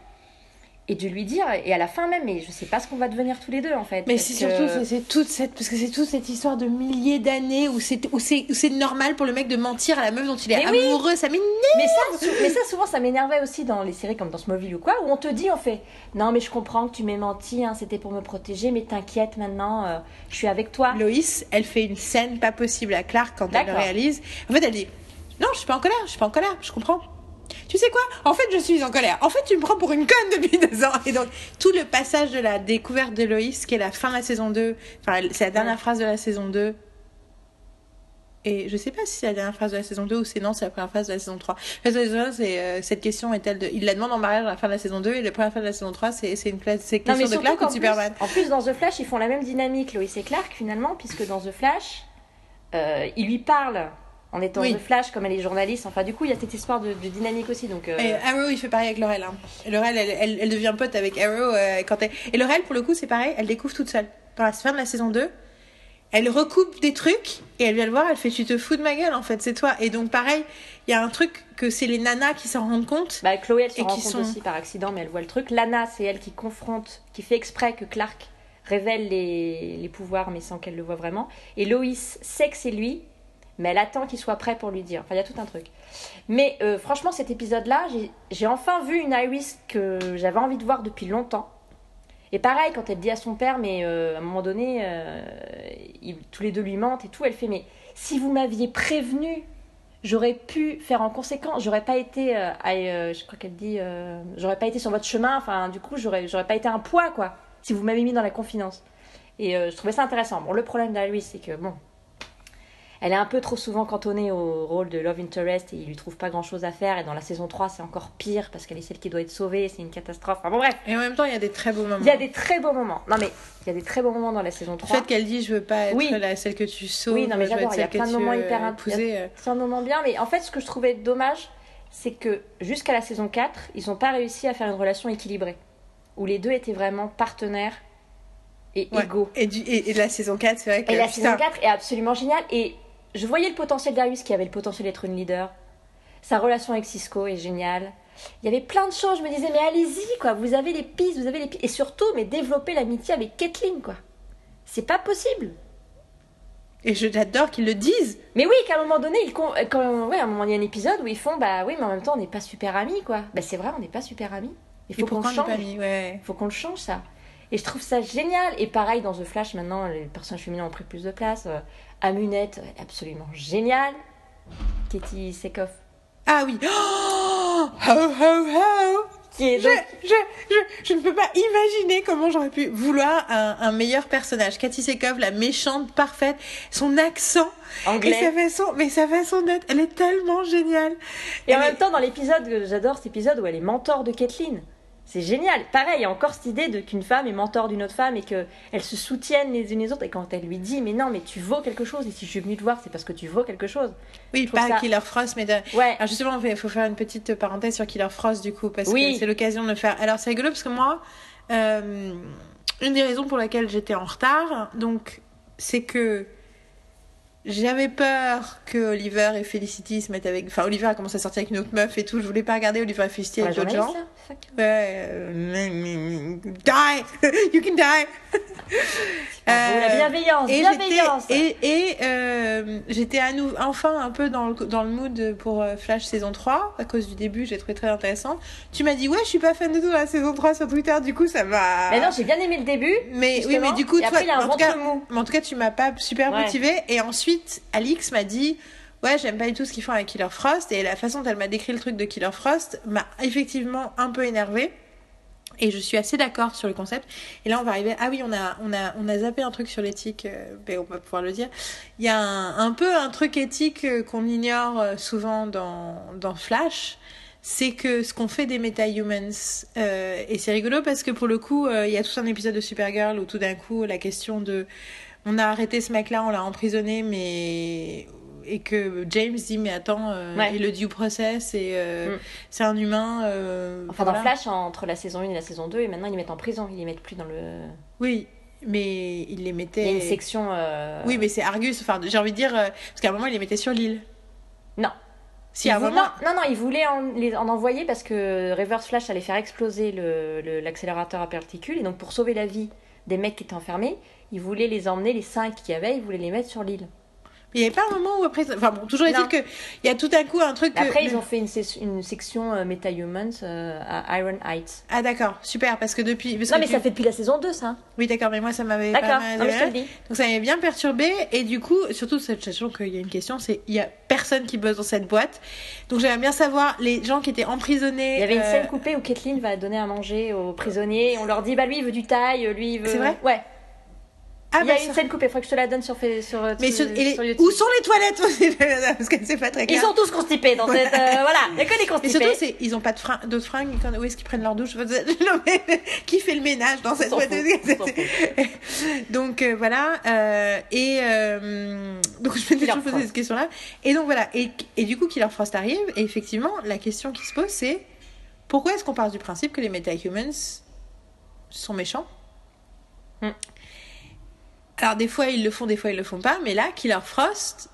et de lui dire, et à la fin même, mais je sais pas ce qu'on va devenir tous les deux en fait. Mais c'est que- surtout c'est- toute cette parce que c'est toute cette histoire de milliers d'années où c'est où c'est normal pour le mec de mentir à la meuf dont il est Mais oui. amoureux. Ça m'énerve. Mais ça, mais ça, souvent, ça m'énervait aussi dans les séries comme dans Smallville ou quoi, où on te dit, on fait, non, mais je comprends que tu m'aies menti, hein, c'était pour me protéger, mais t'inquiète maintenant, euh, je suis avec toi. Loïs, elle fait une scène pas possible à Clark quand elle le réalise. En fait, elle dit Non, je suis pas en colère, je suis pas en colère, je comprends. Tu sais quoi? En fait, je suis en colère. En fait, tu me prends pour une conne depuis deux ans. Et donc, tout le passage de la découverte de Loïs, qui est la fin de la saison 2, enfin, c'est la dernière Ouais. phrase de la saison 2. Et je sais pas si c'est la dernière phrase de la saison 2 ou c'est non, c'est la première phrase de la saison 3. La saison 1, c'est euh, cette question est-elle de. Il la demande en mariage à la fin de la saison 2 et la première phrase de la saison 3, c'est c'est une classe- c'est question de Clark ou de Superman. en plus, dans The Flash, ils font la même dynamique, Lois et Clark, finalement, puisque dans The Flash, euh, il lui parle en étant Oui. The Flash, comme elle est journaliste. Enfin, du coup, il y a cette histoire de, de dynamique aussi. Donc, euh, Et Arrow, il fait pareil avec Laurel. Hein. Laurel, elle, elle, elle devient pote avec Arrow euh, quand elle... Et Laurel, pour le coup, c'est pareil, elle découvre toute seule. Dans la fin de la saison 2, elle recoupe des trucs et elle vient le voir, elle fait Tu te fous de ma gueule, en fait, c'est toi. Et donc, pareil, il y a un truc que c'est les nanas qui s'en rendent compte. bah, Chloé, elle se Et rend compte sont- aussi par accident, mais elle voit le truc. Lana, c'est elle qui confronte, qui fait exprès que Clark révèle les, les pouvoirs, mais sans qu'elle le voit vraiment. Et Loïs sait que c'est lui, mais elle attend qu'il soit prêt pour lui dire. Enfin, il y a tout un truc. Mais euh, franchement, cet épisode-là, j'ai- enfin vu une Iris que j'avais envie de voir depuis longtemps. Et pareil, quand elle dit à son père, mais euh, à un moment donné, euh, tous les deux lui mentent et tout, elle fait, mais si vous m'aviez prévenu, j'aurais pu faire en conséquence, j'aurais pas été, je crois qu'elle dit, j'aurais pas été sur votre chemin, enfin, du coup, j'aurais, pas été un poids, quoi, si vous m'avez mis dans la confidence. Et je trouvais ça intéressant. Bon, le problème d'Iris, c'est que, bon, elle est un peu trop souvent cantonnée au rôle de Love Interest et il lui trouve pas grand chose à faire. Et dans la saison 3, c'est encore pire parce qu'elle est celle qui doit être sauvée, c'est une catastrophe. Enfin bon, bref. Et en même temps, il y a des très beaux moments. Il y a des très beaux moments. Non, mais il y a des très beaux moments dans la saison Le 3. fait qu'elle dit Je veux pas être Oui. la, celle que tu sauves, Oui, non, mais j'adore, il y a plein de moments euh, hyper euh. C'est un moment bien, mais en fait, ce que je trouvais dommage, c'est que jusqu'à la saison 4, ils n'ont pas réussi à faire une relation équilibrée. Où les deux étaient vraiment partenaires et Ouais. égaux. Et, du, et, et la saison 4, c'est vrai que. Et la putain, saison 4 est absolument géniale. Et je voyais le potentiel d'Arius qui avait le potentiel d'être une leader. Sa relation avec Cisco est géniale. Il y avait plein de choses. Je me disais, mais allez-y, quoi. Vous avez les pistes, vous avez les pistes. Et surtout, mais développer l'amitié avec Kathleen, quoi. C'est pas possible. Et je j'adore qu'ils le disent. Mais oui, qu'à un moment donné, ils con- quand, ouais, à un moment, il y a un épisode où ils font, bah oui, mais en même temps, on n'est pas super amis, quoi. Bah c'est vrai, on n'est pas super amis. Il faut qu'on change. mis Ouais. Il faut qu'on le change, ça. Et je trouve ça génial. Et pareil, dans The Flash, maintenant, les personnages féminins ont pris plus de place. Amunette, absolument géniale. Katie Sekoff, Ah oui. Oh, ho, ho, ho. qui est Je, donc... je, je, je ne peux pas imaginer comment j'aurais pu vouloir un, un meilleur personnage. Cathy Sekov, la méchante parfaite, son accent et anglais. sa façon, mais sa façon d'être, elle est tellement géniale. Et en même temps, dans l'épisode, j'adore cet épisode où elle est mentor de Kathleen. C'est génial. Pareil, il y a encore cette idée de qu'une femme est mentor d'une autre femme et qu'elles se soutiennent les unes les autres. Et quand elle lui dit, mais non, mais tu vaux quelque chose, et si je suis venue te voir, c'est parce que tu vaux quelque chose. oui, pas ça- Killer Frost, mais de... Ouais. Alors justement, il faut faire une petite parenthèse sur Killer Frost du coup, parce Oui. que c'est l'occasion de le faire. Alors c'est rigolo parce que moi, euh, une des raisons pour laquelle j'étais en retard, donc, c'est que j'avais peur que Oliver et Felicity se mettent avec. Enfin, Oliver a commencé à sortir avec une autre meuf et tout. Je voulais pas regarder Oliver et Felicity avec d'autres gens. Fuck. Euh, die, you can die. La Euh, bienveillance, et bienveillance. j'étais et, et euh, j'étais à nou- enfin un peu dans le, dans le mood pour euh, Flash saison 3 à cause du début j'ai trouvé très intéressant tu m'as dit ouais je suis pas fan de tout la saison 3 sur Twitter du coup ça m'a Mais non, j'ai bien aimé le début. mais oui mais du coup après, tout cas, en tout cas tu m'as pas super Ouais. motivée et ensuite Alix m'a dit ouais, j'aime pas du tout ce qu'ils font avec Killer Frost. Et la façon dont elle m'a décrit le truc de Killer Frost m'a effectivement un peu énervée. Et je suis assez d'accord sur le concept. Et là, on va arriver. Ah oui, on a, on a, on a zappé un truc sur l'éthique, euh, mais on va pouvoir le dire. Il y a un, peu un truc éthique euh, qu'on ignore euh, souvent dans, dans Flash. C'est que ce qu'on fait des meta-humans, et c'est rigolo parce que pour le coup, il y a tout un épisode de Supergirl où tout d'un coup, la question de. On a arrêté ce mec-là, on l'a emprisonné, mais et que James dit mais attends euh, Ouais. et le due process et euh, Mm. c'est un humain euh, Enfin, voilà. dans Flash, entre la saison 1 et la saison 2, et maintenant ils les mettent en prison, ils les mettent plus dans le. oui mais il les Il mettait y a une section. euh, oui mais c'est Argus enfin j'ai envie de dire euh, parce qu'à un moment il les mettait sur l'île Non. si Ils à un moment non, non, non, ils voulaient en, les, en envoyer parce que Reverse Flash allait faire exploser le- le- l'accélérateur à particules. Et donc, pour sauver la vie des mecs qui étaient enfermés, ils voulaient les emmener, les cinq qu'il y avait, ils voulaient les mettre sur l'île. Il n'y avait pas un moment où après enfin bon toujours est-il Non. que il y a tout d'un coup un truc que- Après, ils ont fait une, section euh, Meta-Humans euh, à Iron Heights. ah d'accord super parce que depuis parce Non, que mais tu- ça fait depuis la saison 2, ça. oui d'accord mais moi ça m'avait D'accord, donc ça m'avait bien perturbé et du coup surtout sachant qu'il y a une question c'est il y a personne qui bosse dans cette boîte donc j'aimerais bien savoir les gens qui étaient emprisonnés Il y avait une euh, scène coupée où Kathleen va donner à manger aux prisonniers et on leur dit bah lui il veut du taille, lui il veut. C'est vrai? Ouais. Ah, il y a bah, une ça- scène coupée, il faudrait que je te la donne sur, sur, euh, mais sur- sur et les- YouTube. où sont les toilettes? Parce que c'est pas très Ils clair. sont tous constipés dans cette. euh, voilà, il n'y a que des Et constipés. surtout, c'est, ils ont pas de fringues, d'autres fringues. Où est-ce qu'ils prennent leur douche? Non, mais qui fait le ménage dans cette boîte Donc euh, voilà. euh, et euh, donc je me suis toujours posé cette question-là. Et donc voilà. Et, et du coup, Killer Frost arrive. Et effectivement, la question qui se pose, c'est pourquoi est-ce qu'on part du principe que les meta-humans sont méchants? Hmm. Alors des fois ils le font, des fois ils le font pas. Mais là, Killer Frost,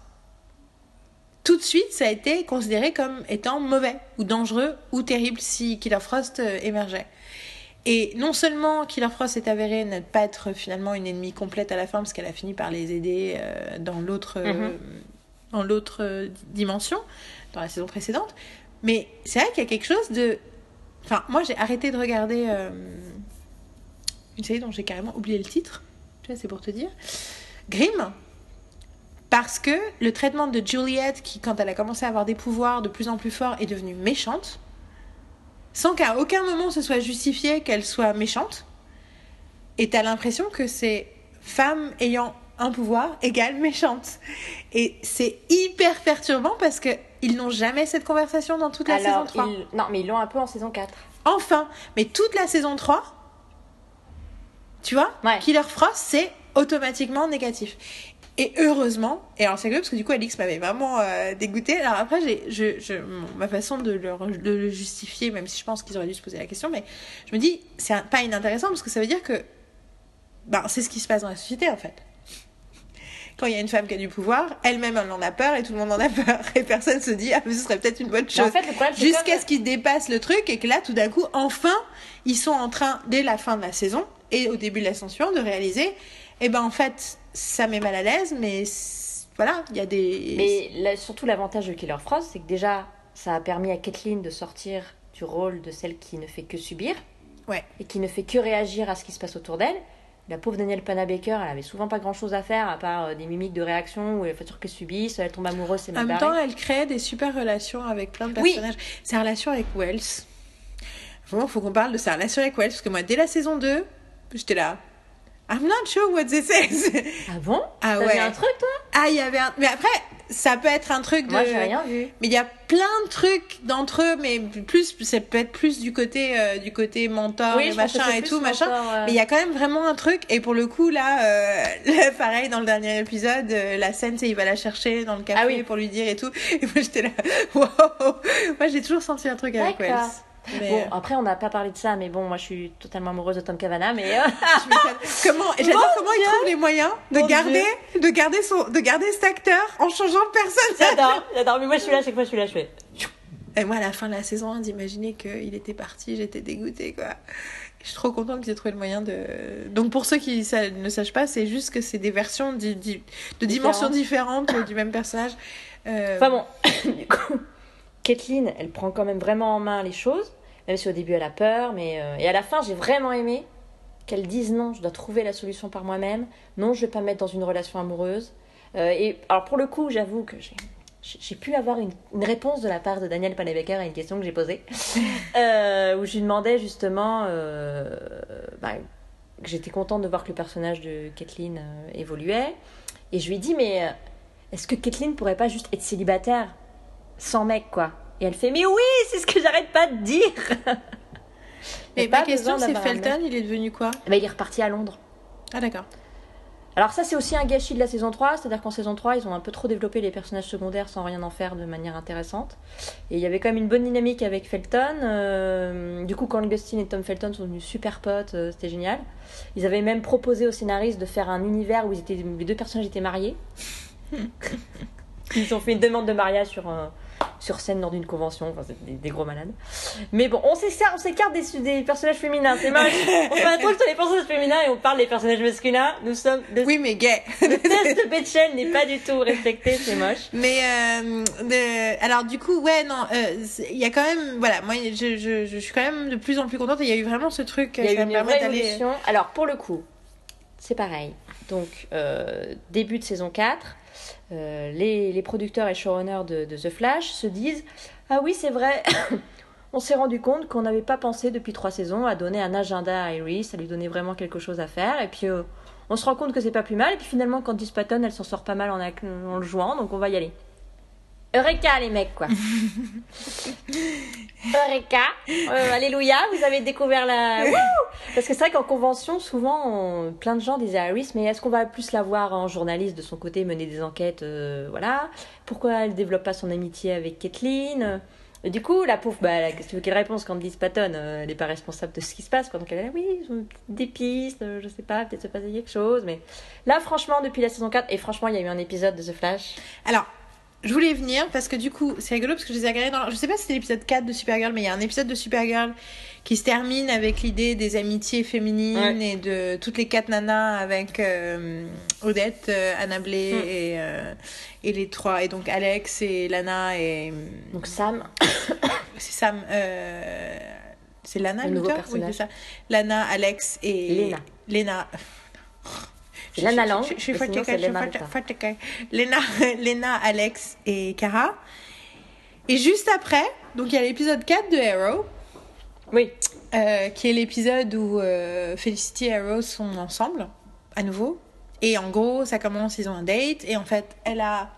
tout de suite, ça a été considéré comme étant mauvais ou dangereux ou terrible si Killer Frost euh, émergeait. Et non seulement Killer Frost est avéré ne pas être finalement une ennemie complète à la fin parce qu'elle a fini par les aider euh, dans l'autre euh, Mhm. dans l'autre euh, dimension dans la saison précédente, mais c'est vrai qu'il y a quelque chose de enfin moi j'ai arrêté de regarder une série dont j'ai carrément oublié le titre. Tu vois, c'est pour te dire. Grimm parce que le traitement de Juliette, qui quand elle a commencé à avoir des pouvoirs de plus en plus forts, est devenue méchante, sans qu'à aucun moment ce soit justifié qu'elle soit méchante. Et t'as l'impression que c'est femme ayant un pouvoir égale méchante. Et c'est hyper perturbant parce que ils n'ont jamais cette conversation dans toute la saison Alors, 3. ils- non, mais ils l'ont un peu en saison 4. Enfin, mais toute la saison 3, tu vois, Ouais. Killer Frost, c'est automatiquement négatif. Et heureusement, et alors c'est rigolo parce que du coup Alix m'avait vraiment euh, dégoûté. Alors après, j'ai, je, je, mon- ma façon de le, de le justifier, même si je pense qu'ils auraient dû se poser la question, mais je me dis, c'est un- pas inintéressant parce que ça veut dire que ben, c'est ce qui se passe dans la société en fait. Quand il y a une femme qui a du pouvoir, elle-même elle en a peur et tout le monde en a peur. Et personne se dit, ah, mais ce serait peut-être une bonne chose. en fait, Jusqu'à ce qu'ils dépassent le truc et que là, tout d'un coup, enfin, ils sont en train, dès la fin de la saison et au début de la saison suivante, de réaliser, eh ben en fait, ça met mal à l'aise, mais voilà, il y a des. Mais là, surtout l'avantage de Killer Frost, c'est que déjà, ça a permis à Kathleen de sortir du rôle de celle qui ne fait que subir Ouais. et qui ne fait que réagir à ce qui se passe autour d'elle. La pauvre Danielle Panabaker, elle avait souvent pas grand chose à faire à part euh, des mimiques de réaction ou les factures qu'elle subit, elle tombe amoureuse, c'est En même barré. temps, elle crée des super relations avec plein de Oui. personnages. Sa relation avec Wells. Vraiment, faut qu'on parle de sa relation avec Wells, parce que moi, dès la saison 2, j'étais là. I'm not sure what this is. Ah bon? Ah ouais. un truc toi? Ah, il y avait un. Mais après, ça peut être un truc de. Moi j'ai rien vu. Mais il y a plein de trucs d'entre eux, mais plus, ça peut être plus du côté, euh, du côté mentor Oui, et machin et tout, machin. mentor, euh. Mais il y a quand même vraiment un truc, et pour le coup, là, euh, là, pareil, dans le dernier épisode, euh, la scène, c'est il va la chercher dans le café Ah oui. pour lui dire et tout. Et moi, j'étais là, wow! Moi, j'ai toujours senti un truc avec D'accord. Wells. Mais, Bon, euh, après on n'a pas parlé de ça, mais bon, moi je suis totalement amoureuse de Tom Cavana, mais euh, comment, j'adore comment il Dieu. trouve les moyens de garder, de garder son, de garder cet acteur en changeant de personne. j'adore, j'adore. Mais moi je suis là, chaque fois je suis là, je fais. Et moi, à la fin de la saison 1, d'imaginer qu'il était parti, j'étais dégoûtée, quoi. Je suis trop contente qu'ils aient trouvé le moyen de... Donc, pour ceux qui ne sachent pas, c'est juste que c'est des versions de dimensions différentes euh, du même personnage. Euh, Enfin bon, du coup, Kathleen, elle prend quand même vraiment en main les choses, même si au début elle a peur, mais euh, et à la fin j'ai vraiment aimé qu'elle dise non, je dois trouver la solution par moi-même, non, je vais pas me mettre dans une relation amoureuse. Euh, et alors pour le coup, j'avoue que j'ai j'ai pu avoir une, réponse de la part de Daniel Panebecker à une question que j'ai posée, euh, où je lui demandais justement euh, bah, que j'étais contente de voir que le personnage de Kathleen euh, évoluait. Et je lui ai dit, mais est-ce que Kathleen pourrait pas juste être célibataire? Sans mec, quoi Et elle fait, mais oui, c'est ce que j'arrête pas de dire Mais ma question, c'est Felton, il est devenu quoi? Bah, Il est reparti à Londres. Ah d'accord. Alors ça c'est aussi un gâchis de la saison 3, c'est-à-dire qu'en saison 3 ils ont un peu trop développé les personnages secondaires sans rien en faire de manière intéressante. Et il y avait quand même une bonne dynamique avec Felton. Euh, du coup quand Augustine et Tom Felton sont devenus super potes, euh, c'était génial. Ils avaient même proposé aux scénaristes de faire un univers où ils étaient, les deux personnages étaient mariés. ils ont fait une demande de mariage sur un, sur scène lors d'une convention. Enfin, c'est des, gros malades. Mais bon, on s'écarte des, des personnages féminins. C'est moche. On fait un truc sur les personnages féminins et on parle des personnages masculins. Nous sommes. Oui, mais gay. Le test de Betchel n'est pas du tout respecté. C'est moche. Mais euh, alors du coup, ouais, non, euh, il y a quand même, voilà, moi, je, je, je, suis quand même de plus en plus contente. Il y a eu vraiment ce truc. Il y a eu une vraie évolution. Alors pour le coup, c'est pareil. Donc euh, début de saison 4 euh, les, producteurs et showrunners de, The Flash se disent Ah oui, c'est vrai, on s'est rendu compte qu'on n'avait pas pensé depuis trois saisons à donner un agenda à Iris, à lui donner vraiment quelque chose à faire. Et puis euh, on se rend compte que c'est pas plus mal. Et puis finalement, quand Patton, elle s'en sort pas mal en, en le jouant, donc on va y aller. Eureka les mecs quoi. Eureka, euh, alléluia, vous avez découvert la. Parce que c'est vrai qu'en convention, souvent, plein de gens disaient à Iris, mais est-ce qu'on va plus la voir en journaliste de son côté, mener des enquêtes, euh, voilà. Pourquoi elle développe pas son amitié avec Kathleen? Et du coup, la pauvre, bah, tu veux quelle réponse quand Liz Patton, euh, elle n'est pas responsable de ce qui se passe, quoi. Donc elle est là, oui, des pistes, je sais pas, peut-être se passer quelque chose, mais là, franchement, depuis la saison 4, et franchement, il y a eu un épisode de The Flash. Alors, je voulais venir parce que du coup, c'est rigolo parce que je les ai regardés dans. Je sais pas si c'était l'épisode 4 de Supergirl, mais il y a un épisode de Supergirl qui se termine avec l'idée des amitiés féminines et de toutes les quatre nanas avec euh, Odette, euh, Anna Blay mm. et, euh, et les trois. Et donc Alex et Lana et. Donc Sam. c'est Sam. c'est Lana le l'auteur? Oui, c'est ça. Lana, Alex et. Lena. Lena. Lana Lang. Je suis fatiguée. Lena, Lena, Alex et Kara. Et juste après, donc il y a l'épisode 4 de Arrow. Oui. Euh, qui est l'épisode où euh, Felicity et Arrow sont ensemble, à nouveau. Et en gros, ça commence, ils ont un date. Et en fait, elle a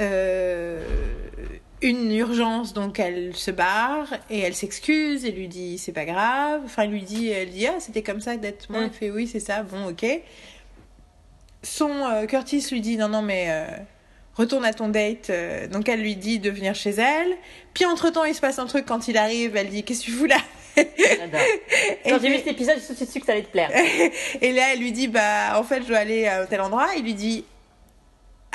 euh, une urgence, donc elle se barre. Et elle s'excuse et lui dit c'est pas grave. Enfin, elle lui dit, elle dit ah, c'était comme ça d'être moi. Elle fait oui, c'est ça, bon, ok son euh, Curtis lui dit non non mais euh, retourne à ton date euh, donc elle lui dit de venir chez elle. Puis entre temps il se passe un truc quand il arrive elle dit qu'est-ce que tu fous là? Quand j'ai vu cet épisode je suis sûre que ça allait te plaire. Et là elle lui dit bah en fait je dois aller à tel endroit. Il lui dit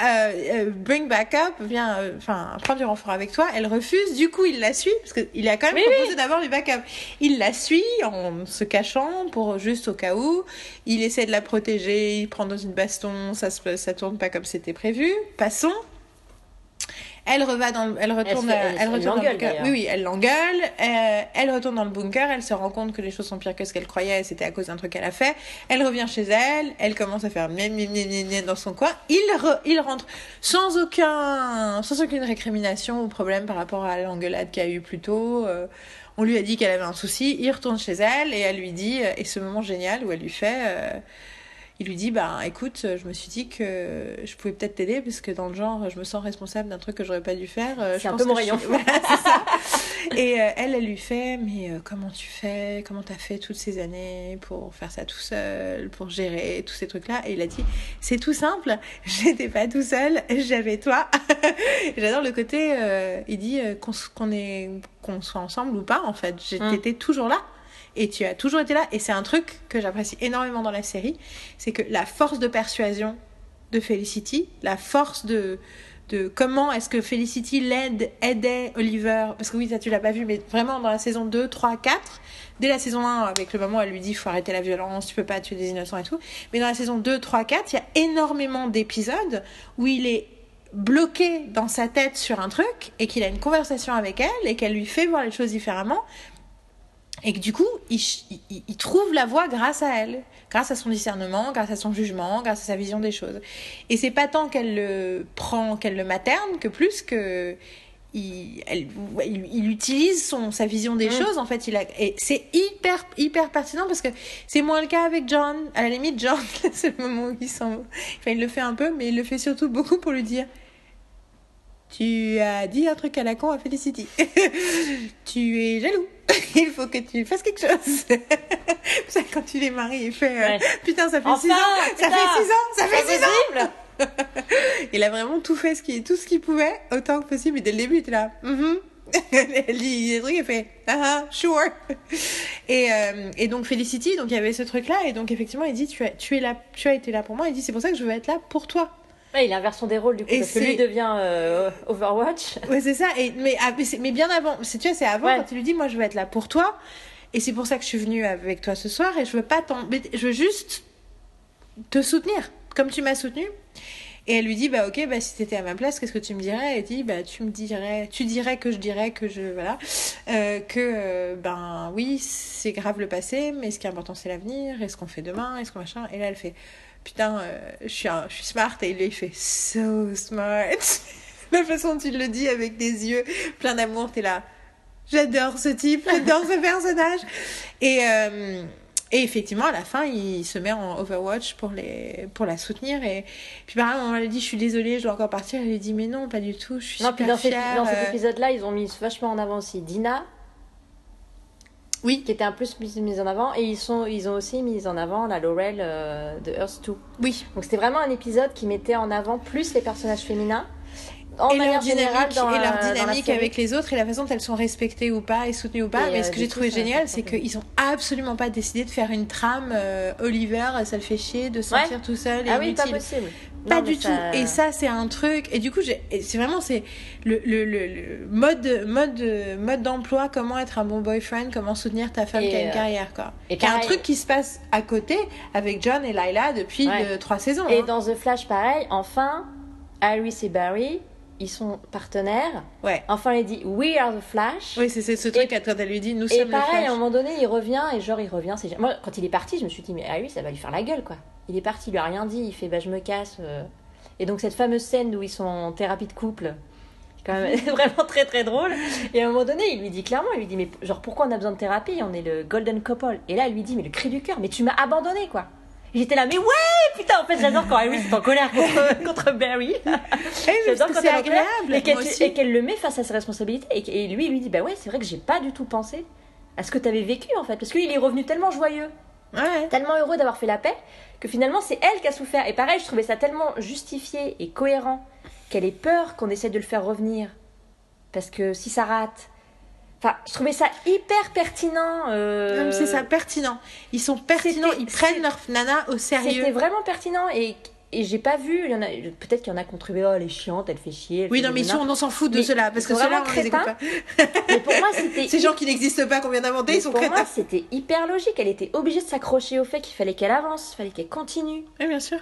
euh, euh, bring back up, viens, euh, enfin, prends du renfort avec toi. Elle refuse. Du coup, il la suit parce qu'il a quand même proposé d'avoir du backup. Il la suit en se cachant pour juste au cas où. Il essaie de la protéger. Il prend dans une baston. Ça se, ça tourne pas comme c'était prévu. Passons. Elle reva dans, elle retourne, elle, retourne dans le bunker. Oui, oui, elle l'engueule. Euh, elle retourne dans le bunker. Elle se rend compte que les choses sont pires que ce qu'elle croyait. C'était à cause d'un truc qu'elle a fait. Elle revient chez elle. Elle commence à faire mien, mien, mien, dans son coin. Il, il rentre sans aucun, sans aucune récrimination ou problème par rapport à l'engueulade qu'il y a eu plus tôt. Euh, on lui a dit qu'elle avait un souci. Il retourne chez elle et elle lui dit, et ce moment génial où elle lui fait. Euh, il lui dit bah écoute je me suis dit que je pouvais peut-être t'aider parce que dans le genre je me sens responsable d'un truc que j'aurais pas dû faire euh, c'est un peu mon rayon. Et euh, elle elle lui fait mais euh, comment tu fais comment t'as fait toutes ces années pour faire ça tout seul pour gérer tous ces trucs là et il a dit c'est tout simple j'étais pas tout seul j'avais toi. J'adore le côté il dit qu'on est qu'on soit ensemble ou pas en fait. J'étais mm. toujours là et tu as toujours été là. Et c'est un truc que j'apprécie énormément dans la série, c'est que la force de persuasion de Felicity, la force de, de comment est-ce que Felicity l'aide, aidait Oliver, parce que oui, ça tu l'as pas vu, mais vraiment dans la saison 2, 3, 4, dès la saison 1, avec le moment où elle lui dit faut arrêter la violence, tu peux pas tuer des innocents et tout, mais dans la saison 2, 3, 4, il y a énormément d'épisodes où il est bloqué dans sa tête sur un truc et qu'il a une conversation avec elle et qu'elle lui fait voir les choses différemment et que du coup, il, il, il, trouve la voie grâce à elle, grâce à son discernement, grâce à son jugement, grâce à sa vision des choses. Et c'est pas tant qu'elle le prend, qu'elle le materne, que plus que il, elle, il, il, utilise son, sa vision des mmh. choses en fait il a et c'est hyper hyper pertinent parce que c'est moins le cas avec John à la limite John c'est le moment où il s'en enfin il le fait un peu mais il le fait surtout beaucoup pour lui dire tu as dit un truc à la con à Felicity tu es jaloux il faut que tu fasses quelque chose ça quand tu les maries il fait euh, ouais. putain ça fait 6 enfin, ans ça fait 6 ans ça fait 6 ans il a vraiment tout fait ce qui, tout ce qu'il pouvait, autant que possible. Et dès le début, il était là. Mm -hmm. elle dit des trucs, elle fait ah, sure. Et, euh, et donc Felicity, donc il y avait ce truc-là, et donc effectivement, il dit tu as, tu es là, tu as été là pour moi. Il dit c'est pour ça que je veux être là pour toi. Ouais, il inverse son des rôles du coup, et parce que lui devient euh, Overwatch. Ouais, c'est ça. Et, mais, ah, mais, mais, bien avant, tu vois, c'est avant ouais. quand il lui dit moi je veux être là pour toi. Et c'est pour ça que je suis venue avec toi ce soir, et je veux pas t'embêter, je veux juste te soutenir, comme tu m'as soutenu. Et elle lui dit bah ok bah si t'étais à ma place qu'est-ce que tu me dirais? Elle dit bah tu me dirais tu dirais que je dirais que je voilà euh, que euh, ben oui c'est grave le passé mais ce qui est important c'est l'avenir et ce qu'on fait demain et ce qu'on machin et là elle fait putain euh, je suis un, je suis smart et lui il fait so smart la façon dont tu le dis avec des yeux plein d'amour t'es là j'adore ce type j'adore ce personnage et euh, et effectivement, à la fin, il se met en Overwatch pour, les, pour la soutenir. Et puis, par exemple, elle dit Je suis désolée, je dois encore partir. Elle lui dit Mais non, pas du tout, je suis non, super puis dans fière. Cet, dans cet épisode-là, ils ont mis vachement en avant aussi Dina. Oui. Qui était un peu mise en avant. Et ils, sont, ils ont aussi mis en avant la Laurel euh, de Earth 2. Oui. Donc, c'était vraiment un épisode qui mettait en avant plus les personnages féminins en et manière leur dynamique, générale dans, et leur dynamique avec les autres et la façon dont elles sont respectées ou pas et soutenues ou pas. Et mais euh, ce que j'ai trouvé génial, c'est qu'ils ont absolument pas décidé de faire une trame euh, Oliver, ça le fait chier de Ouais. sentir tout seul et Ah oui, pas possible. Pas Non, du tout. Et ça, c'est un truc. Et du coup, c'est vraiment c'est le, le, le, le mode mode mode d'emploi. Comment être un bon boyfriend. Comment soutenir ta femme Et, qui a une euh, carrière quoi. et Qui un truc qui se passe à côté avec John et Lila depuis Ouais. trois saisons. Et hein. dans The Flash, pareil, enfin, Iris et Barry, ils sont partenaires. Ouais. Enfin, il dit We are the Flash. Oui, c'est ce truc quand elle lui dit nous Et sommes pareil, le à un Flash. moment donné, il revient et genre, il revient. c'est- Moi, quand il est parti, je me suis dit, mais Iris, ça va lui faire la gueule, quoi. Il est parti, il lui a rien dit. Il fait, bah, je me casse. euh. Et donc, cette fameuse scène où ils sont en thérapie de couple, c'est quand même vraiment très très drôle. Et à un moment donné, il lui dit clairement, il lui dit, mais genre, pourquoi on a besoin de thérapie? On est le golden couple. Et là, elle lui dit, mais le cri du cœur, mais tu m'as abandonné, quoi. J'étais là, mais ouais, putain, en fait, j'adore quand Iris est en colère contre, contre Barry. Eh, J'adore quand c'est agréable. et qu'elle et le met face à ses responsabilités. Et, lui, il lui dit, bah ouais, c'est vrai que j'ai pas du tout pensé à ce que t'avais vécu, en fait. Parce qu'il est revenu tellement joyeux, Ouais. tellement heureux d'avoir fait la paix, que finalement, c'est elle qui a souffert. Et pareil, je trouvais ça tellement justifié et cohérent qu'elle ait peur qu'on essaie de le faire revenir. Parce que si ça rate. Enfin, je trouvais ça hyper pertinent. euh, C'est ça, pertinent. Ils sont pertinents, C'était- ils prennent leur nana au C'était sérieux. vraiment pertinent et, et j'ai pas vu. Il y en a peut-être qu'il y en a qui ont trouvé oh elle est chiante, elle fait chier. elle Oui, fait non, mais nanas. on s'en fout de ceux-là, parce que vraiment on les écoute pas. Mais pour moi c'était. Ces gens qui n'existent pas, qu'on vient d'inventer, ils sont pour moi c'était hyper logique. Elle était obligée de s'accrocher au fait qu'il fallait qu'elle avance, il fallait qu'elle continue Oui, bien sûr.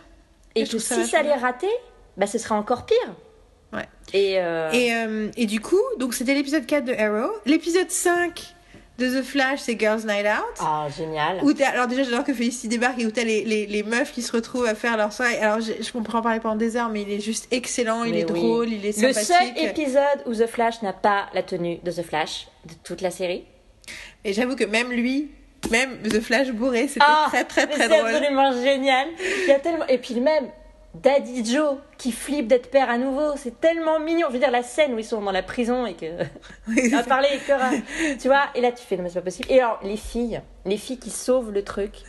et que ça si ça allait rater, bah ce serait encore pire. Ouais. Et, euh, Et, euh, et du coup, donc c'était l'épisode 4 de Arrow. L'épisode 5 de The Flash, c'est Girls Night Out. ah génial. Où alors déjà j'adore que Felicity débarque et où t'as les, les, les meufs qui se retrouvent à faire leur soirée. Alors je, en parler pendant des heures, mais il est juste excellent, il est oui. drôle, il est Le sympathique. seul épisode où The Flash n'a pas la tenue de The Flash de toute la série. Et j'avoue que même lui, même The Flash bourré, c'était Ah, très très très c'est drôle. absolument génial. Il y a tellement et puis même Daddy Joe qui flippe d'être père à nouveau, c'est tellement mignon. Je veux dire la scène où ils sont dans la prison et que Oui, à parler et que tu vois et là tu fais non mais c'est pas possible. Et alors les filles, les filles qui sauvent le truc,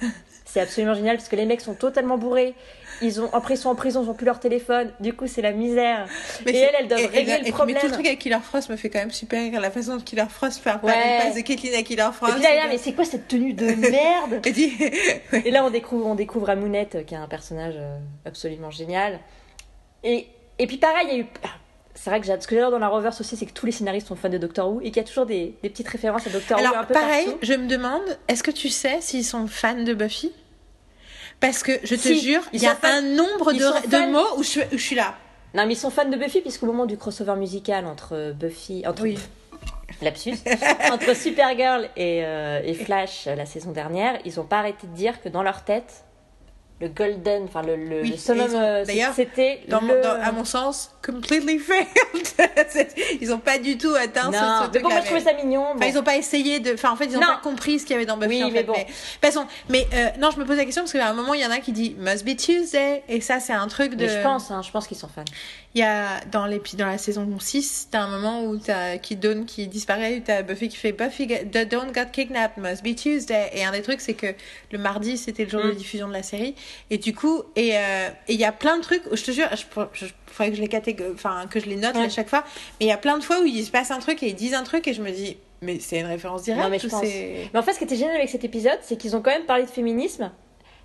c'est absolument génial parce que les mecs sont totalement bourrés. Ils ont après ils sont en prison, ils ont plus leur téléphone. Du coup c'est la misère. Mais et elles elles doivent et- et- régler et- le mais problème. tout le truc avec Killer Frost me fait quand même super rire. La façon dont Killer Frost fait, Ouais. elle passe de Caitlyn à Killer Et Frost. puis là, là, mais c'est quoi cette tenue de merde Elle. Et là, on découvre, on découvre Amounette, euh, qui est un personnage euh, absolument génial. Et, et puis pareil, il y a eu... ah, C'est vrai que ce que j'adore dans la Reverse aussi, c'est que tous les scénaristes sont fans de Doctor Who et qu'il y a toujours des, des petites références à Doctor Who Alors, pareil, partout. je me demande, est-ce que tu sais s'ils sont fans de Buffy? Parce que je te Si, jure, il y a fans- un nombre de, mots où je, suis- où je suis là. Non, mais ils sont fans de Buffy puisqu'au moment du crossover musical entre euh, Buffy, entre Oui. lapsus, entre Supergirl et, euh, et Flash euh, la saison dernière, ils ont pas arrêté de dire que dans leur tête, le golden, enfin le, le, Oui, le summum, c'était Dans, le... dans- à mon sens, completely failed. Ils ont pas du tout atteint ce- non, ce, mais bon, moi je trouvais ça mignon. Enfin, ils ont pas essayé de. Enfin, en fait, ils ont Non. pas compris ce qu'il y avait dans Buffy. Oui, en mais fait, bon. Mais, de toute façon, mais euh, non, je me pose la question parce qu'à un moment, il y en a qui dit Must be Tuesday. Et ça, c'est un truc de. Mais je pense, hein, je pense qu'ils sont fans. Il y a dans, l'épi- dans la saison 6, t'as un moment où t'as Kid Dawn qui disparaît, où t'as Buffy qui fait Buffy, Dawn got kidnapped, must be Tuesday. Et un des trucs, c'est que le mardi, c'était le jour de Mm. diffusion de la série. Et du coup, et euh, et il y a plein de trucs, où je te jure, je, je, je- faudrait que je les catég- enfin, que je les note Ouais. à chaque fois. Mais il y a plein de fois où il se passe un truc et ils disent un truc et je me dis, mais c'est une référence directe Non, mais je pense. Mais en fait, ce qui était génial avec cet épisode, c'est qu'ils ont quand même parlé de féminisme à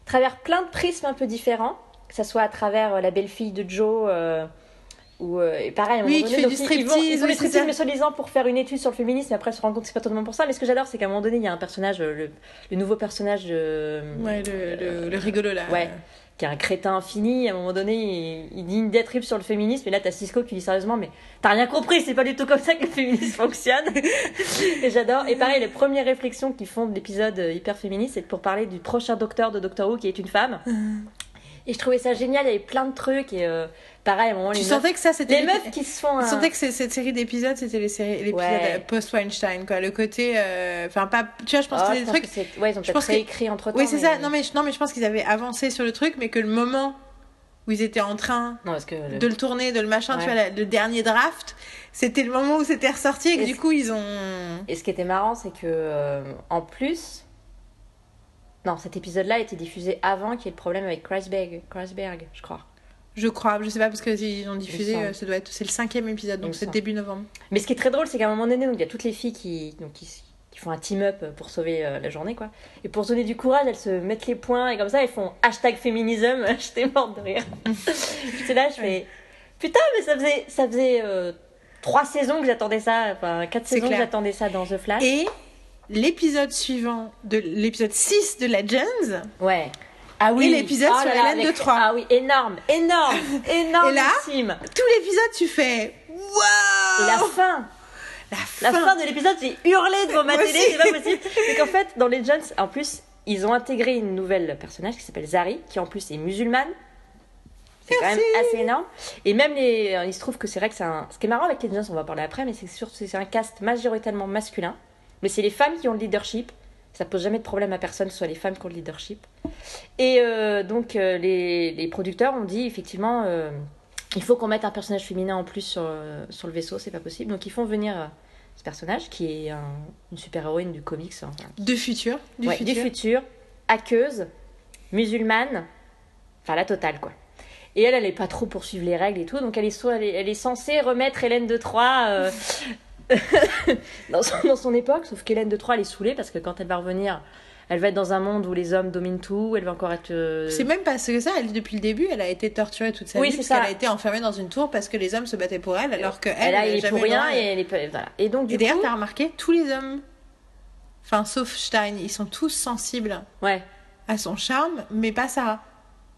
travers plein de prismes un peu différents, que ce soit à travers euh, la belle-fille de Joe. euh, ou euh, et pareil, un Oui, qui donné, fait donc, du ils- ils vont- striptease, Ils oui, c'est striptease, mais soi-disant pour faire une étude sur le féminisme, et après ils se rendent compte que c'est pas totalement pour ça. Mais ce que j'adore, c'est qu'à un moment donné, il y a un personnage, euh, le, le nouveau personnage de. Ouais, le, le, le rigolo là. Ouais. qui est un crétin infini, à un moment donné, il, il dit une diatribe sur le féminisme, et là t'as Cisco qui dit sérieusement, mais t'as rien compris, c'est pas du tout comme ça que le féminisme fonctionne. et j'adore. Et pareil, les premières réflexions qu'ils font de l'épisode euh, hyper féministe, c'est pour parler du prochain docteur de Doctor Who qui est une femme. Et je trouvais ça génial, il y avait plein de trucs, et euh, pareil, à un moment, Tu les sentais meufs, que ça, c'était. les meufs qui se font Tu un... sentais que cette série d'épisodes, c'était les séries, l'épisode Ouais. euh, post-Weinstein, quoi. Le côté. euh, Enfin, pas. Tu vois, je pense Oh, que c'est des trucs. que ouais, ils ont peut-être que- entre temps. Oui, c'est ça. Non mais, je- non, mais je pense qu'ils avaient avancé sur le truc, mais que le moment où ils étaient en train Non, parce que. le- de le tourner, de le machin, tu vois, la- le dernier draft, c'était le moment où c'était ressorti et que Et du coup, ils ont. Et ce qui était marrant, c'est que euh, en plus, non, cet épisode-là a été diffusé avant qu'il y ait le problème avec Kreisberg, Kreisberg, je crois. Je crois, je sais pas parce que ils ont diffusé, euh, ça doit être, c'est le cinquième épisode, donc c'est début novembre. Mais ce qui est très drôle, c'est qu'à un moment donné, donc il y a toutes les filles qui, donc, qui, qui font un team-up pour sauver euh, la journée, quoi. Et pour donner du courage, elles se mettent les poings et comme ça, elles font hashtag féminisme. J'étais morte de rire. c'est là, je fais putain, mais ça faisait, ça faisait euh, trois saisons que j'attendais ça, enfin quatre saisons que j'attendais ça dans The Flash. Et l'épisode suivant de l'épisode 6 de Legends, Ouais. Ah oui. Et l'épisode Oh sur là là, Hélène de avec- Troyes. Ah oui, énorme, énorme, énorme. Et là tout l'épisode, tu fais waouh Et la fin, La la fin. fin de l'épisode, j'ai hurlé devant ma télé, c'est pas possible. C'est qu'en fait, dans Legends, en plus, ils ont intégré une nouvelle personnage qui s'appelle Zari, qui en plus est musulmane. C'est quand même assez énorme. Et même les, euh, il se trouve que c'est vrai que c'est un. Ce qui est marrant avec Legends, on va en parler après, mais c'est que c'est un cast majoritairement masculin. Mais c'est les femmes qui ont le leadership. Ça pose jamais de problème à personne, soit les femmes qui ont le leadership. Et euh, donc euh, les, les producteurs ont dit effectivement, euh, il faut qu'on mette un personnage féminin en plus sur, sur le vaisseau, c'est pas possible. Donc ils font venir ce personnage qui est un- une super héroïne du comics, enfin, De futur. Du ouais, futur. du futur, hackeuse, musulmane, enfin la totale quoi. Et elle, elle est pas trop pour suivre les règles et tout, donc elle est, so- elle est, elle est censée remettre Hélène de Troyes euh, dans, son, dans son époque, sauf qu'Hélène de Troyes, elle est saoulée parce que quand elle va revenir, elle va être dans un monde où les hommes dominent tout, elle va encore être. euh, C'est même pas que ça, elle, depuis le début, elle a été torturée toute sa Oui, vie parce qu'elle a été enfermée dans une tour parce que les hommes se battaient pour elle alors que elle, elle, est jamais pour rien et elle est voilà. Et donc du Et d'ailleurs, coup, t'as remarqué, tous les hommes, enfin sauf Stein, ils sont tous sensibles ouais, à son charme, mais pas Sarah.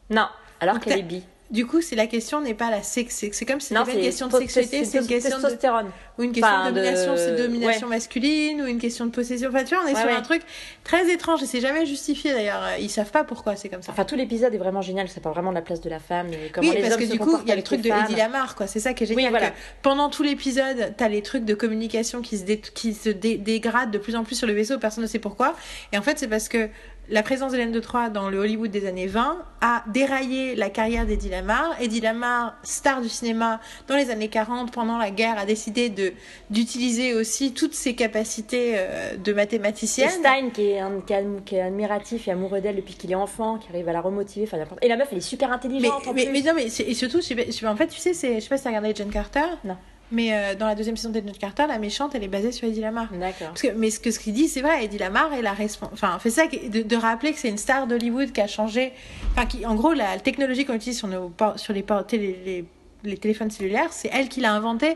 non, alors qu'elle est bi. Du coup, c'est la question n'est pas la sexe, c'est comme si c'était une question de sexualité, c'est une question de, testostérone. ou une question Enfin, de de- domination, c'est domination ouais. masculine ou une question de possession. Enfin, tu vois, on est Ouais, sur ouais. un truc très étrange et c'est jamais justifié d'ailleurs. Ils savent pas pourquoi c'est comme ça. Enfin, tout l'épisode est vraiment génial. Ça parle vraiment de la place de la femme et comment oui, les parce hommes que se du coup, il y a le truc de. Eddie Lamar, quoi. C'est ça qui est génial. Oui, voilà. que pendant tout l'épisode, t'as les trucs de communication qui se, dé- qui se dé- dégradent de plus en plus sur le vaisseau, personne ne sait pourquoi. Et en fait, c'est parce que la présence d'Hélène de Troyes dans le Hollywood des années 20 a déraillé la carrière d'Eddie Lamar. Eddie Lamar, star du cinéma dans les années 40, pendant la guerre, a décidé de d'utiliser aussi toutes ses capacités euh, de Et mathématicienne. Stein, qui est, un- qui est- qui est admiratif et amoureux d'elle depuis qu'il est enfant, qui arrive à la remotiver. Enfin, et la meuf, elle est super Mais, intelligente en mais, plus. mais non, mais et surtout, je sais pas- je sais pas, en fait, tu sais, c'est, je sais pas si t'as regardé John Carter? Non. Mais euh, dans la deuxième saison de Carter, la méchante, elle est basée sur Eddie Lamar. D'accord. Parce que, mais ce que ce qu'il dit, c'est vrai, Eddie Lamar est la responsable. Enfin, fait ça, de, de rappeler que c'est une star d'Hollywood qui a changé. Enfin, qui, en gros, la technologie qu'on utilise sur, nos, sur les, télé- les, les téléphones cellulaires, c'est elle qui l'a inventée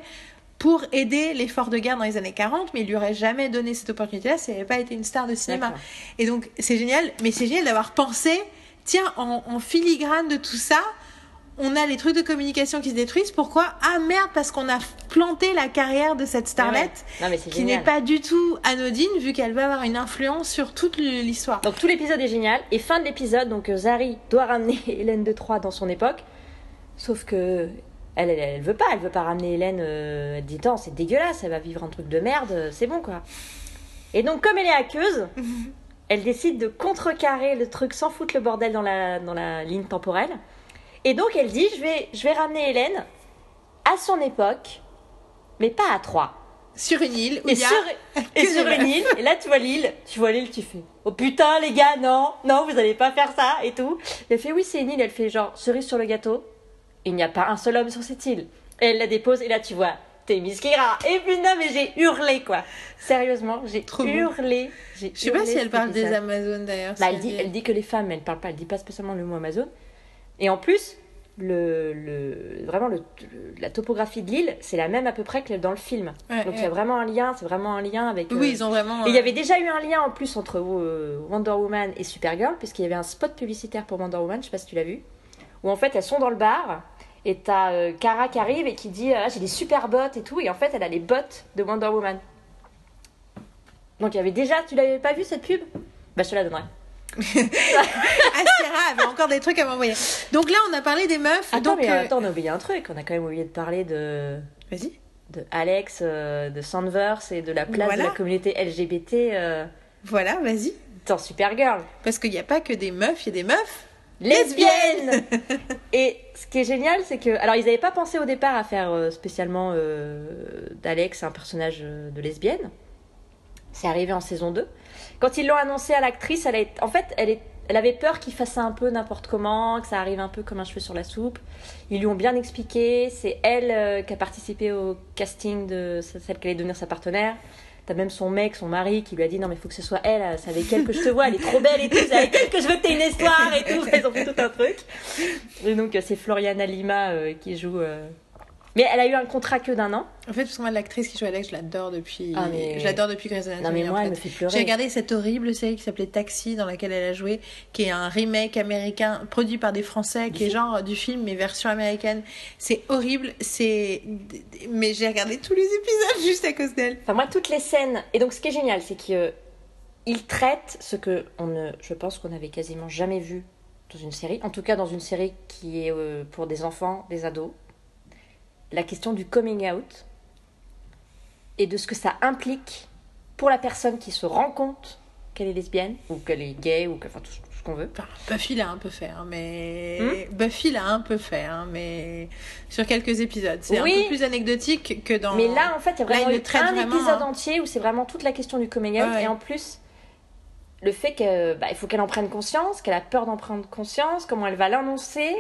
pour aider l'effort de guerre dans les années 40, mais il lui aurait jamais donné cette opportunité-là si elle n'avait pas été une star de cinéma. Et donc, c'est génial, mais c'est génial d'avoir pensé, tiens, en, en filigrane de tout ça, on a les trucs de communication qui se détruisent. Pourquoi? Ah merde, parce qu'on a planté la carrière de cette starlet Ouais, ouais. Non, mais c'est qui n'est pas du tout anodine vu qu'elle va avoir une influence sur toute l'histoire. Donc tout l'épisode est génial. Et fin de l'épisode, donc euh, Zari doit ramener Hélène de Troyes dans son époque. Sauf que elle, elle, elle veut pas, elle veut pas ramener Hélène. euh, elle dit c'est dégueulasse, elle va vivre un truc de merde, euh, c'est bon quoi. Et donc comme elle est hackeuse, elle décide de contrecarrer le truc sans foutre le bordel dans la, dans la ligne temporelle. Et donc elle dit je vais, je vais ramener Hélène à son époque, mais pas à Troyes. Sur une île où Et il y a sur, et sur une île, et là tu vois l'île, tu vois l'île, tu fais Oh putain les gars, non, non, vous allez pas faire ça et tout. Et elle fait Oui, c'est une île, elle fait genre cerise sur le gâteau. Il n'y a pas un seul homme sur cette île. Et elle la dépose, et là tu vois, t'es Miskira. Et putain, mais j'ai hurlé quoi. Sérieusement, j'ai hurlé. Je sais pas si elle parle des. Amazones d'ailleurs. Bah, elle, dit, elle dit que les femmes, elle parle pas, elle dit pas spécialement le mot Amazon. Et en plus, le, le, vraiment le, la topographie de l'île, c'est la même à peu près que dans le film. Ouais, Donc il y a vraiment un lien, c'est vraiment un lien avec. Oui, euh, ils ont vraiment. et il y euh, avait déjà eu un lien en plus entre euh, Wonder Woman et Supergirl, puisqu'il y avait un spot publicitaire pour Wonder Woman, je sais pas si tu l'as vu, où en fait elles sont dans le bar, et t'as Kara qui arrive et qui dit ah, J'ai des super bottes et tout, et en fait elle a les bottes de Wonder Woman. Donc il y avait déjà, tu l'avais pas vu cette pub? Bah je te la donnerai. Ah, Sierra avait encore des trucs à m'envoyer. Donc là, on a parlé des meufs. Attends, donc, mais euh, attends, on a oublié un truc, on a quand même oublié de parler de, Vas-y. de Alex, euh, de Sandverse et de la place Voilà. de la communauté LGBT euh, Voilà, vas-y. dans Supergirl. Parce qu'il n'y a pas que des meufs, il y a des meufs. lesbienne Et ce qui est génial, c'est que. Alors, ils n'avaient pas pensé au départ à faire spécialement d'Alex un personnage de lesbienne. C'est arrivé en saison 2. Quand ils l'ont annoncé à l'actrice, elle été- en fait, elle, est... elle avait peur qu'il fasse un peu n'importe comment, que ça arrive un peu comme un cheveu sur la soupe. Ils lui ont bien expliqué. C'est elle euh, qui a participé au casting de celle qui allait devenir sa partenaire. T'as même son mec, son mari, qui lui a dit non mais faut que ce soit elle, c'est avec elle que je te vois, elle est trop belle et tout, c'est avec elle que je veux que t'aies une histoire et tout. Ils ont fait tout un truc. Et donc euh, c'est Floriana Lima euh, qui joue. Mais elle a eu un contrat que d'un an. En fait, parce que moi, l'actrice qui joue Alex, je l'adore depuis. Ah, mais- Je l'adore depuis Grey's Anatomy. Non mais en moi fait. elle me fait J'ai pleurer. regardé cette horrible série qui s'appelait Taxi, dans laquelle elle a joué, qui est un remake américain produit par des Français, qui est genre du film mais version américaine. C'est horrible, c'est. Mais j'ai regardé tous les épisodes juste à cause d'elle. Enfin moi toutes les scènes. Et donc ce qui est génial, c'est qu'il traite ce que on ne, je pense qu'on avait quasiment jamais vu dans une série. En tout cas dans une série qui est euh, pour des enfants, des ados. La question du coming out et de ce que ça implique pour la personne qui se rend compte qu'elle est lesbienne ou qu'elle est gay ou que, enfin tout ce tout ce qu'on veut. Enfin, Buffy l'a un peu fait, hein, mais. Hmm Buffy l'a un peu fait, hein, mais. Sur quelques épisodes. C'est Oui. un peu plus anecdotique que dans. Mais là, en fait, il y a vraiment eu un vraiment, épisode hein. entier où c'est vraiment toute la question du coming out. Ouais. Et en plus, le fait qu'il bah, faut qu'elle en prenne conscience, qu'elle a peur d'en prendre conscience, comment elle va l'annoncer,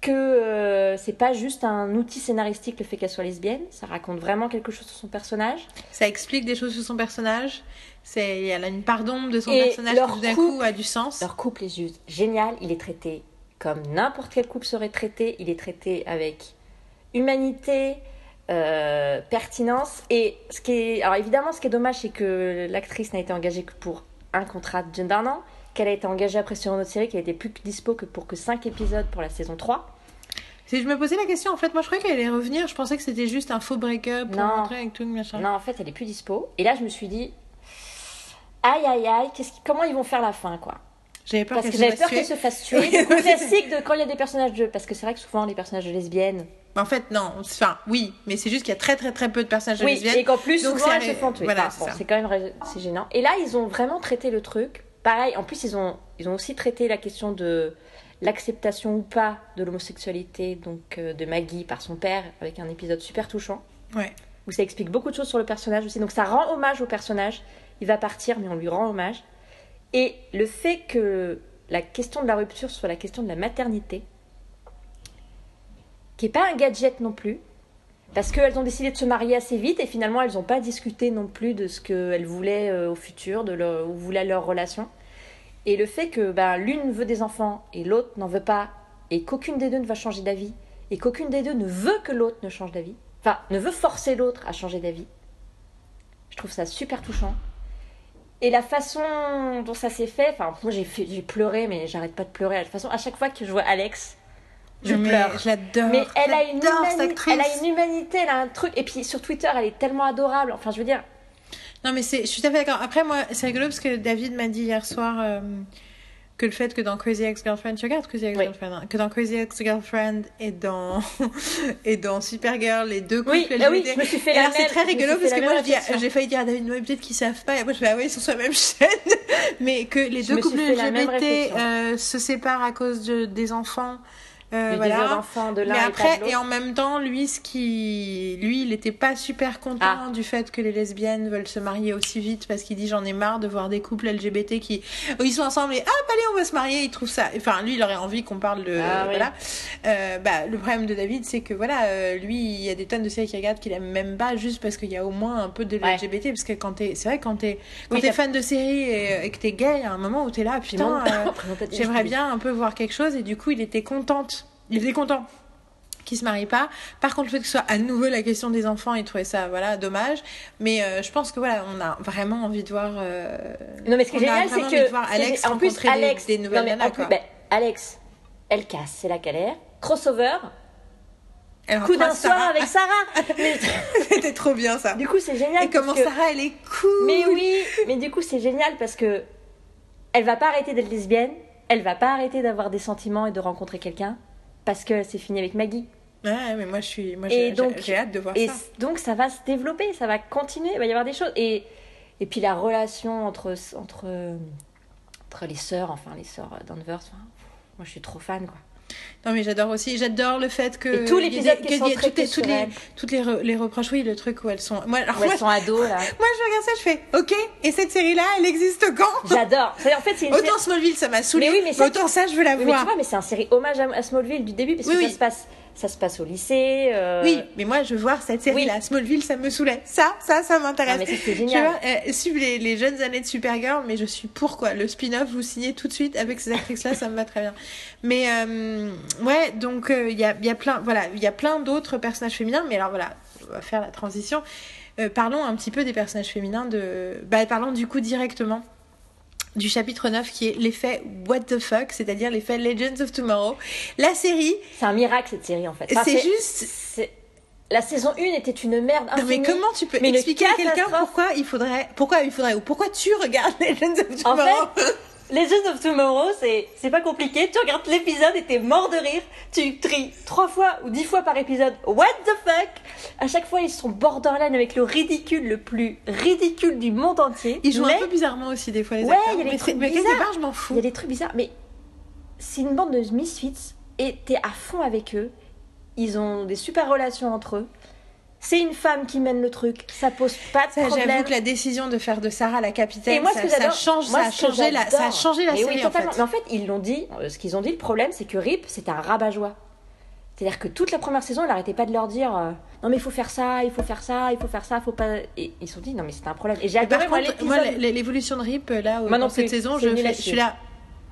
que euh, c'est pas juste un outil scénaristique le fait qu'elle soit lesbienne, ça raconte vraiment quelque chose sur son personnage. Ça explique des choses sur son personnage. C'est, elle a une part d'ombre de son Et personnage qui tout d'un couple- coup a du sens. Leur couple est juste génial, il est traité comme n'importe quel couple serait traité, il est traité avec humanité, euh, pertinence. Et ce qui est, alors évidemment, ce qui est dommage, c'est que l'actrice n'a été engagée que pour un contrat d'un an, qu'elle a été engagée après sur une autre série, qu'elle était plus que dispo que pour que 5 épisodes pour la saison 3. Si je me posais la question, en fait, moi je croyais qu'elle allait revenir. Je pensais que c'était juste un faux break-up pour montrer avec tout le machin. Non, en fait, elle est plus dispo. Et là, je me suis dit, aïe aïe aïe, qui- comment ils vont faire la fin, quoi? J'avais peur Parce qu'elle que se j'avais fasse peur tuer. qu'elle se fasse tuer. Le classique de quand il y a des personnages de. Parce que c'est vrai que souvent, les personnages de lesbiennes. En fait, non. Enfin, oui, mais c'est juste qu'il y a très très très peu de personnages Oui, lesbiennes. et qu'en plus, Donc, souvent, c'est elles se font tuer. voilà, Enfin, c'est bon, c'est quand même c'est gênant. Et là, ils ont vraiment traité le truc. Pareil, en plus, ils ont, ils ont aussi traité la question de l'acceptation ou pas de l'homosexualité donc euh, de Maggie par son père avec un épisode super touchant Ouais. où ça explique beaucoup de choses sur le personnage aussi. Donc ça rend hommage au personnage. Il va partir, mais on lui rend hommage. Et le fait que la question de la rupture soit la question de la maternité, qui n'est pas un gadget non plus, parce qu'elles ont décidé de se marier assez vite et finalement elles n'ont pas discuté non plus de ce qu'elles voulaient euh, au futur, de leur, où voulait leur relation. Et le fait que ben, l'une veut des enfants et l'autre n'en veut pas, et qu'aucune des deux ne va changer d'avis, et qu'aucune des deux ne veut que l'autre ne change d'avis, enfin, ne veut forcer l'autre à changer d'avis. Je trouve ça super touchant. Et la façon dont ça s'est fait, enfin, moi j'ai fait- j'ai pleuré, mais j'arrête pas de pleurer. De toute façon, à chaque fois que je vois Alex Je Mais pleure. Je l'adore. Mais elle a, une J'adore cette humani- actrice. elle a une humanité, elle a un truc. Et puis sur Twitter, elle est tellement adorable. Enfin, je veux dire, Non, mais c'est, je suis tout à fait d'accord. Après, moi, c'est rigolo parce que David m'a dit hier soir euh, que le fait que dans Crazy Ex-Girlfriend, tu regardes Crazy Ex-Girlfriend, hein, que dans Crazy Ex-Girlfriend et dans, et dans Supergirl, les deux couples Oui, ah oui, LGBT. je me suis fait Et la alors, c'est très rigolo parce que moi, j'ai failli dire à David, ouais, peut-être qu'ils savent pas. Et moi, je fais, ah oui, ils sont sur la même chaîne. mais que les Je deux couples LGBT euh, se séparent à cause de, des enfants. Euh, voilà. de l'un Mais et après, et en même temps, lui, ce qui, lui, il était pas super content Ah. du fait que les lesbiennes veulent se marier aussi vite parce qu'il dit j'en ai marre de voir des couples LGBT qui, ils sont ensemble et hop allez on va se marier. Il trouve ça, enfin lui, il aurait envie qu'on parle de, Ah oui. voilà. Euh, bah le problème de David, c'est que voilà, euh, lui, il y a des tonnes de séries qu'il regarde qu'il aime même pas juste parce qu'il y a au moins un peu de Ouais. LGBT parce que quand t'es, c'est vrai quand t'es, quand Oui, t'as- fan de séries et, et que t'es gay, il y a un moment où t'es là, putain. euh. J'aimerais bien un peu voir quelque chose et du coup il était contente. Il était content qu'il se marie pas. Par contre le fait que ce soit à nouveau la question des enfants, il trouvait ça voilà dommage. Mais euh, je pense que voilà on a vraiment envie de voir. euh, Non, mais ce qui est génial, c'est que. Alex en plus, des- Alex. des, nouvelles non, mais en nanas plus, quoi. ben, Alex, elle casse, c'est qu'elle est. Crossover, coup d'un soir Sarah. avec Sarah. Mais- C'était trop bien ça. du coup, c'est génial. Et comment que- Sarah elle est cool. Mais oui, mais du coup, c'est génial parce que. Elle va pas arrêter d'être lesbienne, elle va pas arrêter d'avoir des sentiments et de rencontrer quelqu'un parce que c'est fini avec Maggie. Ouais mais moi je suis moi Et j'ai hâte de voir Et ça. c- donc ça va se développer, ça va continuer, il va y avoir des choses. Et, et puis la relation entre, entre, entre les sœurs, enfin les sœurs Danvers, enfin, moi je suis trop fan quoi. Non mais j'adore aussi, j'adore le fait que Et tout l'épisode qui centré toutes les toutes les, les, re- les reproches oui le truc où elles sont moi alors Où moi, elles sont ados là. moi je regarde ça je fais OK et cette série là elle existe quand? J'adore. En fait, c'est une série- Autant Smallville, ça m'a saoulé. Mais oui, mais ça, autant ça, je veux la Oui, mais tu voir. vois, mais c'est un série hommage à, Smallville du début parce que Oui, ça se passe, ça se passe au lycée. euh, Oui, mais moi, je veux voir cette série-là. Smallville, ça me saoulait. Ça, ça, ça m'intéresse. Ah, mais c'est Je génial. voir, euh, suivre les, les jeunes années de Supergirl, mais je suis pour quoi. Le spin-off, vous signez tout de suite avec ces actrices-là, ça me va très bien. Mais euh, ouais, donc euh, il y, a, y a plein, voilà, il y a plein d'autres personnages féminins. Mais alors voilà, on va faire la transition. Euh, parlons un petit peu des personnages féminins de. Bah, parlons du coup directement du chapitre 9 qui est l'effet What the fuck, c'est-à-dire l'effet Legends of Tomorrow. La série, C'est un miracle cette série en fait. Enfin, c'est juste La saison 1 était une merde Non, mais comment tu peux expliquer à quelqu'un pourquoi il faudrait, pourquoi il faudrait, ou pourquoi tu regardes Legends of En Tomorrow Legends of Tomorrow, c'est pas compliqué. Tu regardes l'épisode et t'es mort de rire. Tu tries trois fois ou dix fois par épisode. What the fuck? À chaque fois, ils sont borderline avec le ridicule le plus ridicule du monde entier. Ils jouent mais un peu bizarrement aussi des fois les Ouais, acteurs. il y a des mais trucs mais bizarres. part, je m'en il fous. y a des trucs bizarres. Mais c'est une bande de misfits et t'es à fond avec eux. Ils ont des super relations entre eux. C'est une femme qui mène le truc. Ça pose pas de Ça, problème. J'avoue que la décision de faire de Sarah la capitaine, Et moi, ça, ça change, moi, ça a changé la, ça a changé la mais série oui, en fait. Mais en fait, ils l'ont dit. euh, Ce qu'ils ont dit, le problème, c'est que Rip, c'était un rabat-joie. C'est-à-dire que toute la première saison, il arrêtait pas de leur dire euh, non mais il faut faire ça, il faut faire ça, il faut faire ça, faut pas. Et ils se sont dit non mais c'était un problème. Et j'ai adoré l'évolution de Rip là, Moi non dans cette saison, c'est je, fais- je suis là.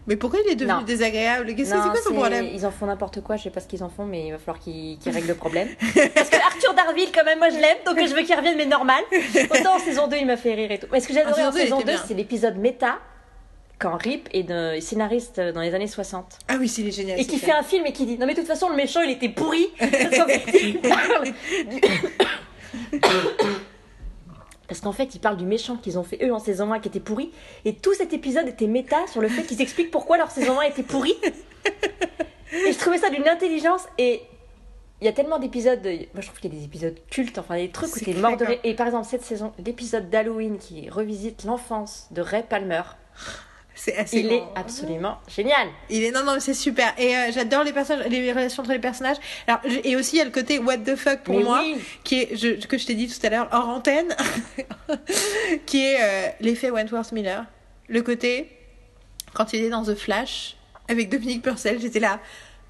Mais pourquoi il est devenu Non. désagréable? Qu'est-ce que Non, c'est quoi son problème? Ils en font n'importe quoi, je sais pas ce qu'ils en font, mais il va falloir qu'ils règlent le problème. Parce que Arthur Darville, quand même, moi je l'aime, donc je veux qu'il revienne, mais normal. Autant en saison 2, il m'a fait rire et tout. Mais ce que j'ai adoré saison en 2, saison était 2, bien. c'est l'épisode méta, quand Rip est de- scénariste dans les années 60. Ah oui, c'est génial. Et qui fait film. un film et qui dit Non, mais de toute façon, le méchant, il était pourri. Parce qu'en fait, ils parlent du méchant qu'ils ont fait eux en saison 1 qui était pourri. Et tout cet épisode était méta sur le fait qu'ils expliquent pourquoi leur saison 1 était pourrie. Et je trouvais ça d'une intelligence. Et il y a tellement d'épisodes. de- Moi, je trouve qu'il y a des épisodes cultes, enfin, des trucs où t'es mort de rire. Et par exemple, cette saison, l'épisode d'Halloween qui revisite l'enfance de Ray Palmer, C'est assez il est bon. absolument génial. Il est non non c'est super et euh, j'adore les personnages les relations entre les personnages alors je- et aussi il y a le côté what the fuck pour Mais moi oui. qui est je, que je t'ai dit tout à l'heure hors antenne qui est euh, l'effet Wentworth Miller le côté quand il est dans The Flash avec Dominique Purcell j'étais là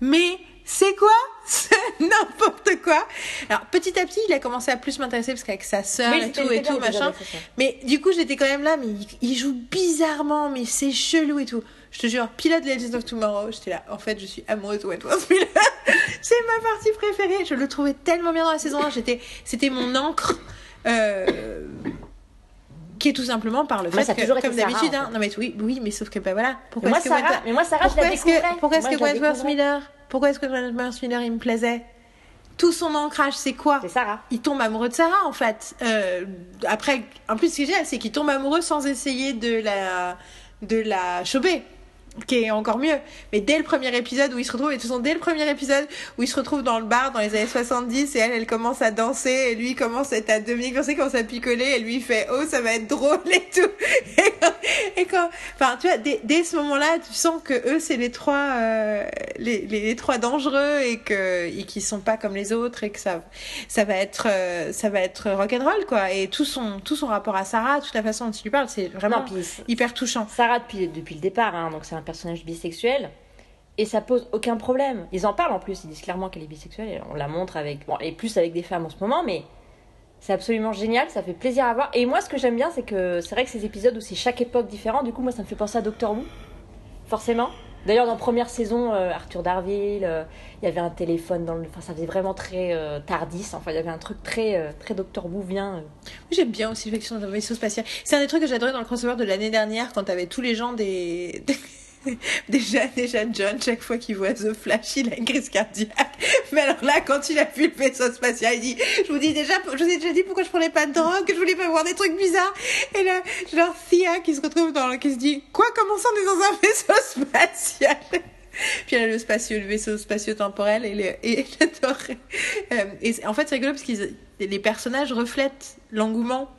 mais c'est quoi? C'est n'importe quoi alors petit à petit il a commencé à plus m'intéresser parce qu'avec sa sœur Oui, et tout et tout machin mais du coup, j'étais quand même là, mais il, il joue bizarrement, mais c'est chelou et tout. Je te jure, pilote Legends of Tomorrow, j'étais là. En fait, je suis amoureuse de Wentworth Miller. c'est ma partie préférée. Je le trouvais tellement bien dans la saison 1. J'étais, c'était mon encre. euh, qui est tout simplement par le Moi, fait ça que, toujours comme d'habitude, en hein, non mais oui, oui, mais sauf que bah voilà. Pourquoi est-ce que Sarah, Wentworth- mais moi, Sarah, je pourquoi la est-ce que, pourquoi est-ce Wentworth. Miller Pourquoi est-ce que Jonathan Miller il me plaisait? Tout son ancrage, c'est quoi? C'est Sarah. il tombe amoureux de Sarah en fait. Euh, après, en plus, ce est génial, c'est qu'il tombe amoureux sans essayer de la, de la choper. Qui est encore mieux. Mais dès le premier épisode où il se retrouve, et de toute façon, dès le premier épisode où il se retrouve dans le bar dans les années 70 et elle, elle commence à danser et lui commence à être à Dominique Verset, commence à picoler et lui il fait oh ça va être drôle et tout. Et quand, et quand- enfin tu vois, dès, dès ce moment-là, tu sens que eux c'est les trois, euh, les, les, les trois dangereux et que, et qu'ils sont pas comme les autres et que ça, ça va être euh, ça va être rock'n'roll quoi et tout son tout son rapport à Sarah toute la façon dont il lui parle c'est vraiment Non, hyper touchant Sarah depuis, depuis le départ, hein, donc c'est un personnage bisexuel. Et ça pose aucun problème. Ils en parlent en plus, ils disent clairement qu'elle est bisexuelle. Et on la montre avec. Bon, et plus avec des femmes en ce moment, mais c'est absolument génial, ça fait plaisir à voir. Et moi, ce que j'aime bien, c'est que c'est vrai que ces épisodes où c'est chaque époque différente, du coup, moi, ça me fait penser à Doctor Who, forcément. D'ailleurs, dans première saison, euh, Arthur Darville, euh, il y avait un téléphone dans le. Enfin, ça faisait vraiment très euh, tardis. Enfin, il y avait un truc très, euh, très Doctor Who euh. J'aime bien aussi d'un vaisseau spatial. C'est un des trucs que j'adorais dans le crossover de l'année dernière quand t'avais tous les gens des. Déjà, déjà, John, chaque fois qu'il voit The Flash, il a une crise cardiaque. Mais alors là, quand il a vu le vaisseau spatial, il dit, je vous dis déjà, je vous ai déjà dit pourquoi je prenais pas de drogue, que je voulais pas voir des trucs bizarres. Et là, genre, Thea qui se retrouve dans, qui se dit, quoi, comment ça on est dans un vaisseau spatial? Puis elle a le spatio, le vaisseau spatio-temporel et, le, et j'adorais. Euh, et en fait, c'est rigolo parce que les personnages reflètent l'engouement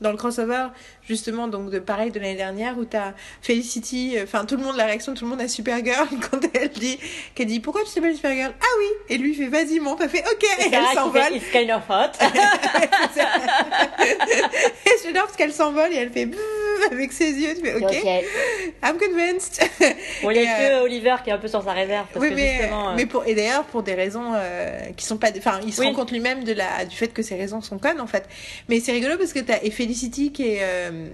dans le crossover, justement, donc de pareil de l'année dernière où t'as Felicity, euh, enfin tout le monde, la réaction de tout le monde à Supergirl quand elle dit, qu'elle dit pourquoi tu t'appelles Supergirl? Ah oui Et lui il fait vas-y monte, elle fait ok et elle s'envole. It's kind of hot. et j'adore parce qu'elle s'envole et elle fait avec ses yeux, tu fais ok, ok. I'm convinced. Bon, il y a Et, que Oliver qui est un peu sur sa réserve. Parce oui, que mais, justement, euh, mais pour, et d'ailleurs, pour des raisons euh, qui sont pas. Enfin, il se Oui. rend compte lui-même de la, du fait que ces raisons sont connes, en fait. Mais c'est rigolo parce que t'as et Felicity qui est. euh,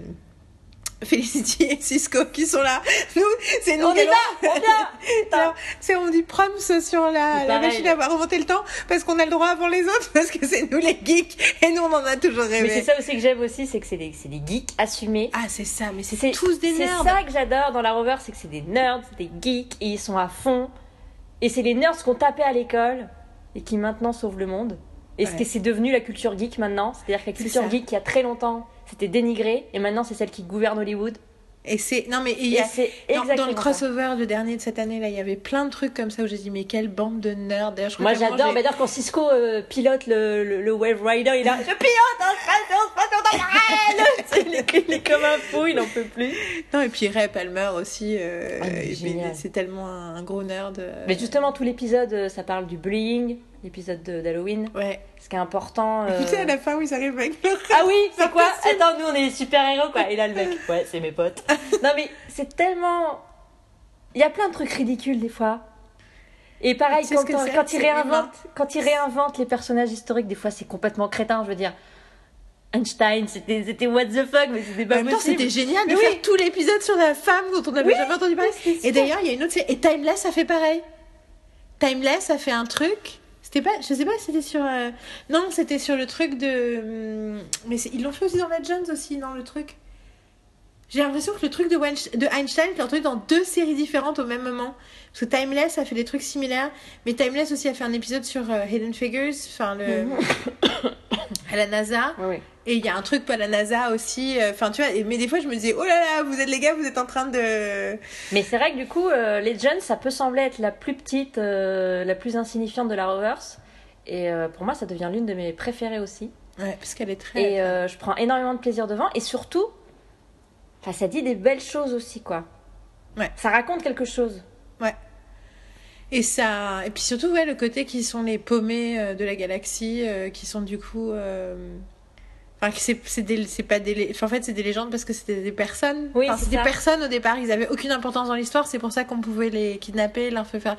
Felicity et Cisco qui sont là. Nous, c'est nous On y va, c'est on dit proms sur la, C'est la machine à remonter le temps parce qu'on a le droit avant les autres parce que c'est nous les geeks et nous on en a toujours Mais rêvé. c'est ça aussi que j'aime aussi, c'est que c'est des, c'est des geeks assumés. Ah c'est ça, mais c'est C'est tous des c'est nerds. ça que j'adore dans la Rover, c'est que c'est des nerds, c'est des geeks et ils sont à fond. Et c'est les nerds qu'on tapait à l'école et qui maintenant sauvent le monde. Et Ouais. c'est devenu la culture geek maintenant, c'est-à-dire que la culture ça. geek il y a très longtemps c'était dénigré et maintenant c'est celle qui gouverne Hollywood. Et c'est non mais il y Et a c'est dans, dans le ça. crossover le dernier de cette année là, il y avait plein de trucs comme ça où j'ai dit mais quelle bande de nerds. D'ailleurs, je Moi j'adore, d'ailleurs quand Cisco euh, pilote le, le, le Wave Rider, il a Je pilote un spatio il, est- il comme un fou, il n'en peut plus. Non, et puis Ray Palmer aussi. euh, Ah, c'est tellement un, un gros nerd. euh, Mais justement, tout l'épisode, euh, ça parle du bullying, l'épisode de- d'Halloween. Ouais. Ce qui est important. euh, Tu sais, à la fin où ils arrivent avec leur. Ah oui, c'est quoi possible. Attends, nous on est super héros quoi. Et là le mec, ouais, c'est mes potes. Non mais c'est tellement. Il y a plein de trucs ridicules des fois. Et pareil, quand, quand, quand réinventent, humain. quand ils réinventent les personnages historiques, des fois c'est complètement crétin. Je veux dire, Einstein, c'était c'était what the fuck, mais c'était En pas même temps, possible. c'était génial de Mais faire oui. tout l'épisode sur la femme dont on n'avait Oui, jamais entendu parler. oui, Et d'ailleurs, il y a une autre série. Et Timeless a fait pareil. Timeless a fait un truc. C'était pas. Je sais pas si c'était sur. euh, Non, c'était sur le truc de. hum, Mais c'est- ils l'ont fait aussi dans Legends aussi, dans le truc. J'ai l'impression que le truc de, de Einstein est entendu dans deux séries différentes au même moment. Parce que Timeless a fait des trucs similaires. Mais Timeless aussi a fait un épisode sur euh, Hidden Figures. Enfin, le. à la NASA. Oui, oui. Et il y a un truc pas la NASA aussi. euh, Enfin, tu vois. et- Mais des fois, je me disais, oh là là, vous êtes les gars, vous êtes en train de. Mais c'est vrai que du coup, euh, Legends, ça peut sembler être la plus petite, euh, la plus insignifiante de la Rovers. Et euh, pour moi, ça devient l'une de mes préférées aussi. Ouais, parce qu'elle est très. Et je prends énormément de plaisir devant. Et surtout, ça dit des belles choses aussi, quoi. Ouais. Ça raconte quelque chose. Et ça. Et puis surtout, ouais, le côté qui sont les paumés euh, de la galaxie, euh, qui sont du coup. euh, Enfin, c'est c'est des- c'est pas des. enfin, en fait, c'est des légendes parce que c'était des personnes. Oui, Enfin, c'est c'est des personnes au départ, ils avaient aucune importance dans l'histoire, c'est pour ça qu'on pouvait les kidnapper, leur faire.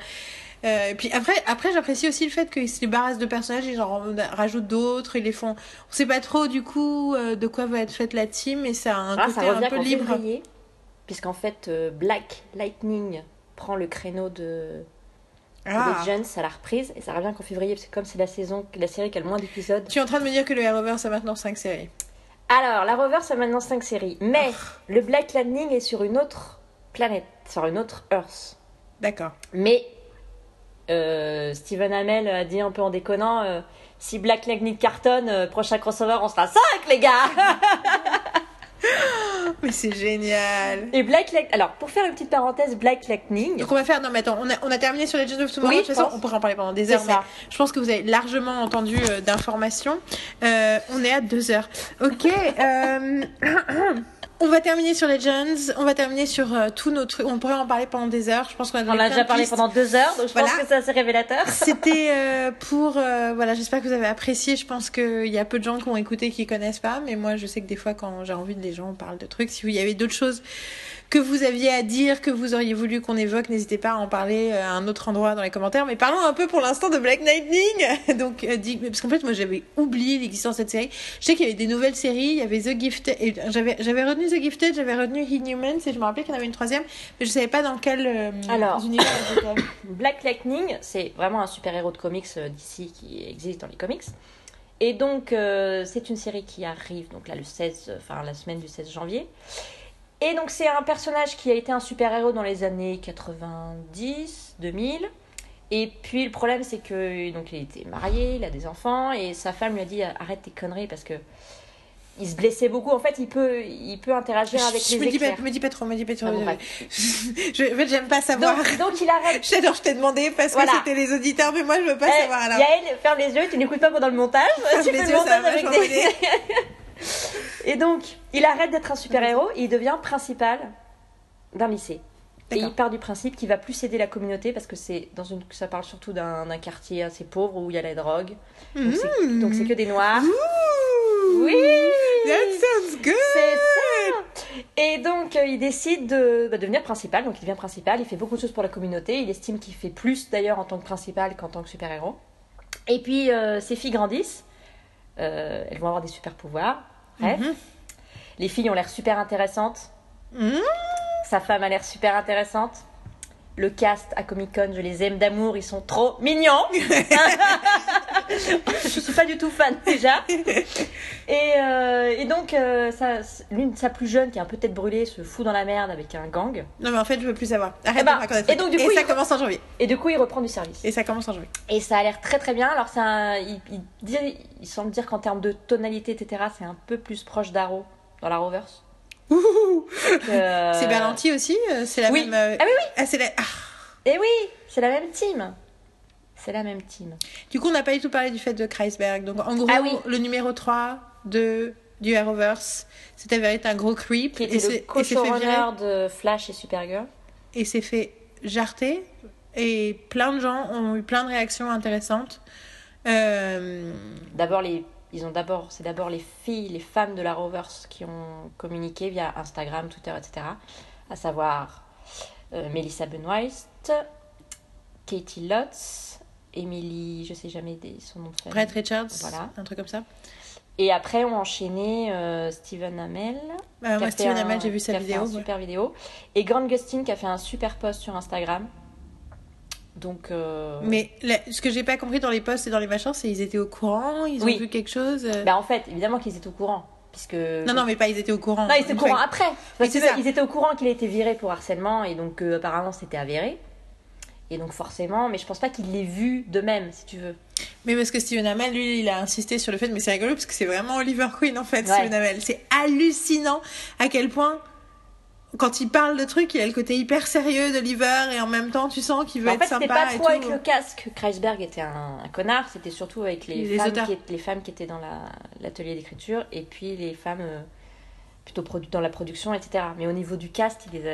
Euh, et puis après, après j'apprécie aussi le fait qu'ils se débarrassent de personnages, ils en rajoutent d'autres, ils les font. On sait pas trop du coup de quoi va être faite la team, et ça a un Ah, côté ça un peu libre. février. Puisqu'en fait, Black Lightning prend le créneau de Ah. Legends à la reprise. Et ça revient qu'en février, parce que comme c'est la saison, la série qui a le moins d'épisodes. Tu es en train de me dire que le Arrowverse a maintenant 5 séries. Alors, la Rover, ça a maintenant 5 séries. Mais Ah. le Black Lightning est sur une autre planète, sur une autre Earth. D'accord. Mais euh, Steven Amell a dit un peu en déconnant euh, si Black Lightning cartonne, euh, prochain crossover, on sera 5 les gars Mais c'est génial. Et Black Lightning. Alors, pour faire une petite parenthèse, Black Lightning. Donc on va faire. Non mais attends, on a, on a terminé sur Legends of Tomorrow. Oui, de toute façon, pense. on pourrait en parler pendant des heures. Mais ça. je pense que vous avez largement entendu euh, d'informations. Euh, on est à deux heures. Ok. euh, On va terminer sur Legends, on va terminer sur euh, tous nos trucs. On pourrait en parler pendant des heures. Je pense qu'on a On déjà parlé pistes. pendant deux heures, donc je Voilà. pense que c'est assez révélateur. C'était euh, pour euh, voilà, j'espère que vous avez apprécié. Je pense qu'il y a peu de gens qui ont écouté qui connaissent pas, mais moi je sais que des fois quand j'ai envie de les gens parlent de trucs. Si vous- il y avait d'autres choses que vous aviez à dire, que vous auriez voulu qu'on évoque, n'hésitez pas à en parler euh, à un autre endroit dans les commentaires. Mais parlons un peu pour l'instant de Black Lightning. Donc euh, parce qu'en fait moi j'avais oublié l'existence de cette série. Je sais qu'il y avait des nouvelles séries, il y avait The Gifted, j'avais j'avais retenu The Gifted, j'avais retenu Inhumans et je me rappelais qu'il y en avait une troisième, mais je savais pas dans quel euh, Alors. univers. Black Lightning, c'est vraiment un super-héros de comics euh, d'ici qui existe dans les comics. Et donc, euh, c'est une série qui arrive, donc là, le 16, euh, enfin, la semaine du 16 janvier. Et donc, c'est un personnage qui a été un super-héros dans les années 90, 2000. Et puis, le problème, c'est que, donc, il était marié, il a des enfants, et sa femme lui a dit arrête tes conneries parce que. Il se blessait beaucoup. En fait, il peut, il peut interagir avec Je les me dis, éclairs. me dis pas trop, me dis pas trop. Ah bon, je, en fait, j'aime pas savoir. Donc, donc, il arrête. J'adore, je t'ai demandé parce Voilà. que c'était les auditeurs, mais moi je veux pas Eh, savoir alors. Yael, ferme les yeux, tu n'écoutes pas pendant le montage. Ferme tu les fais yeux, le ça va montage avec vachement des... Et donc, il arrête d'être un super-héros et il devient principal d'un lycée. Et il part du principe qu'il va plus aider la communauté parce que c'est dans une ça parle surtout d'un quartier assez pauvre où il y a la drogue. Donc c'est donc c'est que des noirs. Oui. That sounds good. C'est ça. Et donc euh, il décide de bah, devenir principal. Donc il devient principal. Il fait beaucoup de choses pour la communauté. Il estime qu'il fait plus d'ailleurs en tant que principal qu'en tant que super héros. Et puis euh, ses filles grandissent. Euh, elles vont avoir des super pouvoirs. Bref. Mhm. Les filles ont l'air super intéressantes. Mhm. Sa femme a l'air super intéressante. Le cast à Comic Con, je les aime d'amour, ils sont trop mignons. je suis pas du tout fan déjà. Et, euh, et donc, euh, sa, l'une, sa plus jeune, qui est un peu tête brûlée, se fout dans la merde avec un gang. Non mais en fait je veux plus savoir. Arrête Eh ben, de me raconter et donc, du coup, ça il- commence en janvier. Et du coup, il reprend du service. Et ça commence en janvier. Et ça a l'air très très bien. Alors, un- il, il, dit- il semble dire qu'en termes de tonalité, etc., c'est un peu plus proche d'Arrow dans la Roverse. Ouh. Que- C'est Berlanti aussi. euh, C'est la Oui. même. euh, Ah oui, oui. Ah, la- ah. Et oui, c'est la même team. C'est la même team. Du coup on n'a pas du tout parlé du fait de Kreisberg. Donc en gros Ah oui. le numéro 3 de du Arrowverse, c'est avéré être un gros creep Qui et était c'est- le et s'est virer. co-showrunner de Flash et Supergirl. et s'est fait jarter. Et plein de gens ont eu plein de réactions intéressantes. Euh, D'abord les ils ont d'abord c'est d'abord les filles, les femmes de la Rovers qui ont communiqué via Instagram, Twitter, etc. À savoir euh, Melissa Benoist, Katie Lotz, Emily, je sais jamais son nom de famille. Brett Richards, Voilà. un truc comme ça. Et après ont enchaîné euh, Steven Amell. A moi, Steven Amell, j'ai vu sa fait vidéo. ouais. super vidéo. Et Grant Gustin qui a fait un super post sur Instagram. Donc. euh, Mais ce que j'ai pas compris dans les posts et dans les machins, c'est ils étaient au courant, ils ont vu quelque chose. euh. Bah en fait, évidemment qu'ils étaient au courant. Puisque... non, non, mais pas ils étaient au courant. Non, ils étaient au courant après. Parce c'est que ça. ils étaient au courant qu'il a été viré pour harcèlement et donc euh, apparemment c'était avéré. Et donc forcément, mais je pense pas qu'il l'ait vu de même, si tu veux. Mais parce que Steven Amell, lui, il a insisté sur le fait, mais c'est rigolo parce que c'est vraiment Oliver Queen en fait, Ouais. Steven Amell. C'est hallucinant à quel point, quand il parle de trucs, il a le côté hyper sérieux d'Oliver et en même temps, tu sens qu'il veut en être fait, c'était sympa pas et trop avec tout. le casque que Kreisberg était un, un connard, c'était surtout avec les, Les femmes auteurs. qui, les femmes qui étaient dans la- l'atelier d'écriture et puis les femmes euh, plutôt dans la production, etc. Mais au niveau du cast, ils, les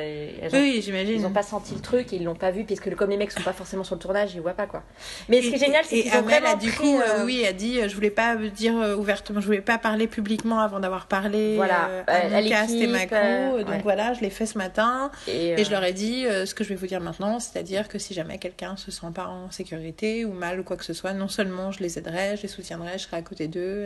a- Oui, ils ont pas senti le truc et ils l'ont pas vu puisque comme les mecs sont pas forcément sur le tournage, ils voient pas quoi. Mais ce qui est génial, c'est qu'ils ont vraiment a du pris, coup, euh, euh, oui, a dit, euh, je voulais pas dire euh, ouvertement, je voulais pas parler publiquement avant d'avoir parlé Voilà, euh, à à cast et ma l'équipe, crew. euh, donc ouais. voilà, je l'ai fait ce matin et, et je leur ai dit ce que je vais vous dire maintenant, c'est-à-dire que si jamais quelqu'un se sent pas en sécurité ou mal ou quoi que ce soit, non seulement je les aiderai, je les soutiendrai, je serai à côté d'eux,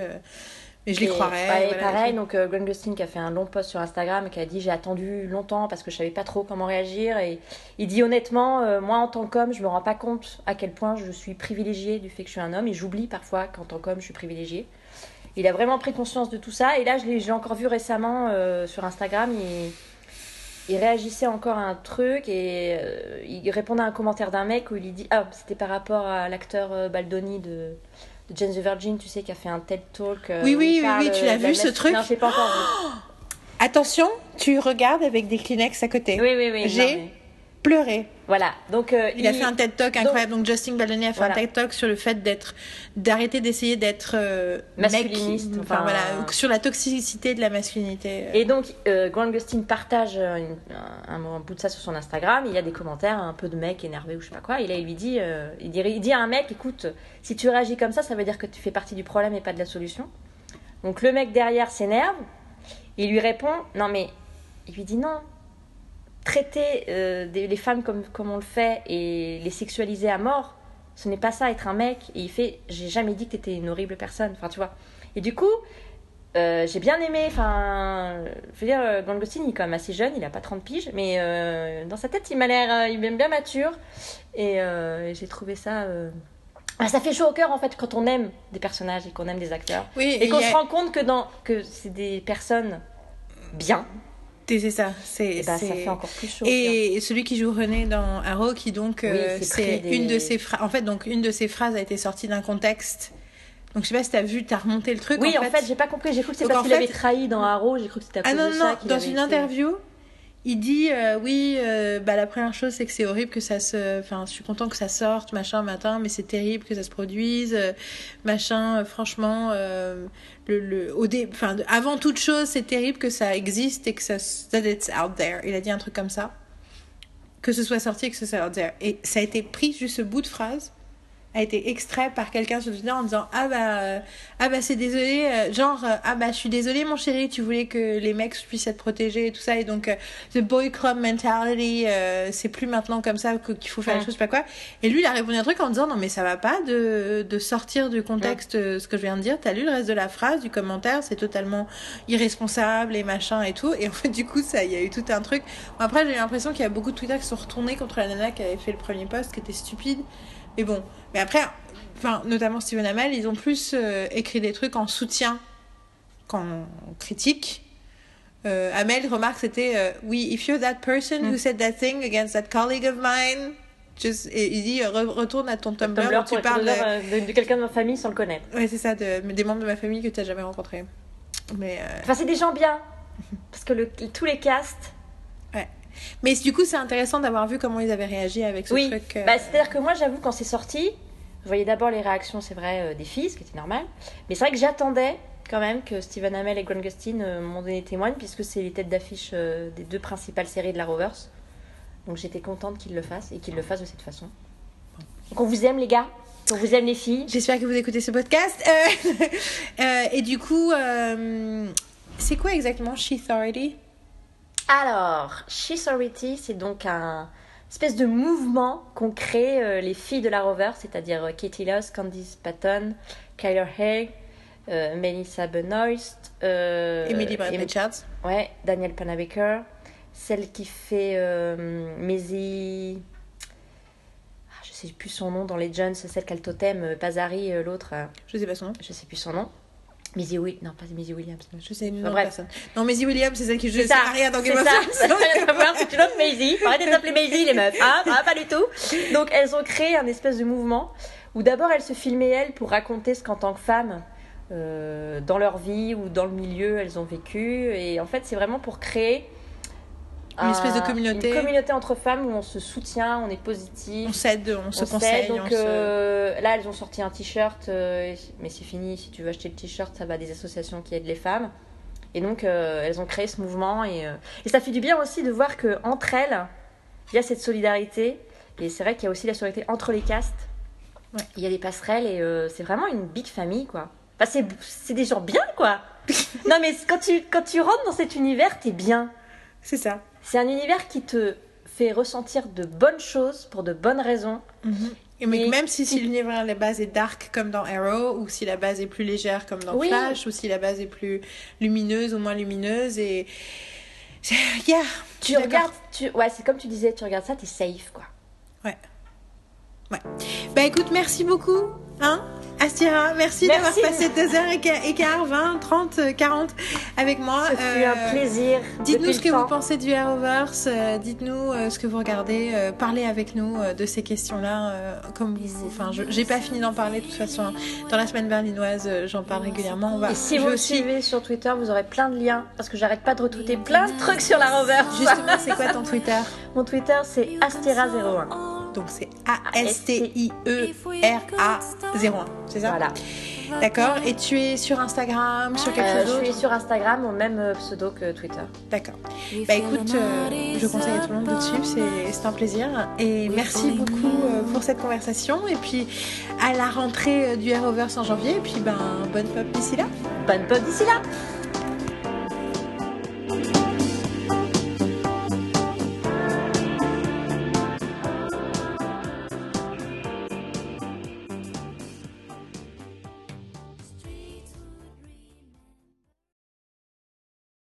mais je les Et- croirai. ouais, et voilà, pareil, donc euh, Glenn Gustin qui a fait un long post sur Instagram et qui a dit j'ai attendu longtemps parce que je savais pas trop comment réagir et il dit honnêtement euh, moi en tant qu'homme je me rends pas compte à quel point je suis privilégiée du fait que je suis un homme et j'oublie parfois qu'en tant qu'homme je suis privilégiée. Il a vraiment pris conscience de tout ça et là je l'ai encore vu récemment euh, sur Instagram et il réagissait encore à un truc et euh, il répondait à un commentaire d'un mec où il dit ah c'était par rapport à l'acteur Baldoni de, de Jane the Virgin tu sais qui a fait un TED Talk euh, Oui, oui, oui, oui, tu l'as vu, ce truc non j'ai pas encore vu Attention, tu regardes avec des Kleenex à côté. oui oui oui J'ai Pleuré. voilà donc euh, Il a fait un TED Talk incroyable. Donc, Justin Baldoni a fait Voilà. un TED Talk sur le fait d'être, d'arrêter d'essayer d'être euh, Masculiniste, mec, enfin- voilà, sur la toxicité de la masculinité. Et donc, euh, Grant Gustin partage euh, une- un, un bout de ça sur son Instagram. Il y a des commentaires, un peu de mecs énervés ou je sais pas quoi. Et là, il lui dit, euh, il dit, il dit à un mec, écoute, si tu réagis comme ça, ça veut dire que tu fais partie du problème et pas de la solution. Donc le mec derrière s'énerve. Il lui répond, non mais, il lui dit non. Traiter euh, des- les femmes comme, comme on le fait et les sexualiser à mort, ce n'est pas ça être un mec. Et il fait, j'ai jamais dit que t'étais une horrible personne. Enfin, tu vois. Et du coup, euh, j'ai bien aimé, enfin, je veux dire, euh, Gustin, il est quand même assez jeune, il a pas 30 piges, mais euh, dans sa tête, il m'a l'air, il est bien mature, et j'ai trouvé ça, ah, ça fait chaud au cœur en fait quand on aime des personnages et qu'on aime des acteurs, oui, et qu'on a- se rend compte que dans, que c'est des personnes bien, c'est ça. C'est, et ben ça fait encore plus chaud. Et celui qui joue René dans Arrow, qui donc, euh, c'est des- une de ses phrases. En fait, donc une de ses phrases a été sortie d'un contexte. Donc je sais pas si t'as vu, t'as remonté le truc. Oui, en fait, j'ai pas compris, j'ai cru que c'était parce qu'il fait- avait trahi dans Arrow, j'ai cru que c'était Ah non, non, dans une été- interview, il dit euh, oui, euh, bah, la première chose c'est que c'est horrible que ça se. Enfin, je suis content que ça sorte, machin, matin, mais c'est terrible que ça se produise, euh, machin, franchement. le, le, au dé... enfin, avant toute chose, c'est terrible que ça existe et que ça. that it's out there. Il a dit un truc comme ça. Que ce soit sorti et que ce soit out there. Et ça a été pris, juste ce bout de phrase a été extrait par quelqu'un sur Twitter en disant ah bah euh, ah bah c'est désolé euh, genre euh, ah bah je suis désolé mon chéri tu voulais que les mecs puissent être protégés et tout ça et donc euh, the boy club mentality euh, c'est plus maintenant comme ça qu'il faut faire Ouais. les choses pas quoi. Et lui il a répondu un truc en disant non mais ça va pas de, de sortir du contexte euh, ce que je viens de dire. T'as lu le reste de la phrase du commentaire c'est totalement irresponsable et machin et tout. Et en fait du coup ça il y a eu tout un truc. Bon, après j'ai eu l'impression qu'il y a beaucoup de Twitter qui sont retournés contre la nana qui avait fait le premier post qui était stupide mais bon mais après, enfin, notamment Steven Amell, ils ont plus euh, écrit des trucs en soutien qu'en critique. Euh, Amel remarque c'était euh, oui if you're that person who Mm. said that thing against that colleague of mine just et il dit re- retourne à ton Tumblr, Tumblr où tu parles parler de, de, de, de quelqu'un de ma famille sans le connaître. ouais c'est ça de, des membres de ma famille que tu n'as jamais rencontré mais euh, Enfin, c'est des gens bien. Parce que le, tous les castes. Mais du coup c'est intéressant d'avoir vu comment ils avaient réagi avec ce Oui. truc euh, Bah, C'est-à-dire que moi, j'avoue, quand c'est sorti, je voyais d'abord les réactions, c'est vrai, euh, des filles, ce qui était normal. Mais c'est vrai que j'attendais quand même que Stephen Amell et Grant Gustin euh, m'ont donné témoigne, puisque c'est les têtes d'affiche euh, des deux principales séries de la Rovers. Donc j'étais contente qu'ils le fassent et qu'ils le fassent de cette façon. Donc on vous aime, les gars. On vous aime, les filles. J'espère que vous écoutez ce podcast. Et du coup, c'est quoi exactement She Authority Alors, She Sorority, c'est donc un espèce de mouvement qu'ont créé euh, les filles de la Rover, c'est-à-dire euh, Katie Loss, Candice Patton, Kyler Haig, euh, Melissa Benoist, Emily Brand Em- Richards. ouais, Daniel Panabaker, celle qui fait Maisie. Ah, je sais plus son nom dans les Jones, celle qui a le totem, Pazari, l'autre, euh, Je sais pas son nom. je sais plus son nom. Maisie Will, non pas Maisie Williams. Je sais Enfin, de personne. Non, Maisie Williams, c'est celle qui joue C'est ça, Aria dans c'est Game of ça, Thrones. ça c'est une autre Maisie. Arrêtez d'appeler Maisie les meufs, hein, ah, pas du tout. Donc elles ont créé un espèce de mouvement où d'abord elles se filmaient elles pour raconter ce qu'en tant que femmes, euh, dans leur vie ou dans le milieu, elles ont vécu. Et en fait, c'est vraiment pour créer Une espèce de communauté. une communauté entre femmes où on se soutient, on est positif. On s'aide, on se On conseille. donc on se- euh, là, elles ont sorti un t-shirt, euh, mais c'est fini. Si tu veux acheter le t-shirt, ça va à des associations qui aident les femmes. Et donc, euh, elles ont créé ce mouvement. Et, euh, et ça fait du bien aussi de voir que entre elles, il y a cette solidarité. Et c'est vrai qu'il y a aussi la solidarité entre les castes. Ouais. Il y a des passerelles et c'est vraiment une big famille, quoi. Enfin, c'est, c'est des gens bien, quoi. non, mais quand tu, quand tu rentres dans cet univers, t'es bien. C'est ça. C'est un univers qui te fait ressentir de bonnes choses pour de bonnes raisons. Et mais Et- même si, si l'univers la base est dark comme dans Arrow, ou si la base est plus légère comme dans Oui. Flash, ou si la base est plus lumineuse ou moins lumineuse, et. Yeah! Tu regardes, tu... ouais, c'est comme tu disais, tu regardes ça, t'es safe, quoi. Bah écoute, merci beaucoup. Hein? Astira, merci, d'avoir passé 2 heures et quart- et quart, 20, 30, euh, 40 avec moi. Ce fut Euh, un plaisir. Dites-nous ce que vous pensez du Arrowverse, euh, dites-nous euh, ce que vous regardez, euh, parlez avec nous euh, de ces questions-là. comme vous, enfin, j'ai pas fini d'en parler de toute façon. hein. Dans la semaine berlinoise, j'en parle régulièrement. On va, Et si vous vais me aussi- suivez sur Twitter, vous aurez plein de liens parce que j'arrête pas de retweeter plein de trucs sur la Rover. Justement, c'est quoi ton Twitter? Mon Twitter c'est Astera01. Donc c'est A-S-T-I-E-R-A 01, c'est ça Voilà. D'accord. Et tu es sur Instagram, sur quelque Euh, chose je suis sur Instagram au même euh, pseudo que Twitter. D'accord. Bah écoute, euh, je conseille à tout le monde de suivre, c'est- c'est un plaisir. Et merci beaucoup euh, pour cette conversation. Et puis à la rentrée du Arrowverse en janvier. Et puis ben bonne pop d'ici là. Bonne pop d'ici là